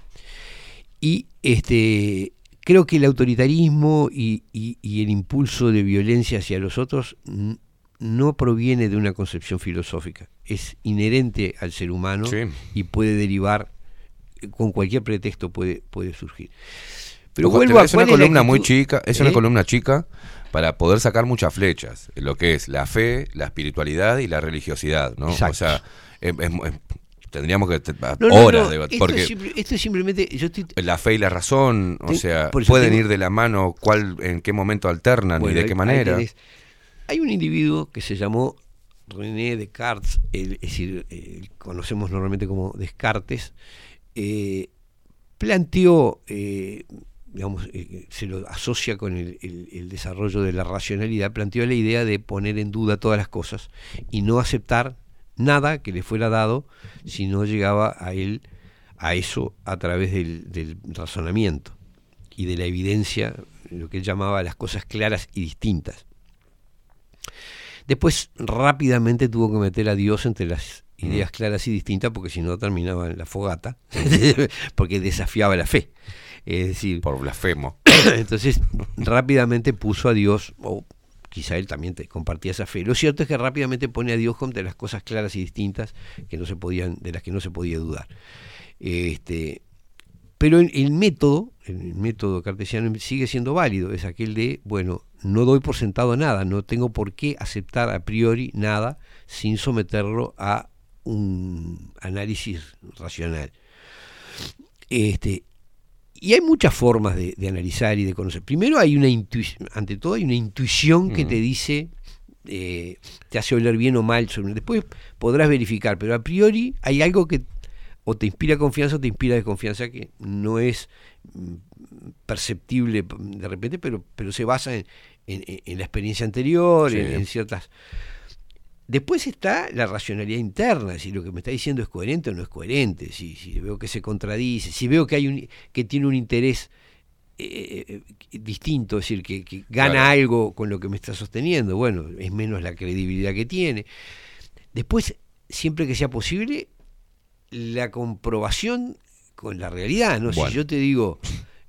Y este creo que el autoritarismo y, y- y el impulso de violencia hacia los otros no proviene de una concepción filosófica, es inherente al ser humano y puede derivar, con cualquier pretexto puede, puede surgir. Pero Ojo, vuelvo a es una es columna muy chica, es una ¿Eh? columna chica para poder sacar muchas flechas, lo que es la fe, la espiritualidad y la religiosidad, ¿no? Exacto. O sea, em- em- em, tendríamos que te- No, no, horas no, de esto, porque simple- esto es simplemente, yo estoy la fe y la razón, o sea, pueden tengo- ir de la mano, cuál, en qué momento alternan Bueno, y de qué manera. Hay un individuo que se llamó René Descartes, el- es decir, eh, conocemos normalmente como Descartes, eh, planteó, eh, digamos, eh, se lo asocia con el, el- el desarrollo de la racionalidad, planteó la idea de poner en duda todas las cosas y no aceptar nada que le fuera dado si no llegaba a él a eso a través del, del razonamiento y de la evidencia, lo que él llamaba las cosas claras y distintas. Después rápidamente tuvo que meter a Dios entre las ideas claras y distintas porque si no terminaba en la fogata, porque desafiaba la fe. Es decir, por blasfemo. Entonces rápidamente puso a Dios, o quizá él también te- compartía esa fe. Lo cierto es que rápidamente pone a Dios de las cosas claras y distintas que no se podían, de las que no se podía dudar. Este, pero el, el método, el método cartesiano sigue siendo válido, es aquel de, bueno, no doy por sentado nada, no tengo por qué aceptar a priori nada sin someterlo a un análisis racional. Este, y hay muchas formas de, de analizar y de conocer. Primero hay una intuición, ante todo hay una intuición que te dice, eh, te hace oler bien o mal. sobre- Después podrás verificar, pero a priori hay algo que o te inspira confianza o te inspira desconfianza que no es mm, perceptible de repente, pero, pero se basa en, en- en la experiencia anterior, Sí. en, en ciertas... Después está la racionalidad interna, si lo que me está diciendo es coherente o no es coherente, si, si veo que se contradice, si veo que hay un que tiene un interés eh, eh, distinto, es decir, que, que gana Claro. algo con lo que me está sosteniendo, bueno, es menos la credibilidad que tiene. Después, siempre que sea posible, la comprobación con la realidad, ¿no? Bueno. Si yo te digo,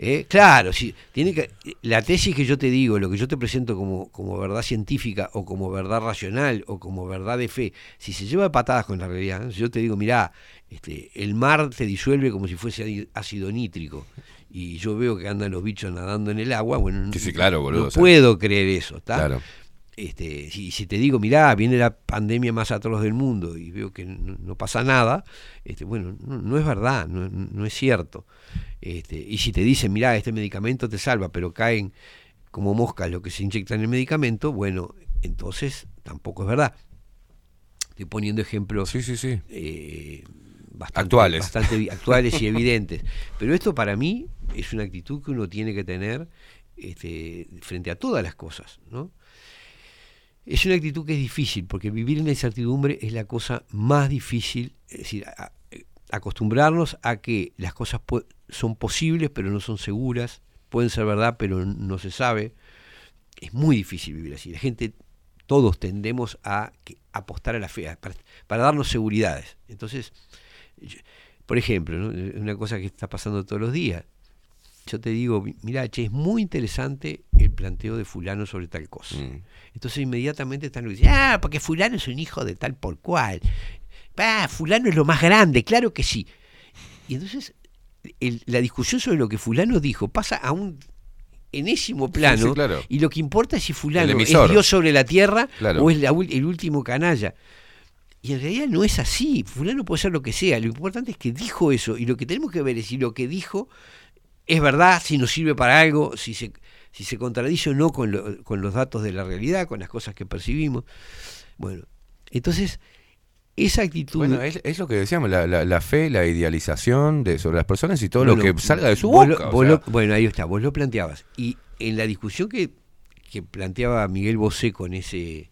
eh, claro, si tiene que la tesis que yo te digo, lo que yo te presento como, como verdad científica o como verdad racional o como verdad de fe, si se lleva de patadas con la realidad, si yo te digo, mirá, este, el mar te disuelve como si fuese ácido- nítrico y yo veo que andan los bichos nadando en el agua, bueno, Sí, sí, claro, boludo, no o sea. puedo creer eso, ¿está? Claro. Este, si, si te digo, mirá, viene la pandemia más atroz del mundo y veo que no, no pasa nada, este, bueno, no, no es verdad, no, no es cierto. Este, y si te dicen, mirá, este medicamento te salva, pero caen como moscas lo que se inyecta en el medicamento, bueno, entonces tampoco es verdad. Estoy poniendo ejemplos eh, bastante, Actuales. bastante actuales y evidentes. Pero esto para mí es una actitud que uno tiene que tener este, frente a todas las cosas, ¿no? Es una actitud que es difícil, porque vivir en la incertidumbre es la cosa más difícil, es decir, acostumbrarnos a que las cosas son posibles pero no son seguras, pueden ser verdad pero no se sabe. Es muy difícil vivir así. La gente, todos tendemos a que- apostar a la fe, para, darnos seguridades. Entonces, por ejemplo, ¿no? una cosa que está pasando todos los días, yo te digo, mira, che, es muy interesante el planteo de fulano sobre tal cosa. Entonces inmediatamente están diciendo, ah, porque fulano es un hijo de tal por cual. Ah, fulano es lo más grande, claro que sí. Y entonces el- la discusión sobre lo que fulano dijo pasa a un enésimo plano sí, claro. y lo que importa es si fulano es. Dios sobre la tierra Claro. o es la el último canalla. Y en realidad no es así. Fulano puede ser lo que sea. Lo importante es que dijo eso. Y lo que tenemos que ver es si lo que dijo es verdad, si nos sirve para algo, si se, si se contradice o no con, lo- con los datos de la realidad, con las cosas que percibimos. Bueno, entonces, esa actitud... Bueno, es, es lo que decíamos, la, la- la fe, la idealización de, sobre las personas y todo lo que salga de su boca. lo- o vos sea. lo- bueno, ahí está, vos lo planteabas. Y en la discusión que, que planteaba Miguel Bosé con ese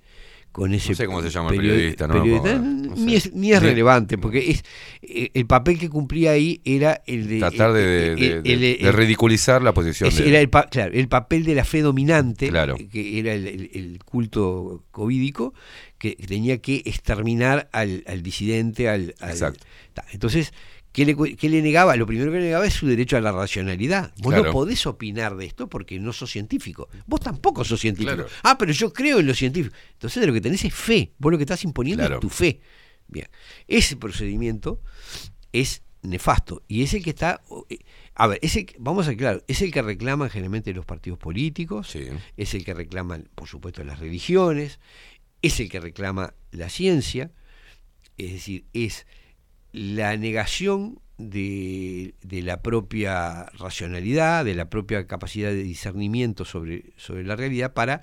con ese No sé cómo se llama el periodi- periodista, ¿no? periodista, No sé. ni, es, ni es relevante, porque es eh, el papel que cumplía ahí era el de... Tratar de, el- de- el- de- el- de ridiculizar la posición ese de era el, claro, el papel de la fe dominante, Claro. que era el, el- el culto covídico, que tenía que exterminar al, al disidente, al, al- Exacto. Ta, Entonces, ¿qué le, qué le negaba? Lo primero que le negaba es su derecho a la racionalidad. Vos Claro. no podés opinar de esto porque no sos científico. Vos tampoco sos científico. Claro. Ah, pero yo creo en lo científico. Entonces, de lo que tenés es fe. Vos lo que estás imponiendo Claro. es tu fe. Bien. Ese procedimiento es nefasto y es el que está eh, a ver es el vamos a claro es el que reclaman generalmente los partidos políticos es el que reclaman por supuesto las religiones es el que reclama la ciencia es decir es la negación de, de la propia racionalidad de la propia capacidad de discernimiento sobre, sobre la realidad para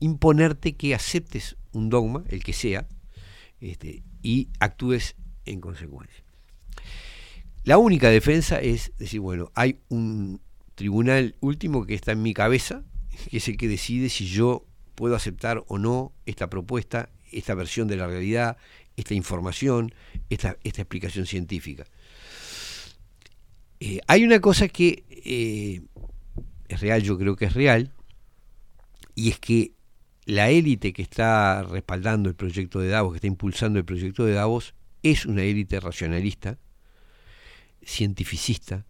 imponerte que aceptes un dogma el que sea este, y actúes en consecuencia. La única defensa es decir, bueno, hay un tribunal último que está en mi cabeza, que es el que decide si yo puedo aceptar o no esta propuesta, esta versión de la realidad, esta información, esta, esta explicación científica. Eh, hay una cosa que eh, es real, yo creo que es real, y es que la élite que está respaldando el proyecto de Davos, que está impulsando el proyecto de Davos, es una élite racionalista, cientificista,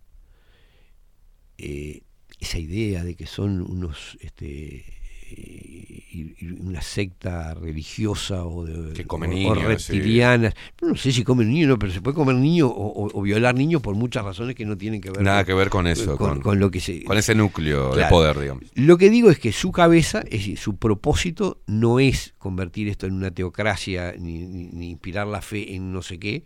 eh, esa idea de que son unos este, una secta religiosa o, de, Que come o- o niños, sí. reptilianas. No sé si comen niños, no, pero se puede comer niños o, violar niños por muchas razones que no tienen que ver Nada que ver con eso, con, con- con lo que se con ese núcleo de poder, digamos. Lo que digo es que su cabeza, es decir, su propósito no es convertir esto en una teocracia ni, ni- ni inspirar la fe en no sé qué,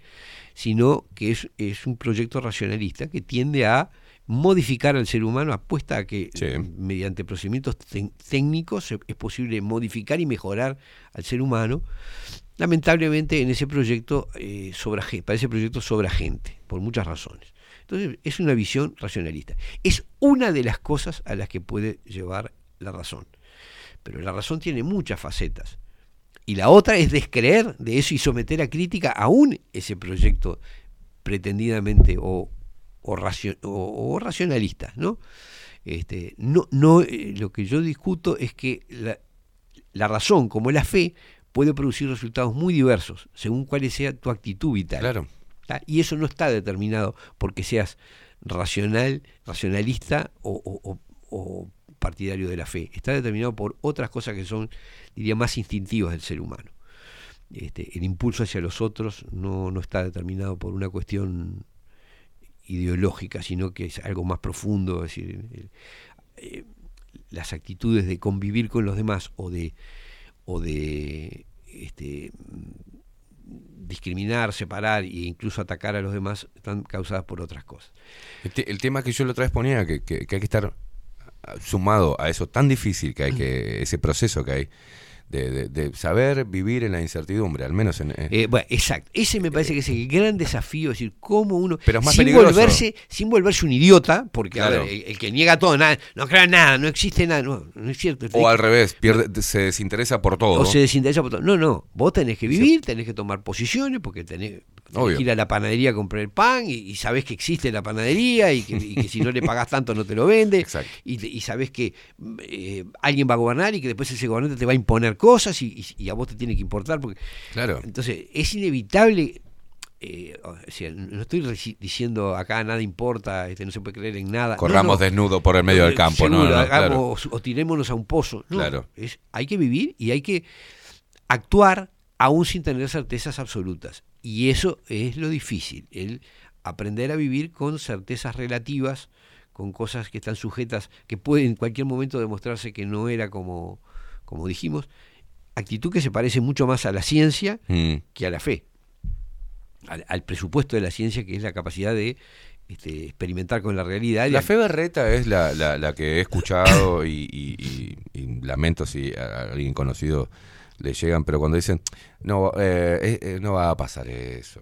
sino que es, es un proyecto racionalista que tiende a modificar al ser humano, apuesta a que mediante procedimientos técnicos es posible modificar y mejorar al ser humano. Lamentablemente en ese proyecto eh, sobra gente, para ese proyecto sobra gente, por muchas razones. Entonces es una visión racionalista. Es una de las cosas a las que puede llevar la razón. Pero la razón tiene muchas facetas. Y la otra es descreer de eso y someter a crítica aún ese proyecto pretendidamente o, o, racio- o-. ¿no? Este, no, no, eh, lo que yo discuto es que la, la razón, como la fe, puede producir resultados muy diversos según cuál sea tu actitud vital. Claro. ¿tá? Y eso no está determinado porque seas racional, racionalista o, o- o- o partidario de la fe. Está determinado por otras cosas que son, diría, más instintivas del ser humano. Este, el impulso hacia los otros no, no está determinado por una cuestión ideológica, sino que es algo más profundo, es decir, eh, las actitudes de convivir con los demás o de o de este, discriminar, separar e incluso atacar a los demás están causadas por otras cosas. El, te- el tema que yo la otra vez ponía, que, que- hay que estar sumado a eso tan difícil que hay que, ese proceso que hay, de, de- de saber vivir en la incertidumbre, al menos en... Eh, bueno, exacto. Ese me parece que es el gran desafío, es decir, cómo uno, Pero es más sin peligroso. volverse, sin volverse un idiota, porque a Claro. ver, el, el que niega todo, nada, no creo en nada, no existe nada, no, no es cierto. o al revés, pierde, se desinteresa por todo. O se desinteresa por todo. No, no, vos tenés que vivir, tenés que tomar posiciones, porque tenés, Obvio. que ir a la panadería a comprar el pan y, y sabés que existe la panadería y que, y que si no le pagás tanto no te lo vende. Y, te- y sabés que eh, alguien va a gobernar y que después ese gobernante te va a imponer cosas y, y- a vos te tiene que importar. Porque, Claro. Entonces, es inevitable. eh, o sea, no estoy diciendo acá nada importa, este, no se puede creer en nada. Corramos no. desnudo por el medio del campo, no, Seguro, no, claro. hagamos- o tirémonos a un pozo. Claro. es, hay que vivir y hay que actuar aún sin tener certezas absolutas. Y eso es lo difícil, el aprender a vivir con certezas relativas, con cosas que están sujetas, que pueden en cualquier momento demostrarse que no era como, como dijimos, actitud que se parece mucho más a la ciencia Mm. que a la fe. al, al presupuesto de la ciencia, que es la capacidad de este, experimentar con la realidad. La fe berreta es la, la, la que he escuchado y, y- y- y lamento si a alguien conocido le llegan, pero cuando dicen, no, eh, eh, eh, no va a pasar eso.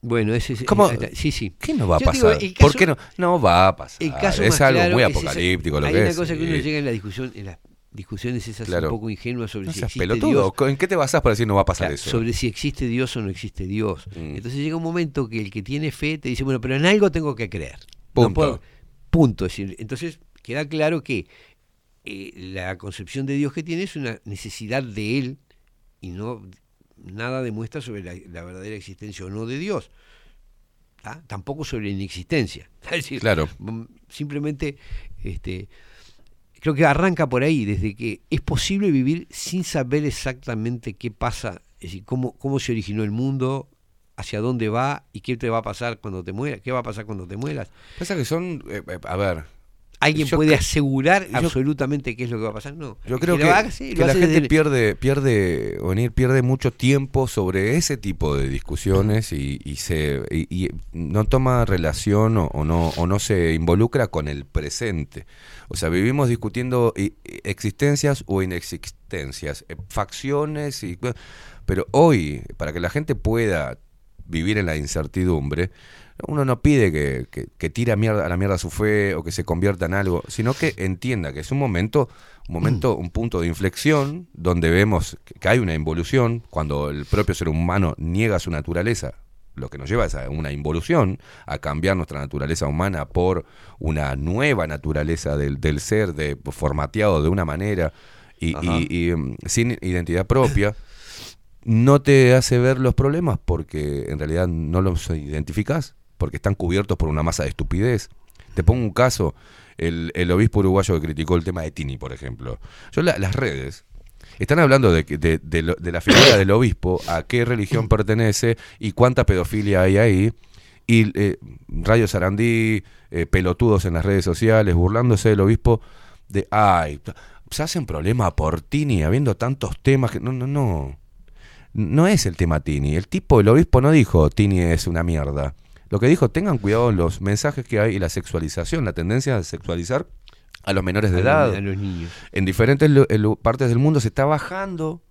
Bueno, ese es. ¿Cómo? Sí, sí. ¿Qué no va a Yo digo, pasar? ¿Por qué no? No va a pasar. El caso es algo claro muy es esa- apocalíptico lo hay que una es. cosa que uno llega en la discusión, en las discusiones esas Claro. un poco ingenuas sobre No si seas existe pelotudo. Dios. ¿En qué te basás para decir no va a pasar Claro, eso? Sobre si existe Dios o no existe Dios. Mm. Entonces llega un momento que el que tiene fe te dice, bueno, pero en algo tengo que creer. No Punto. puedo- punto. Es decir, Entonces queda claro que eh, la concepción de Dios que tiene es una necesidad de Él y no nada demuestra sobre la, la verdadera existencia o no de Dios. ¿tá? Tampoco sobre la inexistencia. Es decir, Claro. mm, simplemente este, creo que arranca por ahí, desde que es posible vivir sin saber exactamente qué pasa, cómo, cómo se originó el mundo, hacia dónde va y qué te va a pasar cuando te mueras, qué va a pasar cuando te mueras. Pasa que son, eh, eh, a ver, ¿Alguien Yo puede asegurar yo- absolutamente qué es lo que va a pasar? No. Yo creo que, haga, sí, que lo la gente desde- pierde, pierde, Onir, pierde mucho tiempo sobre ese tipo de discusiones y, y se y, y no toma relación o, o no o no se involucra con el presente. O sea, vivimos discutiendo existencias o inexistencias, eh, facciones y pero hoy para que la gente pueda vivir en la incertidumbre, uno no pide que, que, que tire a, mierda, a la mierda su fe o que se convierta en algo, sino que entienda que es un momento, un momento, un punto de inflexión donde vemos que hay una involución, cuando el propio ser humano niega su naturaleza, lo que nos lleva es a una involución, a cambiar nuestra naturaleza humana por una nueva naturaleza del, del ser, de, formateado de una manera y- y, mm, sin identidad propia. No te hace ver los problemas porque en realidad no los identificás, porque están cubiertos por una masa de estupidez. Te pongo un caso, el, el obispo uruguayo que criticó el tema de Tini, por ejemplo. Yo la- las redes están hablando de, de, de de la figura del obispo, a qué religión pertenece y cuánta pedofilia hay ahí. Y eh, Radio Sarandí, eh, pelotudos en las redes sociales, burlándose del obispo de, ay, se hacen problema por Tini, habiendo tantos temas que no, no, no. No es el tema Tini. El tipo, el obispo no dijo Tini es una mierda. Lo que dijo, tengan cuidado los mensajes que hay y la sexualización, la tendencia a sexualizar a los menores de A edad. a los niños. En diferentes partes del mundo se está bajando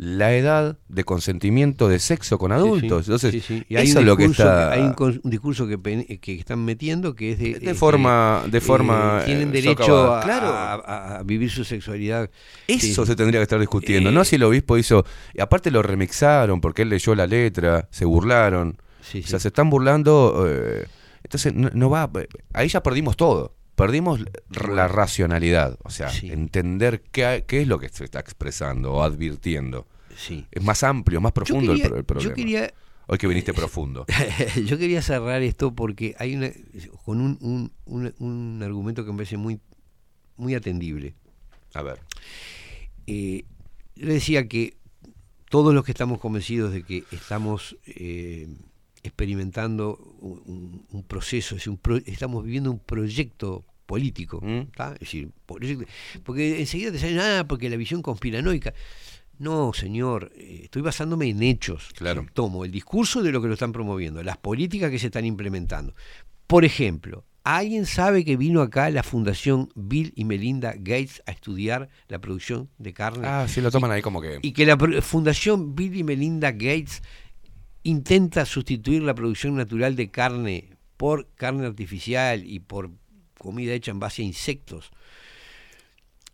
la edad de consentimiento de sexo con adultos. Sí, sí, Entonces, sí, sí. Y hay eso es lo que está... hay un, discurso que, están metiendo que es de, De eh, forma- que, de forma, tienen eh, derecho a, Claro. a- a- a vivir su sexualidad. Eso se tendría que estar discutiendo, Eh, no si el obispo hizo... Y aparte lo remixaron porque él leyó la letra, se burlaron. Sí, O sea, se están burlando... eh, entonces, no, no va... Ahí ya perdimos todo. Perdimos la racionalidad. O sea, entender qué, qué es lo que se está expresando o advirtiendo. Sí. Es más amplio, más profundo el quería- pro- el, yo problema. quería- Hoy que viniste profundo. Yo quería cerrar esto porque hay una con un, un, un- un argumento que me parece muy, muy atendible. A ver. Eh, yo decía que todos los que estamos convencidos de que estamos eh, experimentando un, proceso, es un pro- estamos viviendo un proyecto político, ¿tá? es decir, porque enseguida te salen, ah, porque la visión conspiranoica. No, señor, eh, estoy basándome en hechos. Claro. Tomo el discurso de lo que lo están promoviendo, las políticas que se están implementando. Por ejemplo, ¿alguien sabe que vino acá la Fundación Bill y Melinda Gates a estudiar la producción de carne? Ah, sí, lo toman ahí como que... Y que la Fundación Bill y Melinda Gates intenta sustituir la producción natural de carne por carne artificial y por comida hecha en base a insectos.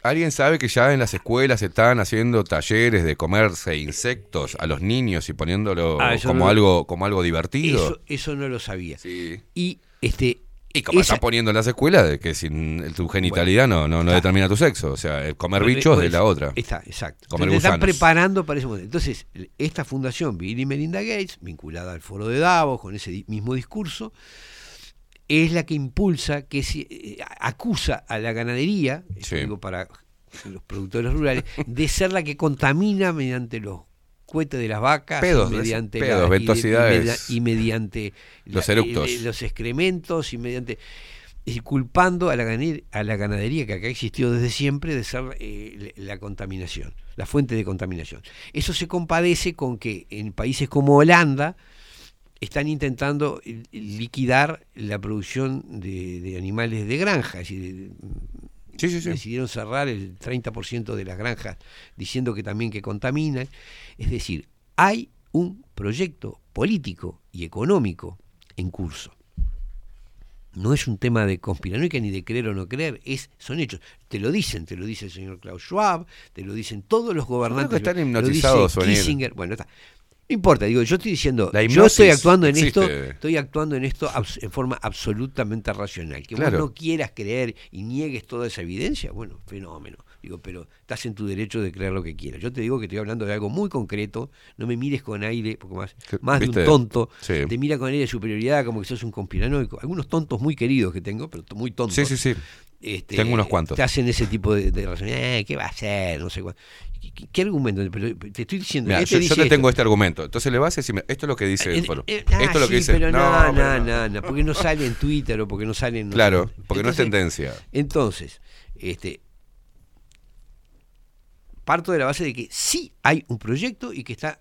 ¿Alguien sabe que ya en las escuelas se están haciendo talleres de comerse insectos a los niños y poniéndolo Ah, como no- algo como algo divertido? Eso, eso no lo sabía. Sí. Y este Y como están poniendo en las escuelas de que sin tu genitalidad no, no, no determina tu sexo. O sea, el comer Bueno, bichos es la otra. Está, exacto. Comer Entonces, están preparando para ese momento. Entonces, esta fundación Bill y Melinda Gates, vinculada al foro de Davos, con ese mismo discurso, es la que impulsa, que se, eh, acusa a la ganadería, Sí. digo para los productores rurales, de ser la que contamina mediante los cohetes de las vacas, Pedos, y mediante pedos, la- y de- y ventosidades. y, mediante Los la- eructos. eh, los excrementos y mediante decir, culpando a la, ganadería, a la ganadería que acá existió desde siempre de ser eh, la contaminación, la fuente de contaminación. Eso se compadece con que en países como Holanda están intentando eh, liquidar la producción de, de animales de granja. Es decir, Sí, sí, sí. decidieron cerrar el 30% de las granjas diciendo que también que contaminan. Es decir, hay un proyecto político y económico en curso. No es un tema de conspiranoica ni de creer o no creer, es, son hechos. Te lo dicen, te lo dice el señor Klaus Schwab, te lo dicen todos los gobernantes. que están lo- lo dice hipnotizados, O'Neill. Kissinger. Bueno, está. No importa, digo, yo estoy diciendo, yo estoy actuando en esto, estoy actuando en esto en forma absolutamente racional. Que Claro. vos no quieras creer y niegues toda esa evidencia, bueno, fenómeno. Digo, pero estás en tu derecho de creer lo que quieras. Yo te digo que estoy hablando de algo muy concreto, no me mires con aire, porque más, más de un tonto Sí. te mira con aire de superioridad como que sos un conspiranoico. Algunos tontos muy queridos que tengo, pero muy tontos. Sí, sí, sí. Este, Tengo unos cuantos. Te hacen ese tipo de, de razón. Eh, ¿Qué va a hacer? No sé cuál. ¿Qué, argumento? Pero te estoy diciendo. Mirá, este yo, te esto. tengo este argumento. Entonces le vas a decir, esto es lo que dice el foro. eh, ah, esto es lo que dice. Pero no, no, no, no, porque no sale en Twitter o porque no sale en. Claro, porque no es tendencia. Entonces, este, parto de la base de que sí hay un proyecto y que está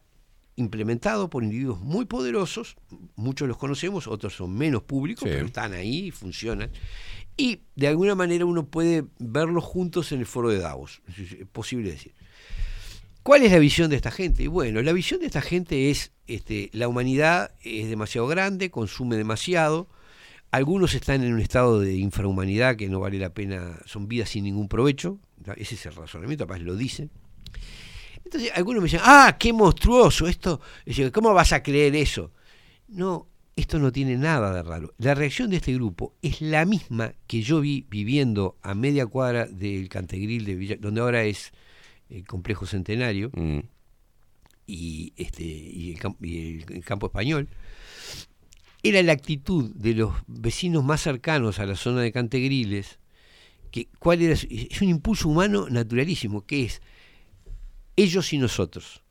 implementado por individuos muy poderosos, muchos los conocemos, otros son menos públicos, Sí. pero están ahí y funcionan. Y de alguna manera uno puede verlos juntos en el foro de Davos, es posible decir. ¿Cuál es la visión de esta gente? Bueno, la visión de esta gente es, este, la humanidad es demasiado grande, consume demasiado, algunos están en un estado de infrahumanidad que no vale la pena, son vidas sin ningún provecho, ese es el razonamiento, capaz lo dicen. Entonces algunos me dicen, ah, qué monstruoso esto, ¿cómo vas a creer eso? No, esto no tiene nada de raro. La reacción de este grupo es la misma que yo vi viviendo a media cuadra del Cantegril de Villa, donde ahora es el complejo centenario Mm. y este y el, y campo español era la actitud de los vecinos más cercanos a la zona de Cantegriles que cuál era es un impulso humano naturalísimo que es ellos y nosotros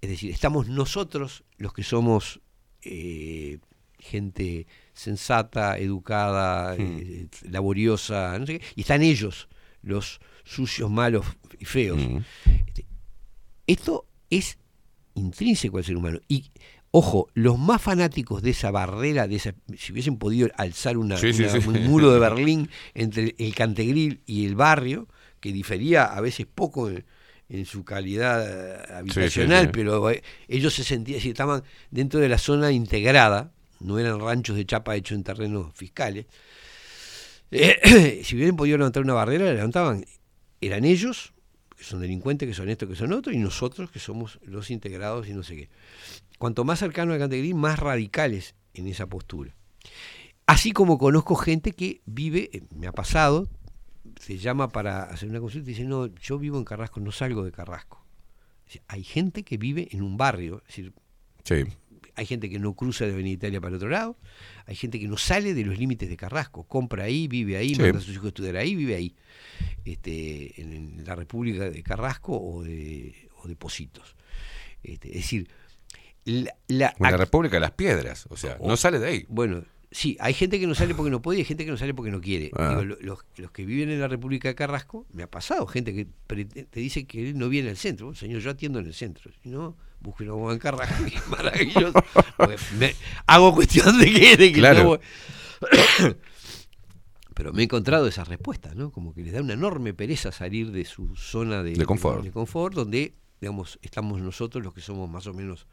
es decir estamos nosotros los que somos eh, gente sensata educada eh, laboriosa no sé qué, y están ellos los sucios malos y feos Este, esto es intrínseco al ser humano. Y, ojo, los más fanáticos de esa barrera, de esa, si hubiesen podido alzar una, Sí, sí, una- sí. un muro de Berlín entre el Cantegril y el barrio, que difería a veces poco en, en su calidad eh, habitacional, pero eh, ellos se sentían, si estaban dentro de la zona integrada, no eran ranchos de chapa hechos en terrenos fiscales. Eh, si hubieran podido levantar una barrera, la levantaban. Eran ellos, que son delincuentes, que son estos, que son otros, y nosotros, que somos los integrados y no sé qué. Cuanto más cercano al Cantegrín, más radicales en esa postura. Así como conozco gente que vive, eh, me ha pasado, se llama para hacer una consulta y dice, no, yo vivo en Carrasco, no salgo de Carrasco. Hay gente que vive en un barrio, Sí. Hay gente que no cruza de Avenida Italia para el otro lado, hay gente que no sale de los límites de Carrasco, compra ahí, vive ahí, Sí. manda a sus hijos a estudiar ahí, vive ahí, este, en, en la República de Carrasco o de, o de Positos. Este, es decir, la, la República de las Piedras. O sea, no sale de ahí. bueno, sí, hay gente que no sale porque no puede y hay gente que no sale porque no quiere. Ah. Digo, lo- los, los que viven en la República de Carrasco, me ha pasado gente que te dice que él no viene al centro. Bueno, señor, yo atiendo en el centro. Si no, una abogado en Carrasco, que es maravilloso. Me- hago cuestión de que, de que Claro. no voy- Pero me he encontrado esas respuestas, ¿no? Como que les da una enorme pereza salir de su zona de, De confort. de confort, donde, digamos, estamos nosotros los que somos más o menos,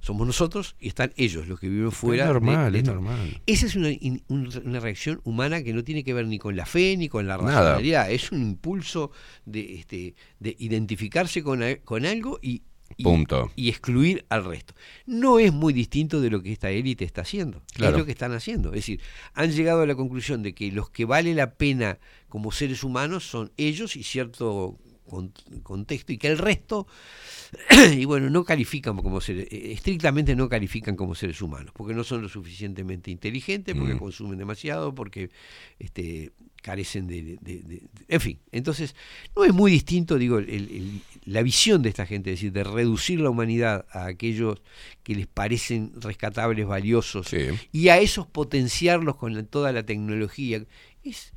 somos nosotros y están ellos los que viven fuera. de- normal, de es normal. Esa es una, una reacción humana que no tiene que ver ni con la fe ni con la Nada. racionalidad. Es un impulso de, este, de identificarse con, con algo y, y- Punto. y excluir al resto. No es muy distinto de lo que esta élite está haciendo. Claro. Es lo que están haciendo. Es decir, han llegado a la conclusión de que los que vale la pena como seres humanos son ellos y cierto con- contexto y que el resto y bueno no califican como seres eh, estrictamente no califican como seres humanos porque no son lo suficientemente inteligentes porque Mm. consumen demasiado porque este carecen de, de- de- de- en fin entonces no es muy distinto digo el- el- la visión de esta gente es decir de reducir la humanidad a aquellos que les parecen rescatables valiosos y a esos potenciarlos con la- toda la tecnología es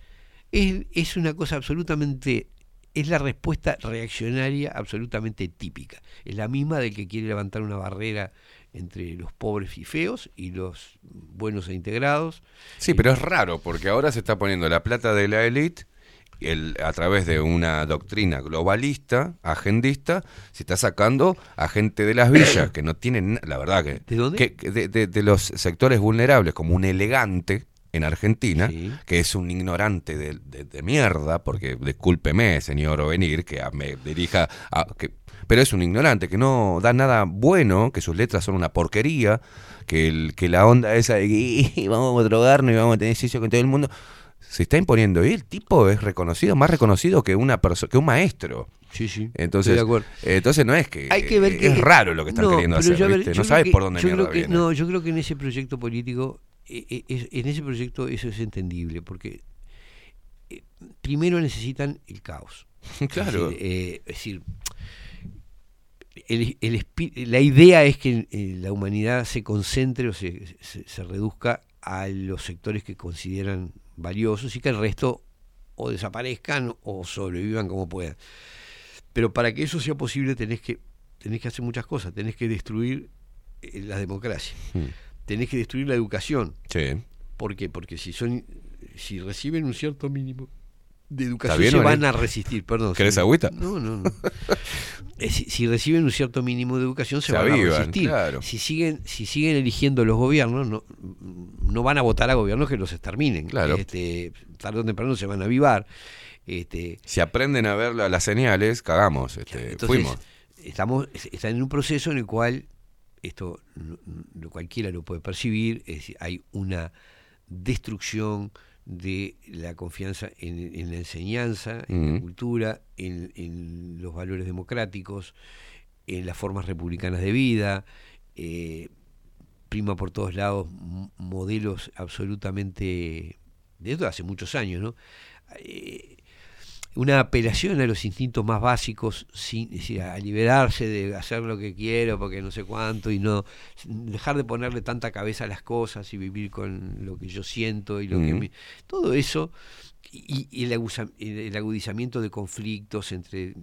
es, es una cosa absolutamente es la respuesta reaccionaria absolutamente típica. Es la misma del que quiere levantar una barrera entre los pobres y feos y los buenos e integrados. Sí, pero es raro porque ahora se está poniendo la plata de la élite el, a través de una doctrina globalista, agendista, se está sacando a gente de las villas que no tienen, la verdad que... ¿De dónde? que- que de, de- de los sectores vulnerables, como un elegante en Argentina, que es un ignorante de, de- de mierda, porque discúlpeme, señor Ovenir, que a- me dirija a... Que, pero es un ignorante que no da nada bueno, que sus letras son una porquería, que, el, que la onda esa de que vamos a drogarnos y vamos a tener sexo con todo el mundo, se está imponiendo. Y el tipo es reconocido, más reconocido que una persona, que un maestro. Sí, sí. Entonces, estoy de acuerdo. entonces no es que, Hay que ver es raro lo que están no, queriendo hacer, yo ¿viste? yo no sabes que- por dónde yo creo viene. No, yo creo que en ese proyecto político, eh, eh, en ese proyecto eso es entendible, porque eh, primero necesitan el caos. Claro. Es decir, eh, es decir, el- la idea es que eh, la humanidad se concentre o se, se- se reduzca a los sectores que consideran valiosos y que el resto o desaparezcan o sobrevivan como puedan. Pero para que eso sea posible tenés que, tenés que hacer muchas cosas, tenés que destruir eh, la democracia, Hmm. tenés que destruir la educación. Sí. ¿Por qué? Porque si son si reciben un cierto mínimo de educación bien, se van a resistir, perdón. ¿Querés si- agüita? No, no, no. Eh, si, si reciben un cierto mínimo de educación se, Se van avivan, a resistir. claro. Si siguen si siguen eligiendo los gobiernos, no, no van a votar a gobiernos que los exterminen. Claro. Este, tarde o temprano se van a avivar. Este, Si aprenden a ver la- las señales, cagamos. Este, entonces, fuimos. Estamos, es- están en un proceso en el cual, esto no- no cualquiera lo puede percibir, es decir, hay una destrucción de la confianza en, en la enseñanza, en la cultura, en, en los valores democráticos, en las formas republicanas de vida, eh, prima por todos lados modelos absolutamente, de esto hace muchos años, ¿no? Eh, una apelación a los instintos más básicos, sin, a liberarse de hacer lo que quiero porque no sé cuánto y no dejar de ponerle tanta cabeza a las cosas y vivir con lo que yo siento y lo que me- todo eso y, y el, aguza- el- el agudizamiento de conflictos entre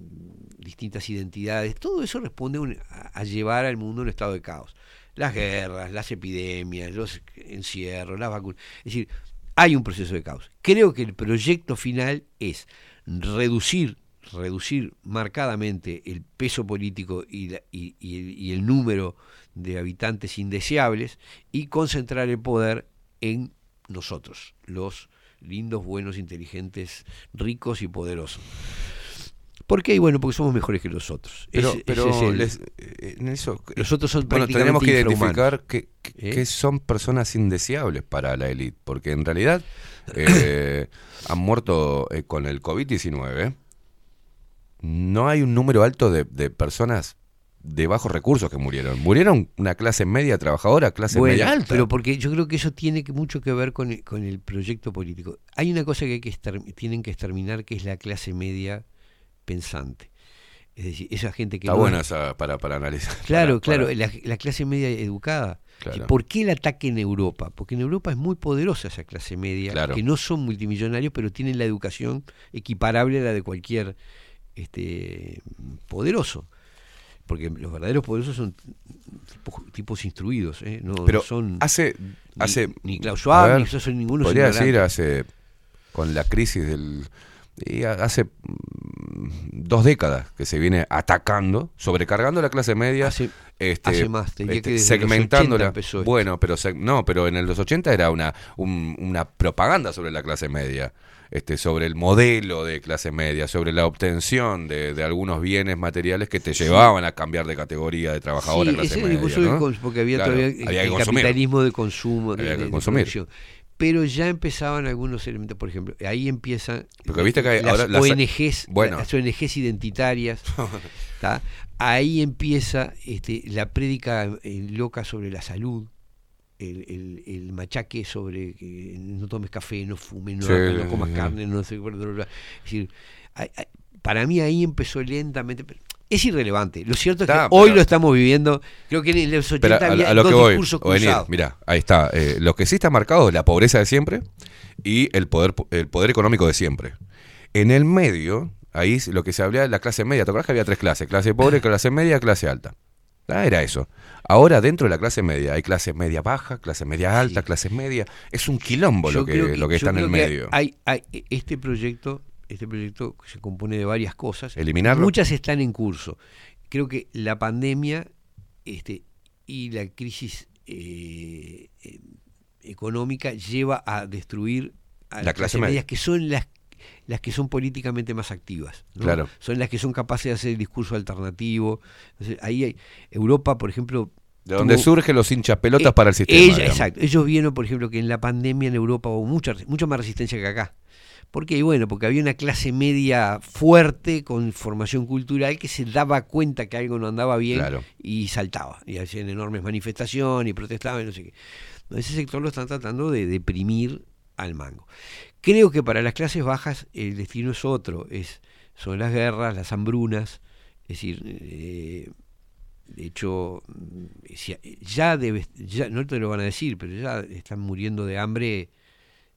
distintas identidades, todo eso responde un- a, a llevar al mundo a un estado de caos. Las guerras, las epidemias, los encierros, las vacunas. Es decir, hay un proceso de caos. Creo que el proyecto final es reducir reducir marcadamente el peso político y, la- y- y y el número de habitantes indeseables y concentrar el poder en nosotros, los lindos, buenos, inteligentes, ricos y poderosos. ¿Por qué? Y bueno, porque somos mejores que los otros. Pero, pero ese es el- les- eh, en eso, los otros son bueno, tenemos que identificar infrahumanos. que, que- ¿Eh? que son personas indeseables para la élite, porque en realidad eh, han muerto eh, con el COVID-19. No hay un número alto de, de personas de bajos recursos que murieron. Murieron una clase media trabajadora, clase Bueno, media alta. Pero porque yo creo que eso tiene que- mucho que ver con el, con el proyecto político. Hay una cosa que, hay que tienen que exterminar que es la clase media pensante. Es decir, esa gente que Está no buena es- esa para, para analizar. Claro, para- claro, para- La, la clase media educada. Claro. ¿Por qué el ataque en Europa? Porque en Europa es muy poderosa esa clase media, Claro. que no son multimillonarios, pero tienen la educación equiparable a la de cualquier este, poderoso. Porque los verdaderos poderosos son tipos, tipos instruidos, ¿eh? no, no Pero son hace, ni- hace ni, Klaus Schwab, ver, ni eso son ninguno. Podría decir hace con la crisis del y a- hace mm, dos décadas que se viene atacando, sobrecargando la clase media, este, hace más, te diría este, 80 segmentándola. Bueno, pero no, pero en los 80 era una un- una propaganda sobre la clase media. Este, sobre el modelo de clase media, sobre la obtención de, de algunos bienes materiales que te llevaban a cambiar de categoría de trabajador a Sí, clase ese media. ¿no? porque había Claro, todavía había el capitalismo de consumo, de, Había que de- de consumir. Pero ya empezaban algunos elementos, por ejemplo, ahí empiezan Porque viste que las ahora las- ONGs, bueno. las ONGs identitarias, ¿tá? ahí empieza este, la prédica eh, loca sobre la salud, el, el- el machaque sobre que no tomes café, no fumes, no, Sí, hagas, no comas sí. carne, no sé, bla, bla, bla. es decir, hay- hay- para mí ahí empezó lentamente, pero es irrelevante. Lo cierto es que hoy lo estamos viviendo, creo que en los 80 Pero había a lo dos que voy, discursos cruzados. mira, ahí está. eh, lo que sí está marcado es la pobreza de siempre y el poder, el poder económico de siempre. En el medio Ahí lo que se hablaba de la clase media. ¿Te acuerdas que había tres clases? Clase pobre, clase media, clase alta. Ah, era eso. Ahora dentro de la clase media hay clase media baja, clase media alta, clases media. Es un quilombo lo que, creo lo que está en el que medio. Hay, hay- este proyecto, este proyecto se compone de varias cosas. ¿Eliminarlo? Muchas están en curso. Creo que la pandemia este, y la crisis eh, eh, económica lleva a destruir a La las clase media. medias que son las las que son políticamente más activas. ¿no? Claro. Son las que son capaces de hacer el discurso alternativo. Entonces, ahí hay, Europa, por ejemplo... De donde tuvo- surgen los hinchas pelotas eh, para el sistema. ella- exacto. Ellos vieron, por ejemplo, que en la pandemia en Europa hubo mucha, mucha más resistencia que acá. ¿Por qué? Y bueno, porque había una clase media fuerte con formación cultural que se daba cuenta que algo no andaba bien Claro. y saltaba. Y hacían enormes manifestaciones y protestaban y no sé qué. Ese sector lo están tratando de deprimir al mango. Creo que para las clases bajas el destino es otro. Es, son las guerras, las hambrunas. Es decir, eh, de hecho, mm, ya debe, ya, no te lo van a decir, pero ya están muriendo de hambre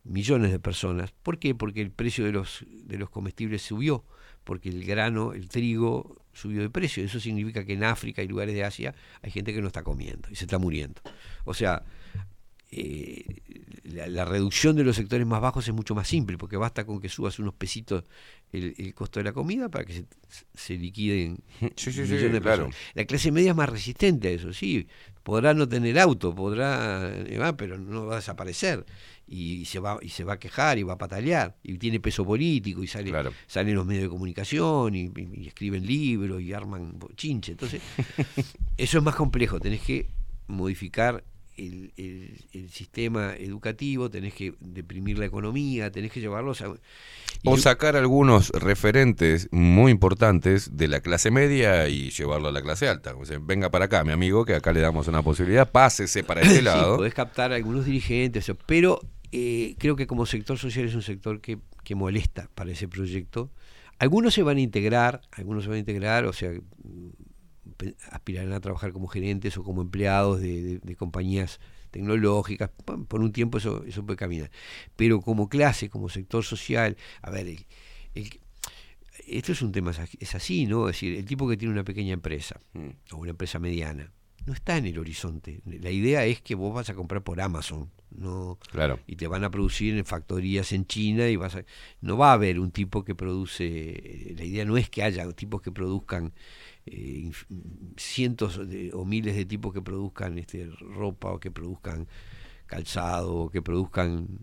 millones de personas. ¿Por qué? Porque el precio de los, de los comestibles subió, porque el grano, el trigo subió de precio. Eso significa que en África y lugares de Asia hay gente que no está comiendo y se está muriendo. O sea, eh, la, la reducción de los sectores más bajos es mucho más simple, porque basta con que subas unos pesitos el, el costo de la comida para que se, se liquiden Sí, sí, sí, millones de claro. personas. La clase media es más resistente a eso, sí. Podrá no tener auto, podrá, eh, va, pero no va a desaparecer. Y, se va y se va a quejar y va a patalear. Y tiene peso político y sale, salen los medios de comunicación y, y- y escriben libros y arman chinche. Entonces, eso es más complejo. Tenés que modificar el, el- el sistema educativo, tenés que deprimir la economía, tenés que llevarlos a... O yo- sacar algunos referentes muy importantes de la clase media y llevarlo a la clase alta. O sea, venga para acá, mi amigo, que acá le damos una posibilidad, pásese para este Sí, lado. podés captar a algunos dirigentes, pero eh, creo que como sector social es un sector que, que molesta para ese proyecto. Algunos se van a integrar, algunos se van a integrar, o sea, aspirarán a trabajar como gerentes o como empleados de, de- de compañías tecnológicas, por un tiempo eso, eso puede caminar. Pero como clase, como sector social, a ver, el- el- esto es un tema, es así- es así, ¿no? Es decir, el tipo que tiene una pequeña empresa o una empresa mediana, no está en el horizonte. La idea es que vos vas a comprar por Amazon, no Claro. y te van a producir en factorías en China y vas a, no va a haber un tipo que produce, la idea no es que haya tipos que produzcan eh, cientos de- o miles de tipos que produzcan este, ropa o que produzcan calzado o que produzcan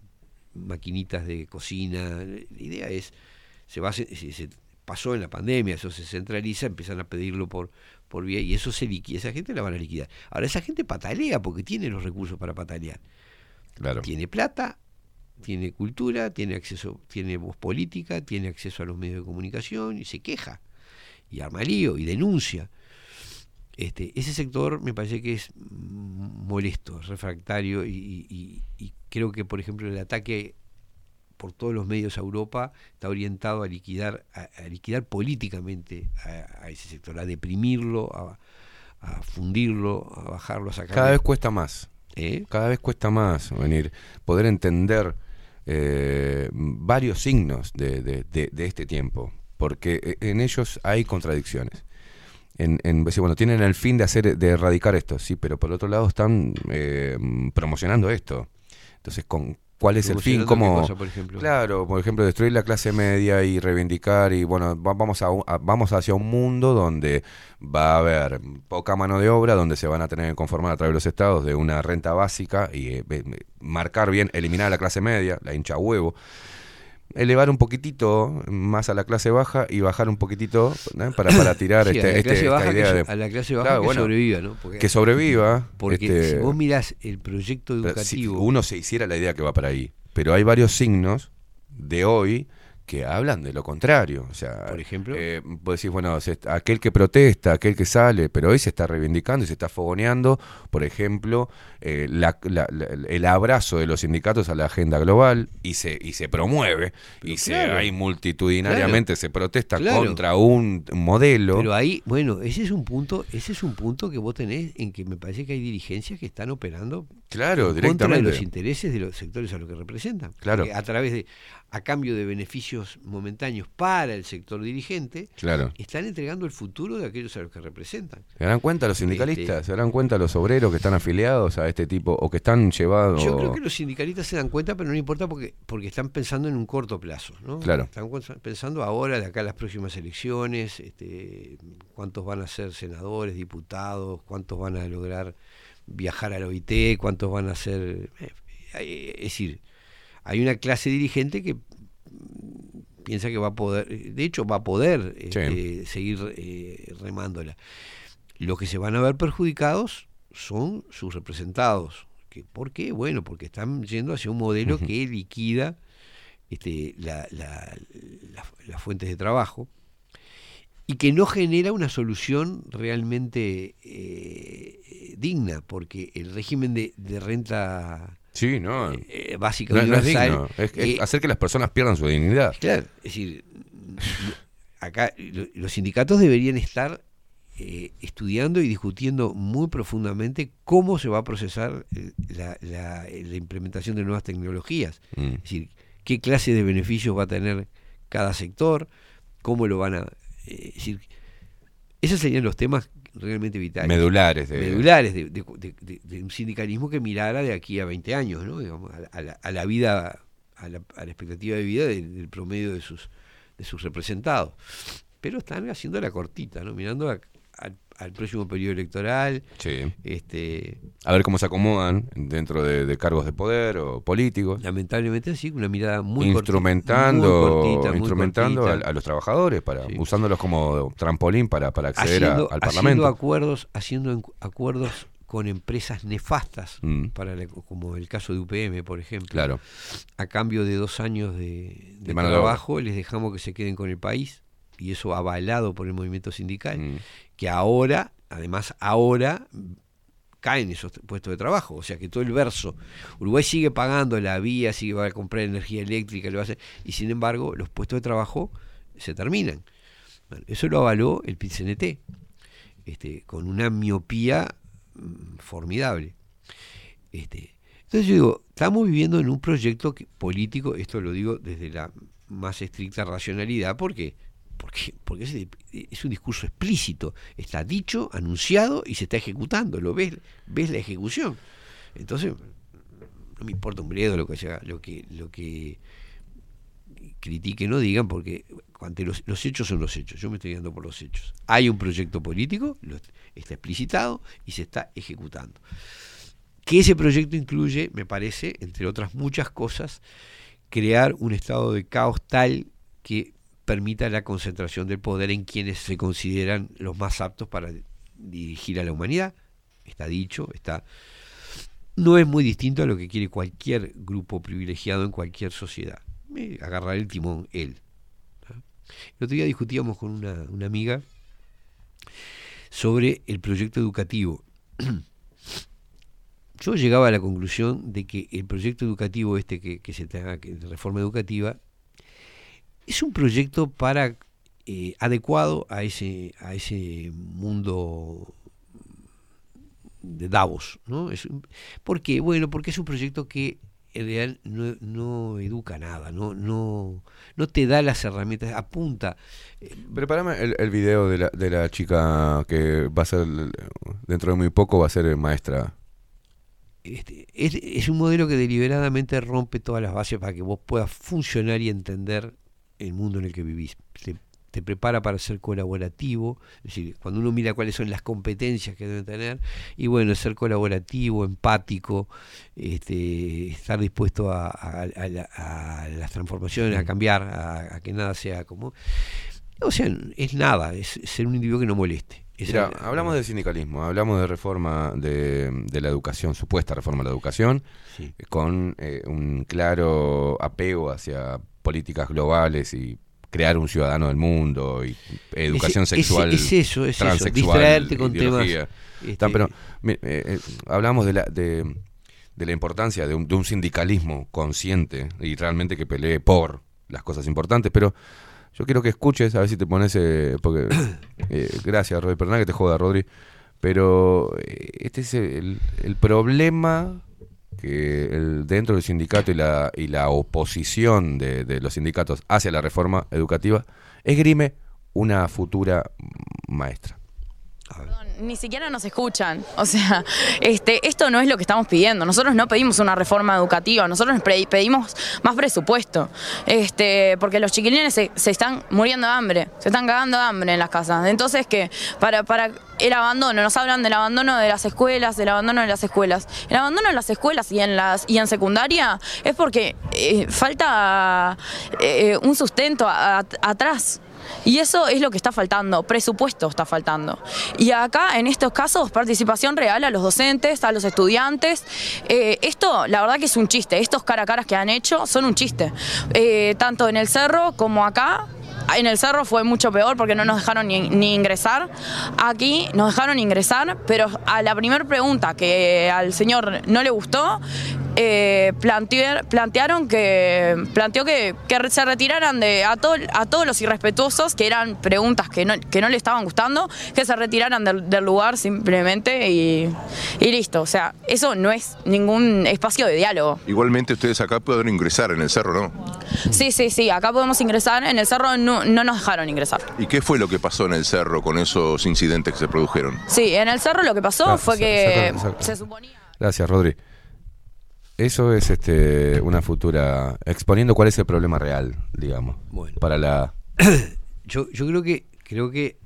maquinitas de cocina. La idea es, se va se, se pasó en la pandemia, eso se centraliza, empiezan a pedirlo por, por vía y eso se liquida, esa gente la van a liquidar. Ahora esa gente patalea porque tiene los recursos para patalear. Claro. Tiene plata, tiene cultura, tiene acceso, tiene voz política, tiene acceso a los medios de comunicación y se queja y arma lío y denuncia. Este, ese sector me parece que es molesto, es refractario y, y- y creo que, por ejemplo, el ataque por todos los medios a Europa está orientado a liquidar, a, a liquidar políticamente a, a ese sector, a deprimirlo, a, a fundirlo, a bajarlo, a sacarlo. Cada vez cuesta más. ¿Eh? Cada vez cuesta más venir, poder entender eh, varios signos de, de- de- de este tiempo, porque eh, en ellos hay contradicciones. En, en bueno, tienen el fin de hacer, de erradicar esto, sí, pero por otro lado están eh, promocionando esto. Entonces, con ¿cuál es el fin? ¿Cómo? qué cosa, por ejemplo? Claro, por ejemplo, destruir la clase media y reivindicar y bueno, va- vamos a, a- vamos hacia un mundo donde va a haber poca mano de obra, donde se van a tener que conformar a través de los estados de una renta básica y eh, marcar bien, eliminar a la clase media, la hincha huevo, elevar un poquitito más a la clase baja y bajar un poquitito para, para tirar Sí, a este, la este- clase esta baja que idea de a la clase baja Claro, que bueno, sobreviva, ¿no? Porque- que sobreviva. Porque este, si vos mirás el proyecto pero si educativo, uno se hiciera la idea que va para ahí. Pero hay varios signos de hoy que hablan de lo contrario. O sea, por ejemplo, eh, vos decís, bueno, aquel que protesta, aquel que sale, pero hoy se está reivindicando y se está fogoneando, por ejemplo, eh, la- la- la- el abrazo de los sindicatos a la agenda global y se, y se promueve y se, hay multitudinariamente se protesta Claro. contra un modelo. Pero ahí, bueno, ese es un punto, ese es un punto que vos tenés en que me parece que hay dirigencias que están operando Claro, en contra de directamente. los intereses de los sectores a los que representan. Claro. Porque a través de, a cambio de beneficios momentáneos para el sector dirigente, Claro. están entregando el futuro de aquellos a los que representan. ¿Se darán cuenta los sindicalistas? ¿Se darán cuenta los obreros que están afiliados a este tipo o que están llevados? Yo creo que los sindicalistas se dan cuenta, pero no importa porque, porque están pensando en un corto plazo. ¿no? Claro. Están pensando ahora, de acá a las próximas elecciones, este, cuántos van a ser senadores, diputados, cuántos van a lograr viajar al OIT, cuántos van a ser... eh, eh, Es decir, hay una clase dirigente que mm, piensa que va a poder, de hecho va a poder este, seguir eh, remándola. Los que se van a ver perjudicados son sus representados. ¿Que ¿Por qué? Bueno, porque están yendo hacia un modelo que liquida este, la- la- la- las fuentes de trabajo y que no genera una solución realmente eh, digna, porque el régimen de, de renta Sí, no. eh, básica no, no es universal, digno. Es, es eh, hacer que las personas pierdan su dignidad. Claro, es decir, acá lo- los sindicatos deberían estar eh, estudiando y discutiendo muy profundamente cómo se va a procesar eh, la, la- la implementación de nuevas tecnologías. Mm. Es decir, qué clase de beneficios va a tener cada sector, cómo lo van a... eh, es decir, esos serían los temas realmente vitales. Medulares de- Medulares de, de- un sindicalismo que mirara de aquí a 20 años, ¿no? Digamos, a, la- a la, a la vida, a la, a la expectativa de vida del, del promedio de sus, de sus representados. Pero están haciendo la cortita, ¿no? Mirando a- al, próximo periodo electoral. Sí. Este, A ver cómo se acomodan dentro de, de cargos de poder o políticos. Lamentablemente sí, una mirada muy instrumentando, muy cortita, muy instrumentando cortita. a, a los trabajadores, para usándolos como trampolín para, para acceder a- haciendo, al haciendo Parlamento. acuerdos, haciendo en- acuerdos con empresas nefastas, Mm. para la- como el caso de UPM, por ejemplo. Claro. A cambio de dos años de trabajo, les dejamos que se queden con el país, y eso avalado por el movimiento sindical, Mm. que ahora, además ahora, caen esos puestos de trabajo. O sea que todo el verso, Uruguay sigue pagando la vía, sigue va a comprar energía eléctrica, lo y sin embargo los puestos de trabajo se terminan. Bueno, eso lo avaló el PIT-CNT, este, con una miopía mm, formidable. Este, entonces yo digo, estamos viviendo en un proyecto que- político, esto lo digo desde la más estricta racionalidad, porque porque, porque es, un discurso explícito, está dicho, anunciado y se está ejecutando, lo ves, ves la ejecución. Entonces, no me importa un bledo lo que sea, lo que, lo que critiquen o digan, porque ante los, hechos son los hechos, yo me estoy dando por los hechos. Hay un proyecto político, está explicitado y se está ejecutando. Que ese proyecto incluye, me parece, entre otras muchas cosas, crear un estado de caos tal que permita la concentración del poder en quienes se consideran los más aptos para dirigir a la humanidad. Está dicho, está no es muy distinto a lo que quiere cualquier grupo privilegiado en cualquier sociedad. Eh, Agarrar el timón él. El otro día discutíamos con una, amiga sobre el proyecto educativo. Yo llegaba a la conclusión de que el proyecto educativo este que, que se tenga, que reforma educativa, es un proyecto para eh, adecuado a ese, a ese mundo de Davos, ¿no? Es ¿Por qué? Bueno, porque es un proyecto que en realidad no, no educa nada, no, no, no te da las herramientas, apunta. Prepárame el, el video de la, de la chica que va a ser, dentro de muy poco, va a ser maestra. Este, es, es un modelo que deliberadamente rompe todas las bases para que vos puedas funcionar y entender el mundo en el que vivís. Te, te prepara para ser colaborativo, es decir, cuando uno mira cuáles son las competencias que debe tener, y bueno, ser colaborativo, empático, este, estar dispuesto a, a- a la- a las transformaciones, a cambiar, a que nada sea como... O sea, es nada, es ser un individuo que no moleste. Mira, es la- hablamos de sindicalismo, hablamos de reforma de, de la educación, supuesta reforma de la educación, con eh, un claro apego hacia políticas globales y crear un ciudadano del mundo y educación Ese- sexual, es eso, es eso, transexual, distraerte con ideología. temas, este- pero eh, eh, hablamos de la de, de la importancia de un, de un sindicalismo consciente y realmente que pelee por las cosas importantes, pero yo quiero que escuches, a ver si te pones, eh, porque eh, gracias Rodri, perdona que te joda Rodri, pero eh, este es el, el problema que el, dentro del sindicato y la, y la oposición de, de los sindicatos hacia la reforma educativa esgrime una futura maestra. Ni siquiera nos escuchan. O sea, este, esto no es lo que estamos pidiendo. Nosotros no pedimos una reforma educativa, nosotros pedimos más presupuesto. Este, porque los chiquilines se, están muriendo de hambre, se están cagando de hambre en las casas. Entonces que para, para el abandono, nos hablan del abandono de las escuelas, del abandono de las escuelas. El abandono de las escuelas y en las y en secundaria es porque eh, falta eh, un sustento a- atrás. Y eso es lo que está faltando, presupuesto está faltando. Y acá, en estos casos, participación real a los docentes, a los estudiantes. Eh, esto, la verdad que es un chiste. Estos cara a caras que han hecho son un chiste. Eh, tanto en el cerro como acá. En el cerro fue mucho peor porque no nos dejaron ni, ni ingresar. Aquí nos dejaron ingresar, pero a la primera pregunta que al señor no le gustó, eh, plantear- plantearon que planteó que, que se retiraran de a, todo- a todos los irrespetuosos que eran preguntas que no, que no le estaban gustando, que se retiraran del, del lugar simplemente y, y listo. O sea, eso no es ningún espacio de diálogo. Igualmente ustedes acá pueden ingresar en el cerro, ¿no? Sí, sí, sí, acá podemos ingresar, en el cerro no, no nos dejaron ingresar. ¿Y qué fue lo que pasó en el cerro con esos incidentes que se produjeron? Sí, en el cerro lo que pasó Ah, fue que se suponía... Gracias, Rodri. Eso es este una futura exponiendo cuál es el problema real, digamos, Bueno. para la Yo, yo creo que creo que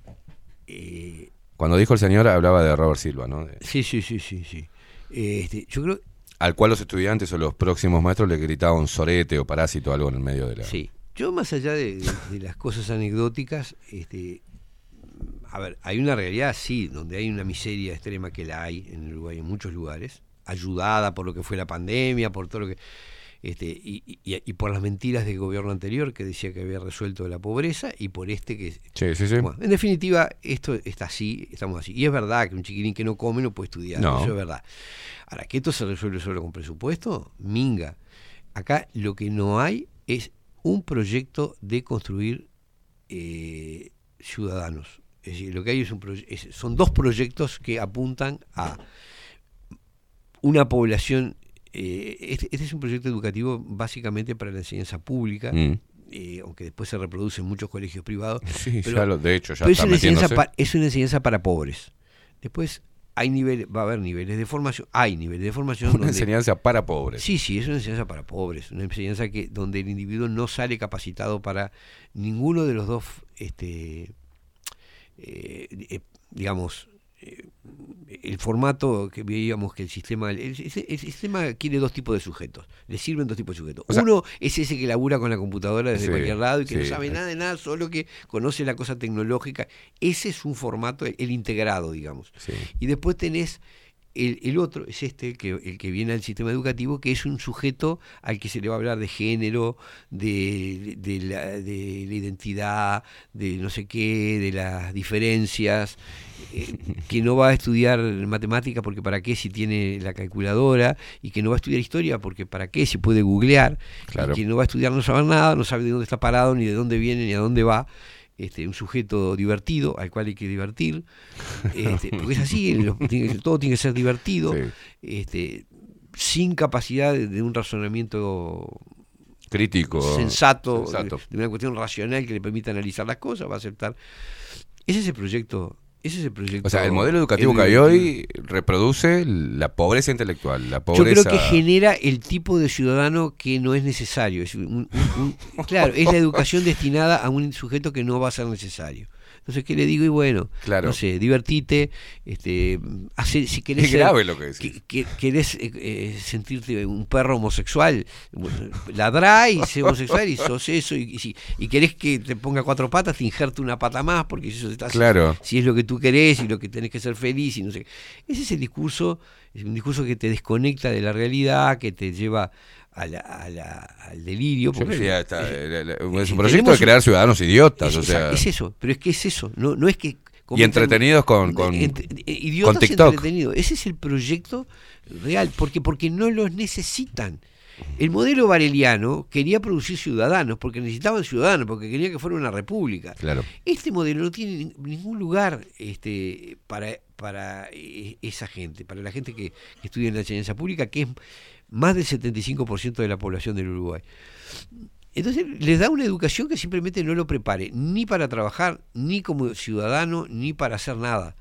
eh, cuando dijo el señor hablaba de Robert Silva, ¿no? De- sí, sí, sí, sí, sí. Este, yo creo al cual los estudiantes o los próximos maestros le gritaban sorete o parásito algo en el medio de la Sí. Yo más allá de, de- de las cosas anecdóticas, este, a ver, hay una realidad, sí, donde hay una miseria extrema que la hay en Uruguay en muchos lugares, ayudada por lo que fue la pandemia, por todo lo que, este, y, y- y por las mentiras del gobierno anterior que decía que había resuelto la pobreza y por este que, Sí, sí, sí. bueno, en definitiva, esto está así, estamos así. Y es verdad que un chiquilín que no come no puede estudiar, No. eso es verdad. Ahora, ¿que esto se resuelve solo con presupuesto? Minga. Acá lo que no hay es un proyecto de construir eh, ciudadanos. Es decir, lo que hay es un es- son dos proyectos que apuntan a una población. eh, este, este es un proyecto educativo básicamente para la enseñanza pública, Mm. eh, aunque después se reproduce en muchos colegios privados. Sí, ya lo- de hecho, ya pero es está una, enseñanza metiéndose. pa- es una enseñanza para pobres. Después hay niveles, va a haber niveles de formación, hay niveles de formación. Una donde- enseñanza para pobres. Sí, sí, es una enseñanza para pobres, una enseñanza que donde el individuo no sale capacitado para ninguno de los dos, este, eh, eh, digamos, el formato que veíamos que el sistema, el, el- el sistema quiere dos tipos de sujetos, le sirven dos tipos de sujetos. O sea- Uno es ese que labura con la computadora desde Sí, cualquier lado y que no sabe nada de nada, solo que conoce la cosa tecnológica. Ese es un formato, el, el integrado, digamos. Sí. Y después tenés el, el otro, es este, el que, el que viene al sistema educativo, que es un sujeto al que se le va a hablar de género, de, de la, de la identidad, de no sé qué, de las diferencias, eh, que no va a estudiar matemática porque para qué si tiene la calculadora, y que no va a estudiar historia porque para qué si puede googlear, Claro. y que no va a estudiar no saber nada, no sabe de dónde está parado, ni de dónde viene, ni a dónde va. Este, un sujeto divertido al cual hay que divertir, este, porque es así, lo- todo tiene que ser divertido, Sí. este, sin capacidad de, de un razonamiento Crítico. sensato, de una cuestión racional que le permita analizar las cosas, va a aceptar. Ese es el proyecto. Ese es el proyecto. O sea, el modelo educativo que hay hoy reproduce la pobreza intelectual, la Yo pobreza. creo que genera el tipo de ciudadano que no es necesario. Es un- un- un- claro, es la educación destinada a un sujeto que no va a ser necesario. Entonces, ¿qué le digo? Y bueno, Claro. no sé, divertite, este, hace, si querés Es grave lo que decís. que- que- querés eh, eh, sentirte un perro homosexual, ladrá y sé homosexual y sos eso, y, y si y querés que te ponga cuatro patas, te injerte una pata más, porque si eso está Claro. si es lo que tú querés y lo que tenés que ser feliz y no sé. Ese es el discurso, es un discurso que te desconecta de la realidad, que te lleva a la- a la- al delirio. Yo es un- diría, está, es- eh, la- la- es eh, un proyecto de crear ciudadanos idiotas, es, o sea. es eso, pero es que es eso, no, no es que... Y entretenidos con, con, Ent- idiotas con TikTok. entretenidos. Ese es el proyecto real, porque porque no los necesitan. El modelo bareliano quería producir ciudadanos, porque necesitaban ciudadanos, porque quería que fuera una república. Claro. Este modelo no tiene nin- ningún lugar este, para, para eh, esa gente, para la gente que, que estudia en la enseñanza pública, que es más del 75% de la población del Uruguay. Entonces les da una educación que simplemente no lo prepare, ni para trabajar, ni como ciudadano, ni para hacer nada.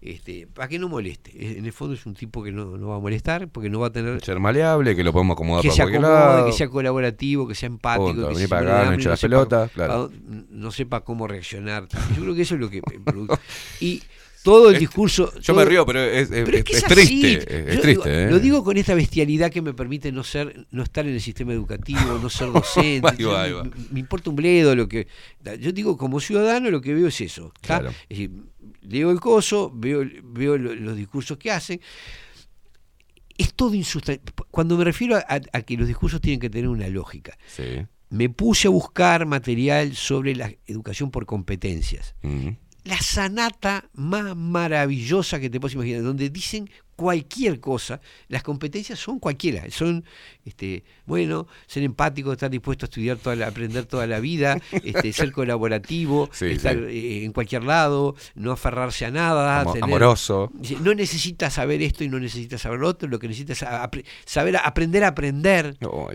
Este, para que no moleste. En el fondo es un tipo que no, no va a molestar, porque no va a tener Ser maleable, que lo podemos acomodar que para se acomode, lado. que sea colaborativo, que sea empático, Punto, que se para acá, no sepa- claro. no sepa cómo reaccionar. Yo creo que eso es lo que y todo el discurso. Yo todo- me río, pero es, es- Pero es, que es es así. triste. Es, es Yo triste, digo- ¿eh? Lo digo con esta bestialidad que me permite no ser, no estar en el sistema educativo, no ser docente. Ahí va, Yo- ahí va. Me, me importa un bledo lo que. Yo digo, como ciudadano, lo que veo es eso. Claro. Es decir, leo el coso, veo, veo lo- los discursos que hacen. Es todo insustancial. Cuando me refiero a, a- a que los discursos tienen que tener una lógica, Sí. me puse a buscar material sobre la educación por competencias Mm. La sanata más maravillosa que te puedes imaginar, donde dicen cualquier cosa, las competencias son cualquiera, son, este, bueno, ser empático, estar dispuesto a estudiar, toda la- aprender toda la vida, este, ser colaborativo, Sí, estar sí. eh, en cualquier lado, no aferrarse a nada, tener- amoroso. No necesitas saber esto y no necesitas saber lo otro, lo que necesitas es apre- saber aprender a aprender. Oh,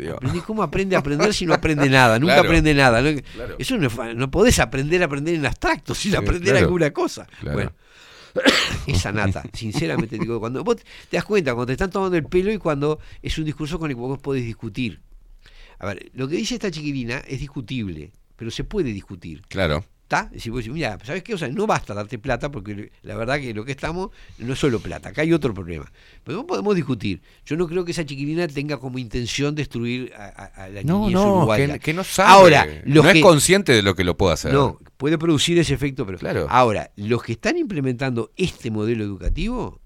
cómo aprende a aprender si no aprende nada, nunca Claro. aprende nada. ¿no? Claro. Eso no, no podés aprender a aprender en abstracto, sin Sí, aprender claro. alguna cosa. Bueno, esa nata, sinceramente digo, cuando vos te das cuenta, cuando te están tomando el pelo y cuando es un discurso con el que vos podés discutir. A ver, lo que dice esta chiquilina es discutible, pero se puede discutir. Claro. ¿Está? Si vos decís, mira, ¿sabes qué? O sea, no basta darte plata porque la verdad que lo que estamos no es solo plata, acá hay otro problema. Pero no podemos discutir. Yo no creo que esa chiquilina tenga como intención destruir a, a- a la No, niñez no, uruguaya. que, que no sabe. Ahora, los no que, es consciente de lo que lo puede hacer. No, puede producir ese efecto, pero Claro. ahora, los que están implementando este modelo educativo,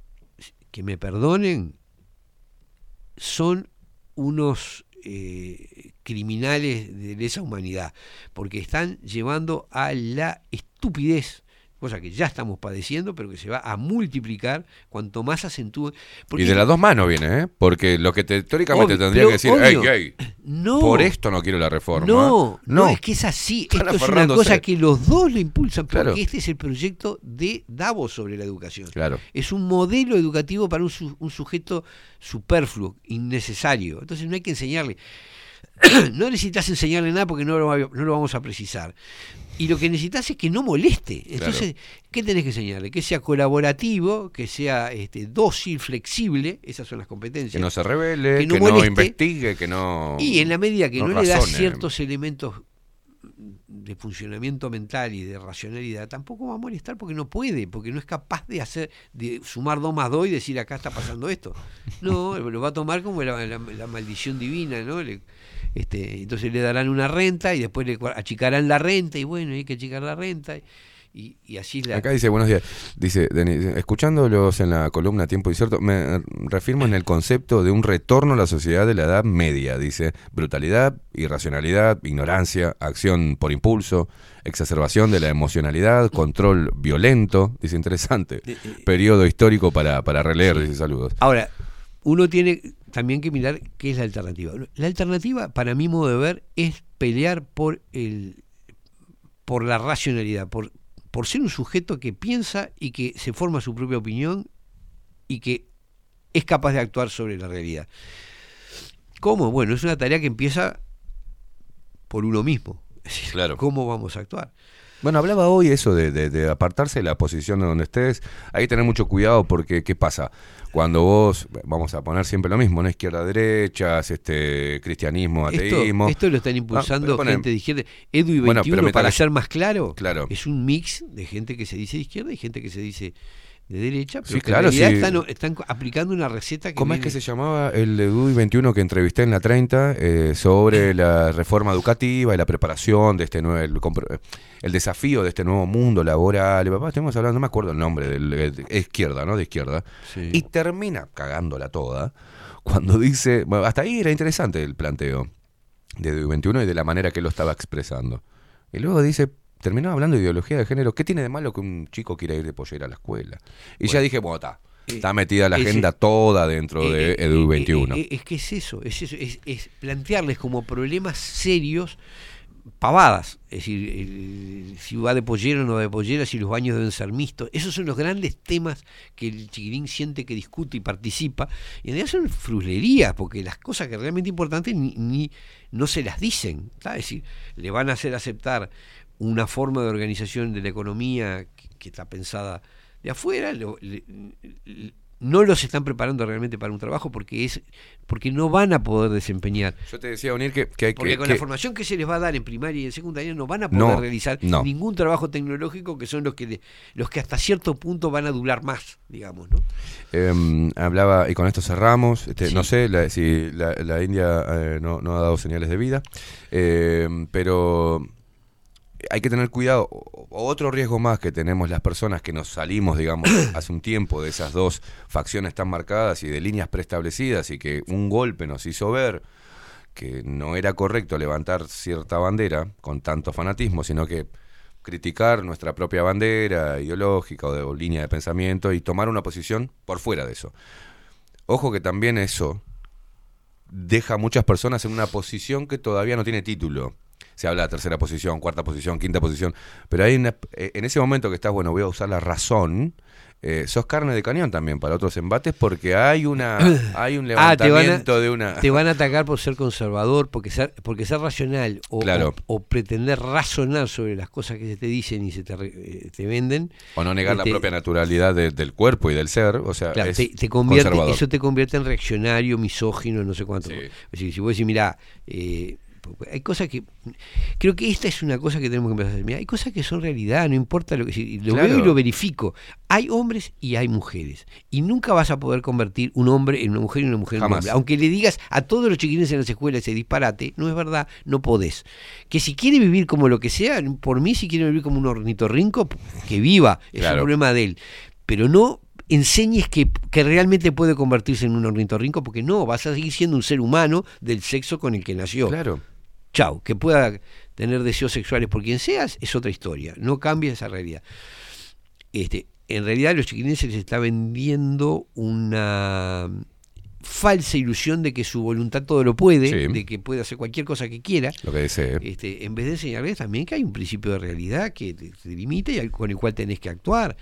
que me perdonen, son unos eh, criminales de lesa humanidad, porque están llevando a la estupidez, cosa que ya estamos padeciendo, pero que se va a multiplicar cuanto más acentúe. Y de las dos manos viene, ¿eh? Porque lo que te, teóricamente Obvio, tendría que decir, obvio. hey, hey, No. por esto no quiero la reforma. No, no, no, es que es así. Esto es una cosa que los dos lo impulsan, porque Claro. este es el proyecto de Davos sobre la educación. Claro. Es un modelo educativo para un, su- un sujeto superfluo, innecesario. Entonces no hay que enseñarle. no necesitas enseñarle nada porque no lo, no lo vamos a precisar. Y lo que necesitas es que no moleste. Entonces, ¿qué tenés que enseñarle? Que sea colaborativo, que sea este, dócil, flexible, esas son las competencias. Que no se revele, Que que no no, investigue, que no. Y en la medida que no, le das ciertos elementos de funcionamiento mental y de racionalidad, tampoco va a molestar porque no puede, porque no es capaz de hacer, de sumar 2 más 2 y decir acá está pasando esto. No, lo va a tomar como la, la- la maldición divina, ¿no? Le- este, entonces le darán una renta y después le achicarán la renta y bueno, hay que achicar la renta y, y así la... Acá dice, buenos días. Dice, Denis, escuchándolos en la columna Tiempo Incierto, me reafirmo en el concepto de un retorno a la sociedad de la Edad Media. Dice, brutalidad, irracionalidad, ignorancia, acción por impulso, exacerbación de la emocionalidad, control violento. Dice, interesante. Periodo histórico para, para releer, dice, saludos. Ahora, uno tiene también que mirar qué es la alternativa. La alternativa, para mi modo de ver, es pelear por el por la racionalidad, por, por ser un sujeto que piensa y que se forma su propia opinión y que es capaz de actuar sobre la realidad. ¿Cómo? Bueno, es una tarea que empieza por uno mismo. Es decir, Claro. ¿Cómo vamos a actuar? Bueno, hablaba hoy eso de, de- de apartarse de la posición de donde estés. Hay que tener mucho cuidado porque, ¿qué pasa? Cuando vos, vamos a poner siempre lo mismo, ¿no? Izquierda, derecha, este, cristianismo, ateísmo. esto lo están Ah, impulsando ponen- gente de izquierda. Edu y 21, Bueno, pero para ser más claro, Claro. es un mix de gente que se dice de izquierda y gente que se dice de derecha, pero Sí, que claro, en realidad sí. están, están aplicando una receta que ¿Cómo es que se llamaba el de DUI 21 que entrevisté en la 30 eh, sobre la reforma educativa y la preparación de este nuevo, el, desafío de este nuevo mundo laboral? Y papá, estamos hablando, no me acuerdo el nombre, del, de izquierda, ¿no? De izquierda. Sí. Y termina cagándola toda cuando dice, bueno, hasta ahí era interesante el planteo de DUI 21 y de la manera que lo estaba expresando. Y luego dice, terminó hablando de ideología de género, ¿qué tiene de malo que un chico quiera ir de pollera a la escuela? Y ya dije, bueno, está. Está metida la agenda toda dentro de EDU eh, 21. eh, eh, es que es eso, es, eso, es, es plantearles como problemas serios pavadas, es decir, el- si va de pollera o no va de pollera, si los baños deben ser mixtos, esos son los grandes temas que el chiquirín siente que discute y participa, y en realidad son fruslerías, porque las cosas que realmente importantes ni, ni- no se las dicen, es decir, le van a hacer aceptar una forma de organización de la economía que, que está pensada de afuera, lo- le- le- no los están preparando realmente para un trabajo porque es porque no van a poder desempeñar Yo te decía, Unir, que, que hay porque que... con que- la formación que se les va a dar en primaria y en secundaria no van a poder No, realizar no. ningún trabajo tecnológico que son los que los que hasta cierto punto van a durar más, digamos, ¿no? Eh, hablaba, y con esto cerramos, este, Sí. no sé la- si la, la India eh, no, no ha dado señales de vida, eh, pero hay que tener cuidado. Otro riesgo más que tenemos las personas que nos salimos, digamos, hace un tiempo de esas dos facciones tan marcadas y de líneas preestablecidas y que un golpe nos hizo ver que no era correcto levantar cierta bandera con tanto fanatismo, sino que criticar nuestra propia bandera ideológica o, de, o línea de pensamiento y tomar una posición por fuera de eso. Ojo que también eso deja a muchas personas en una posición que todavía no tiene título. Se habla de tercera posición, cuarta posición, quinta posición, pero hay una- eh, en ese momento que estás, bueno, voy a usar la razón, eh, sos carne de cañón también para otros embates porque hay una hay un Ah, a, levantamiento de una te van a atacar por ser conservador, porque ser, porque ser racional o, Claro. o- o pretender razonar sobre las cosas que se te dicen y se te, eh, te venden. o no negar la este, propia naturalidad de- del cuerpo y del ser, o sea, Claro, es te, te convierte, eso te convierte en reaccionario, misógino, no sé cuánto. Es decir, si vos decís, mira, hay cosas que. Creo que esta es una cosa que tenemos que empezar a hacer. Mirá, hay cosas que son realidad, no importa lo que. si- Lo Claro. veo y lo verifico. Hay hombres y hay mujeres. Y nunca vas a poder convertir un hombre en una mujer y una mujer en un Jamás. hombre. Aunque le digas a todos los chiquines en las escuelas ese disparate, no es verdad, no podés. Que si quiere vivir como lo que sea, por mí, si quiere vivir como un ornitorrinco, que viva. Es Claro. un problema de él. Pero no enseñes que, que realmente puede convertirse en un ornitorrinco, porque no, vas a seguir siendo un ser humano del sexo con el que nació. Claro. Chau, que pueda tener deseos sexuales por quien seas, es otra historia. No cambia esa realidad. Este, en realidad, a los chiquilines se les está vendiendo una falsa ilusión de que su voluntad todo lo puede, Sí. de que puede hacer cualquier cosa que quiera. Lo que desee. Este, en vez de enseñarles también que hay un principio de realidad que te, te limita y con el cual tenés que actuar.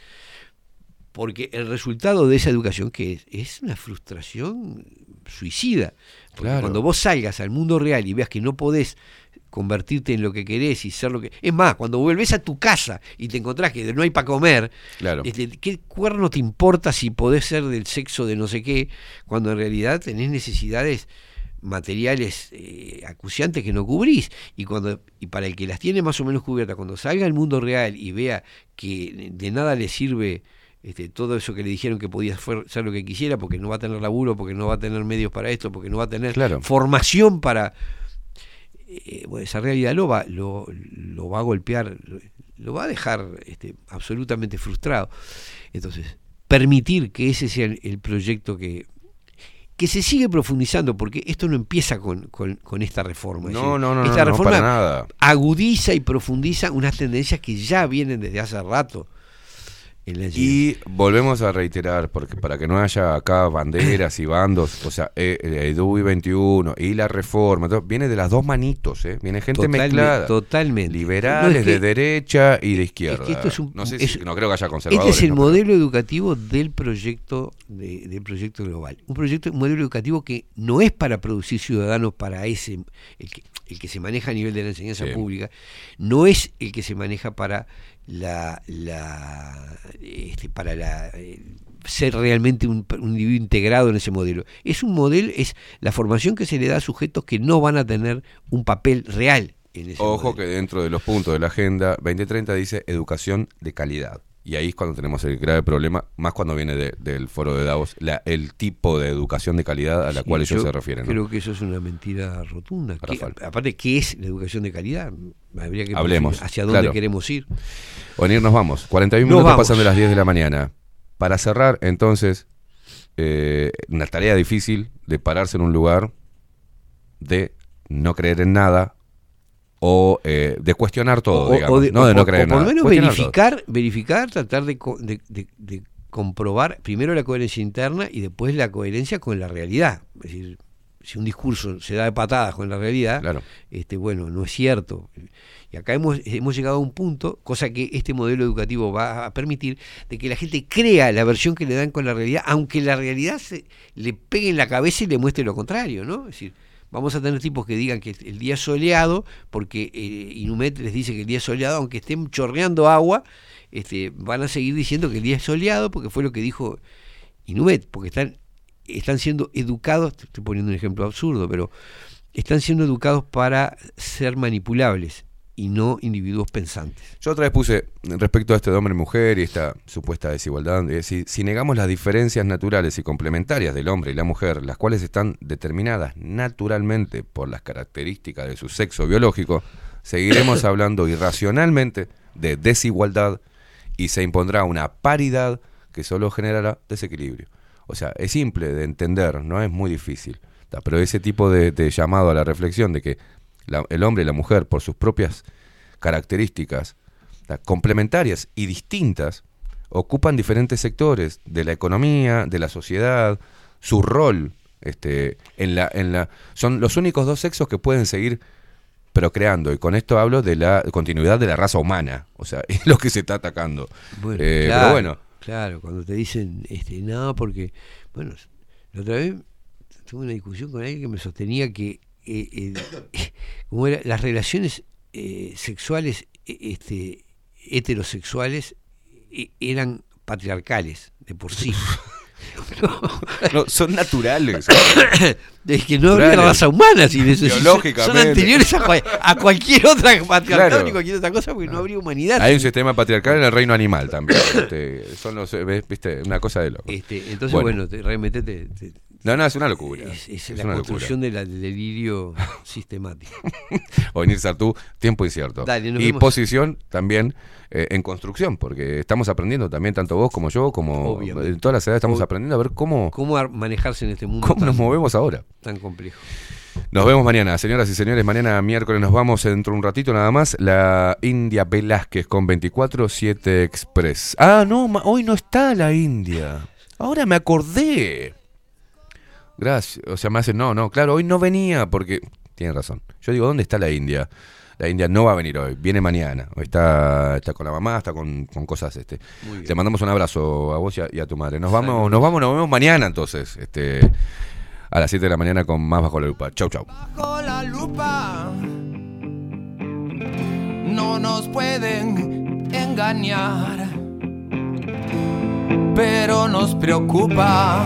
Porque el resultado de esa educación, que es, es una frustración suicida. Porque Claro. cuando vos salgas al mundo real y veas que no podés convertirte en lo que querés y ser lo que... Es más, cuando vuelves a tu casa y te encontrás que no hay para comer, Claro. este, ¿qué cuerno te importa si podés ser del sexo de no sé qué, cuando en realidad tenés necesidades materiales eh, acuciantes que no cubrís y cuando y para el que las tiene más o menos cubiertas cuando salga al mundo real y vea que de nada le sirve este, todo eso que le dijeron que podía ser lo que quisiera porque no va a tener laburo porque no va a tener medios para esto porque no va a tener Claro. formación para eh, bueno, esa realidad lo va lo, lo va a golpear lo, lo va a dejar este, absolutamente frustrado entonces permitir que ese sea el, el proyecto que que se sigue profundizando, porque esto no empieza con, con- con esta reforma. No, no, no, Esta reforma para nada. agudiza y profundiza unas tendencias que ya vienen desde hace rato. Y volvemos a reiterar, porque para que no haya acá banderas y bandos, o sea, eh, eh, EDUI 21 y la reforma, todo, viene de las dos manitos, ¿eh? viene gente Totalme- mezclada. Totalmente. Liberales No, es que- de derecha y de izquierda. que esto es un- no, sé si- no creo que haya Este conservadores. es el ¿no? modelo educativo del proyecto de- del proyecto global. Un proyecto, un modelo educativo que no es para producir ciudadanos para ese, el que, el que se maneja a nivel de la enseñanza Sí. pública, no es el que se maneja para la, la este, para la eh, ser realmente un, un individuo integrado en ese modelo. Es un modelo, es la formación que se le da a sujetos que no van a tener un papel real en ese Ojo que dentro de los puntos de la Agenda 2030 dice educación de calidad. Y ahí es cuando tenemos el grave problema, más cuando viene de- del foro de Davos, la- el tipo de educación de calidad a la Sí, cual ellos se refieren. ¿no? Creo que eso es una mentira rotunda. ¿Qué- Rafael. aparte, ¿qué es la educación de calidad? Habría que Hablemos, hacia dónde claro. queremos ir. Bueno, nos vamos. 41 Nos minutos vamos. pasan de las 10 de la mañana. Para cerrar, entonces, eh, una tarea difícil de pararse en un lugar, de no creer en nada o eh, de cuestionar todo, O- digamos. o de- no de o- no o creer en por lo nada. menos todo. verificar, verificar, tratar de, de- de- de comprobar primero la coherencia interna y después la coherencia con la realidad. Es decir, si un discurso se da de patadas con la realidad, este, bueno, no es cierto. Y acá hemos, hemos llegado a un punto, cosa que este modelo educativo va a permitir, de que la gente crea la versión que le dan con la realidad, aunque la realidad se, le pegue en la cabeza y le muestre lo contrario, ¿no? Es decir, vamos a tener tipos que digan que el día es soleado, porque eh, Inumet les dice que el día es soleado, aunque estén chorreando agua, este, van a seguir diciendo que el día es soleado, porque fue lo que dijo Inumet, porque están, están siendo educados, estoy poniendo un ejemplo absurdo, pero están siendo educados para ser manipulables y no individuos pensantes. Yo otra vez puse respecto a este de hombre y mujer y esta supuesta desigualdad, es decir, si negamos las diferencias naturales y complementarias del hombre y la mujer, las cuales están determinadas naturalmente por las características de su sexo biológico, seguiremos hablando irracionalmente de desigualdad y se impondrá una paridad que solo generará desequilibrio. O sea, es simple de entender, no es muy difícil. Pero ese tipo de, de llamado a la reflexión de que la- el hombre y la mujer, por sus propias características ta, complementarias y distintas, ocupan diferentes sectores de la economía, de la sociedad, su rol este, en la, en la, son los únicos dos sexos que pueden seguir procreando. Y con esto hablo de la continuidad de la raza humana. O sea, es lo que se está atacando. Bueno, Eh, claro, pero bueno, Claro, cuando te dicen, este, no, porque, bueno, la otra vez tuve una discusión con alguien que me sostenía que eh, eh, como era, las relaciones eh, sexuales eh, este, heterosexuales eh, eran patriarcales de por sí. no, son naturales. Es que no habría Naturales. raza humana sin eso. Son- anteriores a, cual- a cualquier otra patriarcal Claro. ni cualquier otra cosa porque no habría humanidad. Hay un sistema patriarcal en el reino animal también. Este, son los, eh, viste, una cosa de loco. Este, entonces, bueno, te, realmente te- te- no, no, es una locura. es, es Es la una construcción de la- del delirio sistemático. O venir Sartú, tiempo incierto. Dale, nos y vemos. posición también eh, en construcción, porque estamos aprendiendo también, tanto vos como yo, como Obviamente. en todas las edades estamos Ob- aprendiendo a ver cómo, ¿Cómo ar- manejarse en este mundo cómo tan, nos movemos ahora. tan complejo? Nos vemos mañana, señoras y señores. Mañana miércoles nos vamos dentro de un ratito nada más. La India Velázquez con 24-7 Express. Ah, no, hoy no está la India. Ahora me acordé. Gracias. O sea, me hacen, no, no, claro, hoy no venía porque. Tienen razón. Yo digo, ¿dónde está la India? La India no va a venir hoy, viene mañana. Hoy está, está con la mamá, está con, con cosas. Este. Te mandamos un abrazo a vos y a, y a tu madre. Nos vamos, nos vamos, nos vemos mañana entonces. Este, a las 7 de la mañana con más bajo la lupa. Chau, chau. Bajo la lupa no nos pueden engañar, pero nos preocupa.